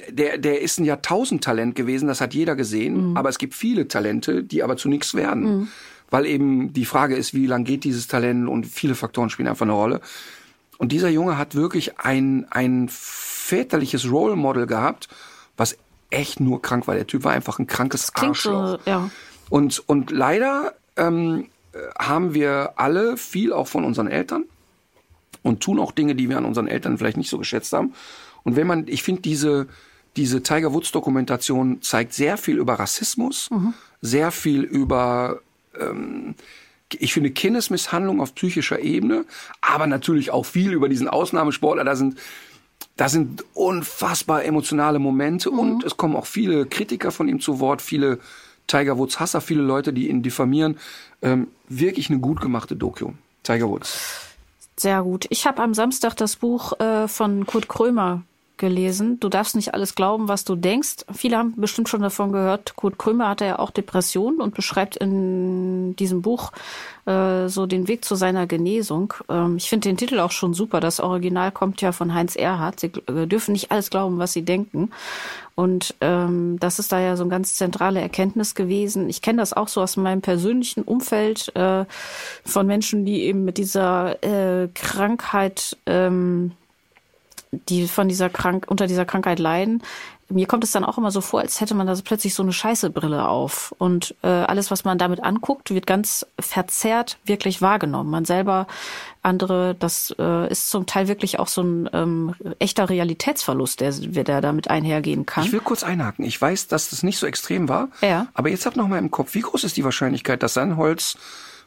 der, der ist ein Jahrtausendtalent gewesen, das hat jeder gesehen. Aber es gibt viele Talente, die aber zu nichts werden. Weil eben die Frage ist, wie lang geht dieses Talent und viele Faktoren spielen einfach eine Rolle. Und dieser Junge hat wirklich ein, ein väterliches Role Model gehabt, was echt nur krank war. Der Typ war einfach ein krankes Klingt Arschloch. so, ja. Und, und leider ähm, äh, haben wir alle viel auch von unseren Eltern und tun auch Dinge, die wir an unseren Eltern vielleicht nicht so geschätzt haben. Und wenn man, ich finde, diese, diese Tiger Woods Dokumentation zeigt sehr viel über Rassismus, sehr viel über, ähm, ich finde, Kindesmisshandlung auf psychischer Ebene, aber natürlich auch viel über diesen Ausnahmesportler. Da sind, da sind unfassbar emotionale Momente und es kommen auch viele Kritiker von ihm zu Wort, viele Tiger Woods Hasser, viele Leute, die ihn diffamieren. Ähm, wirklich eine gut gemachte Doku. Tiger Woods. Sehr gut. Ich habe am Samstag das Buch äh, von Kurt Krömer gelesen. Du darfst nicht alles glauben, was du denkst. Viele haben bestimmt schon davon gehört. Kurt Krömer hatte ja auch Depressionen und beschreibt in diesem Buch äh, so den Weg zu seiner Genesung. Ähm, ich finde den Titel auch schon super. Das Original kommt ja von Heinz Erhardt. Sie äh, dürfen nicht alles glauben, was sie denken. Und ähm, das ist da ja so eine ganz zentrale Erkenntnis gewesen. Ich kenne das auch so aus meinem persönlichen Umfeld äh, von Menschen, die eben mit dieser äh, Krankheit ähm, die von dieser Krank unter dieser Krankheit leiden. Mir kommt es dann auch immer so vor, als hätte man da so plötzlich so eine Scheißebrille auf. Und äh, alles, was man damit anguckt, wird ganz verzerrt wirklich wahrgenommen. Man selber, andere, das äh, ist zum Teil wirklich auch so ein ähm, echter Realitätsverlust, der, der damit einhergehen kann. Ich will kurz einhaken. Ich weiß, dass das nicht so extrem war. Ja. Aber jetzt hab noch mal im Kopf, wie groß ist die Wahrscheinlichkeit, dass ein Holz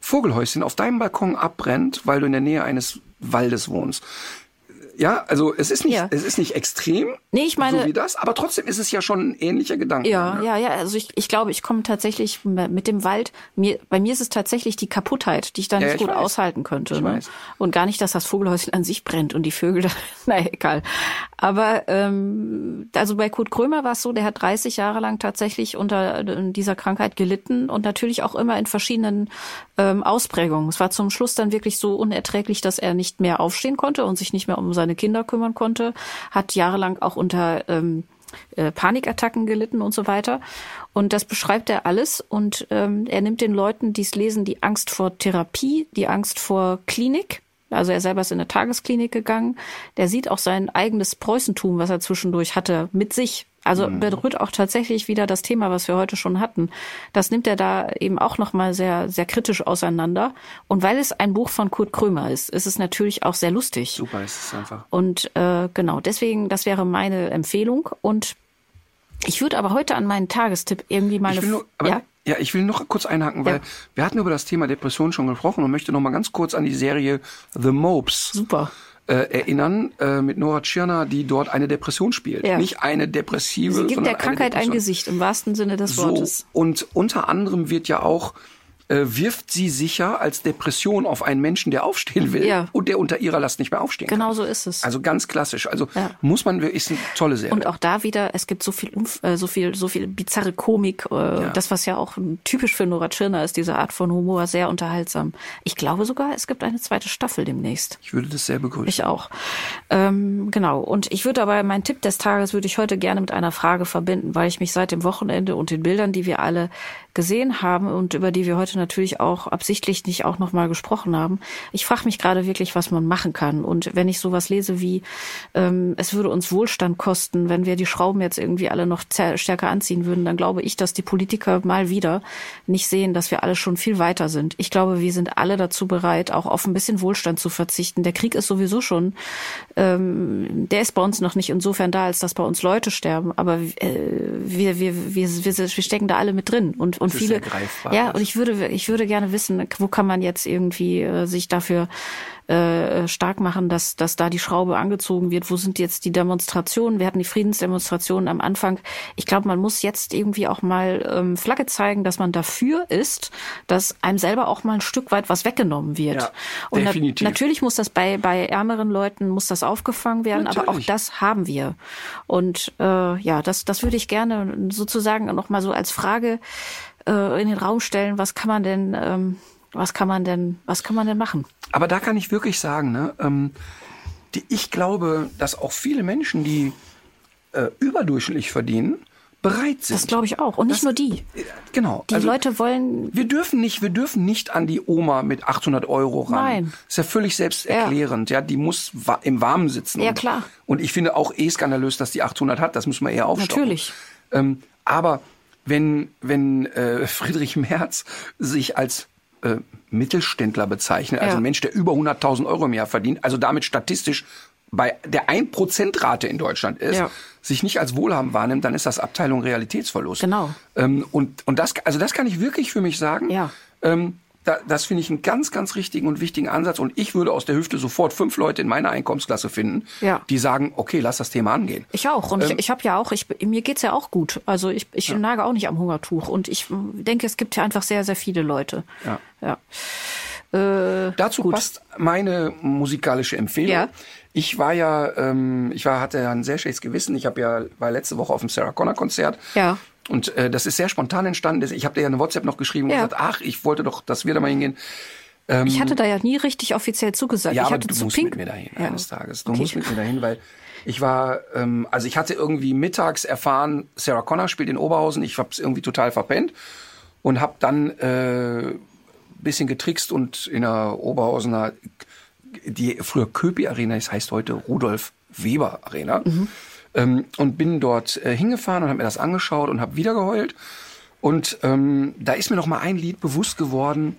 Vogelhäuschen auf deinem Balkon abbrennt, weil du in der Nähe eines Waldes wohnst? Ja, also es ist nicht, Ja. es ist nicht extrem, Nee, ich meine- so wie das, aber trotzdem ist es ja schon ein ähnlicher Gedanke. Ja, ne? ja, ja. Also ich, ich glaube, ich komme tatsächlich mit dem Wald. Mir, bei mir ist es tatsächlich die Kaputtheit, die ich dann Ja, nicht ich gut weiß. aushalten könnte. Ich ne? weiß. Und gar nicht, dass das Vogelhäuschen an sich brennt und die Vögel. Da, naja, egal. Aber ähm, also bei Kurt Krömer war es so, der hat 30 Jahre lang tatsächlich unter äh, dieser Krankheit gelitten und natürlich auch immer in verschiedenen ähm, Ausprägungen. Es war zum Schluss dann wirklich so unerträglich, dass er nicht mehr aufstehen konnte und sich nicht mehr um seine Kinder kümmern konnte. Hat jahrelang auch unter ähm, äh, Panikattacken gelitten und so weiter. Und das beschreibt er alles. Und ähm, er nimmt den Leuten, die es lesen, die Angst vor Therapie, die Angst vor Klinik. Also er selber ist in eine Tagesklinik gegangen. Der sieht auch sein eigenes Preußentum, was er zwischendurch hatte, mit sich. Also berührt auch tatsächlich wieder das Thema, was wir heute schon hatten. Das nimmt er da eben auch nochmal sehr, sehr kritisch auseinander. Und weil es ein Buch von Kurt Krömer ist, ist es natürlich auch sehr lustig. Super ist es einfach. Und äh, genau, deswegen, das wäre meine Empfehlung. Und Ich würde aber heute an meinen Tagestipp irgendwie mal Ich eine will nur, aber, ja? ja? ich will noch kurz einhaken, weil Ja. wir hatten über das Thema Depression schon gesprochen und möchte noch mal ganz kurz an die Serie The Mopes Super. Äh, erinnern äh, mit Nora Tschirner, die dort eine Depression spielt. Ja. Nicht eine depressive, Sie gibt der Krankheit ein. Gesicht, im wahrsten Sinne des So, Wortes. und unter anderem wird ja auch äh, wirft sie sicher als Depression auf einen Menschen, der aufstehen will Ja. und der unter ihrer Last nicht mehr aufstehen kann. Genau so ist es. Also ganz klassisch. Also Ja. muss man wirklich, ist eine tolle Serie. Und auch da wieder, es gibt so viel, äh, so viel, so viel bizarre Komik. Äh, Das, was ja auch typisch für Nora Tschirner ist, diese Art von Humor, sehr unterhaltsam. Ich glaube sogar, es gibt eine zweite Staffel demnächst. ich würde das sehr begrüßen. Ich auch. Ähm, genau. Und ich würde aber meinen Tipp des Tages würde ich heute gerne mit einer Frage verbinden, weil ich mich seit dem Wochenende und den Bildern, die wir alle gesehen haben und über die wir heute natürlich auch absichtlich nicht auch nochmal gesprochen haben, ich frage mich gerade wirklich, was man machen kann. Und wenn ich sowas lese wie, ähm, es würde uns Wohlstand kosten, wenn wir die Schrauben jetzt irgendwie alle noch stärker anziehen würden, dann glaube ich, dass die Politiker mal wieder nicht sehen, dass wir alle schon viel weiter sind. Ich glaube, wir sind alle dazu bereit, auch auf ein bisschen Wohlstand zu verzichten. Der Krieg ist sowieso schon, ähm, der ist bei uns noch nicht insofern da, als dass bei uns Leute sterben, aber äh, wir, wir, wir, wir, wir stecken da alle mit drin und, und ist viele, ja, und ich würde, ich würde gerne wissen, wo kann man jetzt irgendwie äh, sich dafür äh, stark machen, dass, dass da die Schraube angezogen wird. Wo sind jetzt die Demonstrationen? Wir hatten die Friedensdemonstrationen am Anfang. Ich glaube, man muss jetzt irgendwie auch mal ähm, Flagge zeigen, dass man dafür ist, dass einem selber auch mal ein Stück weit was weggenommen wird. Ja, Und na definitiv. natürlich muss das bei, bei ärmeren Leuten muss das aufgefangen werden, aber auch Natürlich. das haben wir. Und äh, ja, das, das würde ich gerne sozusagen noch mal so als Frage äh, in den Raum stellen. Was kann man denn, ähm, was kann man denn, was kann man denn machen? Aber da kann ich wirklich sagen, ne, ähm, die, ich glaube, dass auch viele Menschen, die äh, überdurchschnittlich verdienen, bereit sind. Das glaube ich auch. Und nicht Das- nur die. Äh, Genau. Die Leute wollen, wir dürfen nicht, wir dürfen nicht an die Oma mit 800 Euro ran. Nein. Ist ja völlig selbsterklärend. Ja, die muss wa im Warmen sitzen. Ja, und, klar. Und ich finde auch eh skandalös, dass die 800 hat. Das muss man eher aufstocken. Natürlich. Ähm, aber wenn, wenn äh, Friedrich Merz sich als äh, Mittelständler bezeichnet, also Ja. ein Mensch, der über 100.000 Euro im Jahr verdient, also damit statistisch bei der 1%-Rate in Deutschland ist, Ja. sich nicht als wohlhabend wahrnimmt, dann ist das Abteilung Realitätsverlust. Genau. Ähm, und, und das, also das kann ich wirklich für mich sagen. Ja. Ähm, da, das finde ich einen ganz, ganz richtigen und wichtigen Ansatz. Und ich würde aus der Hüfte sofort fünf Leute in meiner Einkommensklasse finden, Ja. die sagen, okay, lass das Thema angehen. ich auch. Und Ähm, ich, ich habe ja auch, ich, mir geht's ja auch gut. Also ich, ich nage auch nicht am Hungertuch. Und ich denke, es gibt ja einfach sehr, sehr viele Leute. Ja. Ja. Äh, Dazu gut. passt meine musikalische Empfehlung. Ja. Ich war ja, ähm, ich war, hatte ja ein sehr schlechtes Gewissen. Ich habe ja, war letzte Woche auf dem Sarah Connor Konzert. Ja. Und äh, das ist sehr spontan entstanden. Ich habe dir ja eine WhatsApp noch geschrieben und Ja. gesagt, ach, ich wollte doch, dass wir da mal hingehen. Ich hatte da ja nie richtig offiziell zugesagt. Ja, ich aber hatte du zu musst Pink. mit mir dahin Ja. eines Tages. Du Okay. musst mit mir dahin, weil ich war, ähm, also ich hatte irgendwie mittags erfahren, Sarah Connor spielt in Oberhausen. Ich habe es irgendwie total verpennt und habe dann äh, bisschen getrickst und in der Oberhausener, die früher Köpi Arena, das heißt heute Rudolf Weber Arena, ähm, und bin dort äh, hingefahren und habe mir das angeschaut und habe wieder geheult. Und ähm, da ist mir noch mal ein Lied bewusst geworden,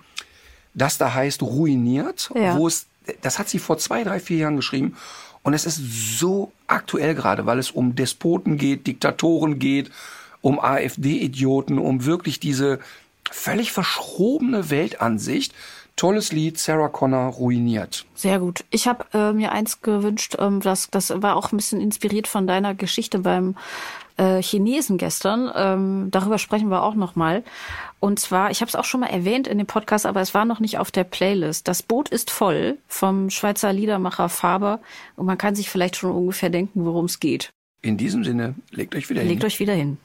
das da heißt Ruiniert, Ja. wo es, das hat sie vor zwei, drei, vier Jahren geschrieben. Und es ist so aktuell gerade, weil es um Despoten geht, Diktatoren geht, um AfD-Idioten, um wirklich diese völlig verschrobene Weltansicht. Tolles Lied, Sarah Connor, Ruiniert. Sehr gut. Ich habe äh, mir eins gewünscht, ähm, das, das war auch ein bisschen inspiriert von deiner Geschichte beim äh, Chinesen gestern. Ähm, darüber sprechen wir auch noch mal. Und zwar, ich habe es auch schon mal erwähnt in dem Podcast, aber es war noch nicht auf der Playlist. Das Boot ist voll vom Schweizer Liedermacher Faber und man kann sich vielleicht schon ungefähr denken, worum es geht. In diesem Sinne, legt euch wieder hin. Legt euch wieder hin.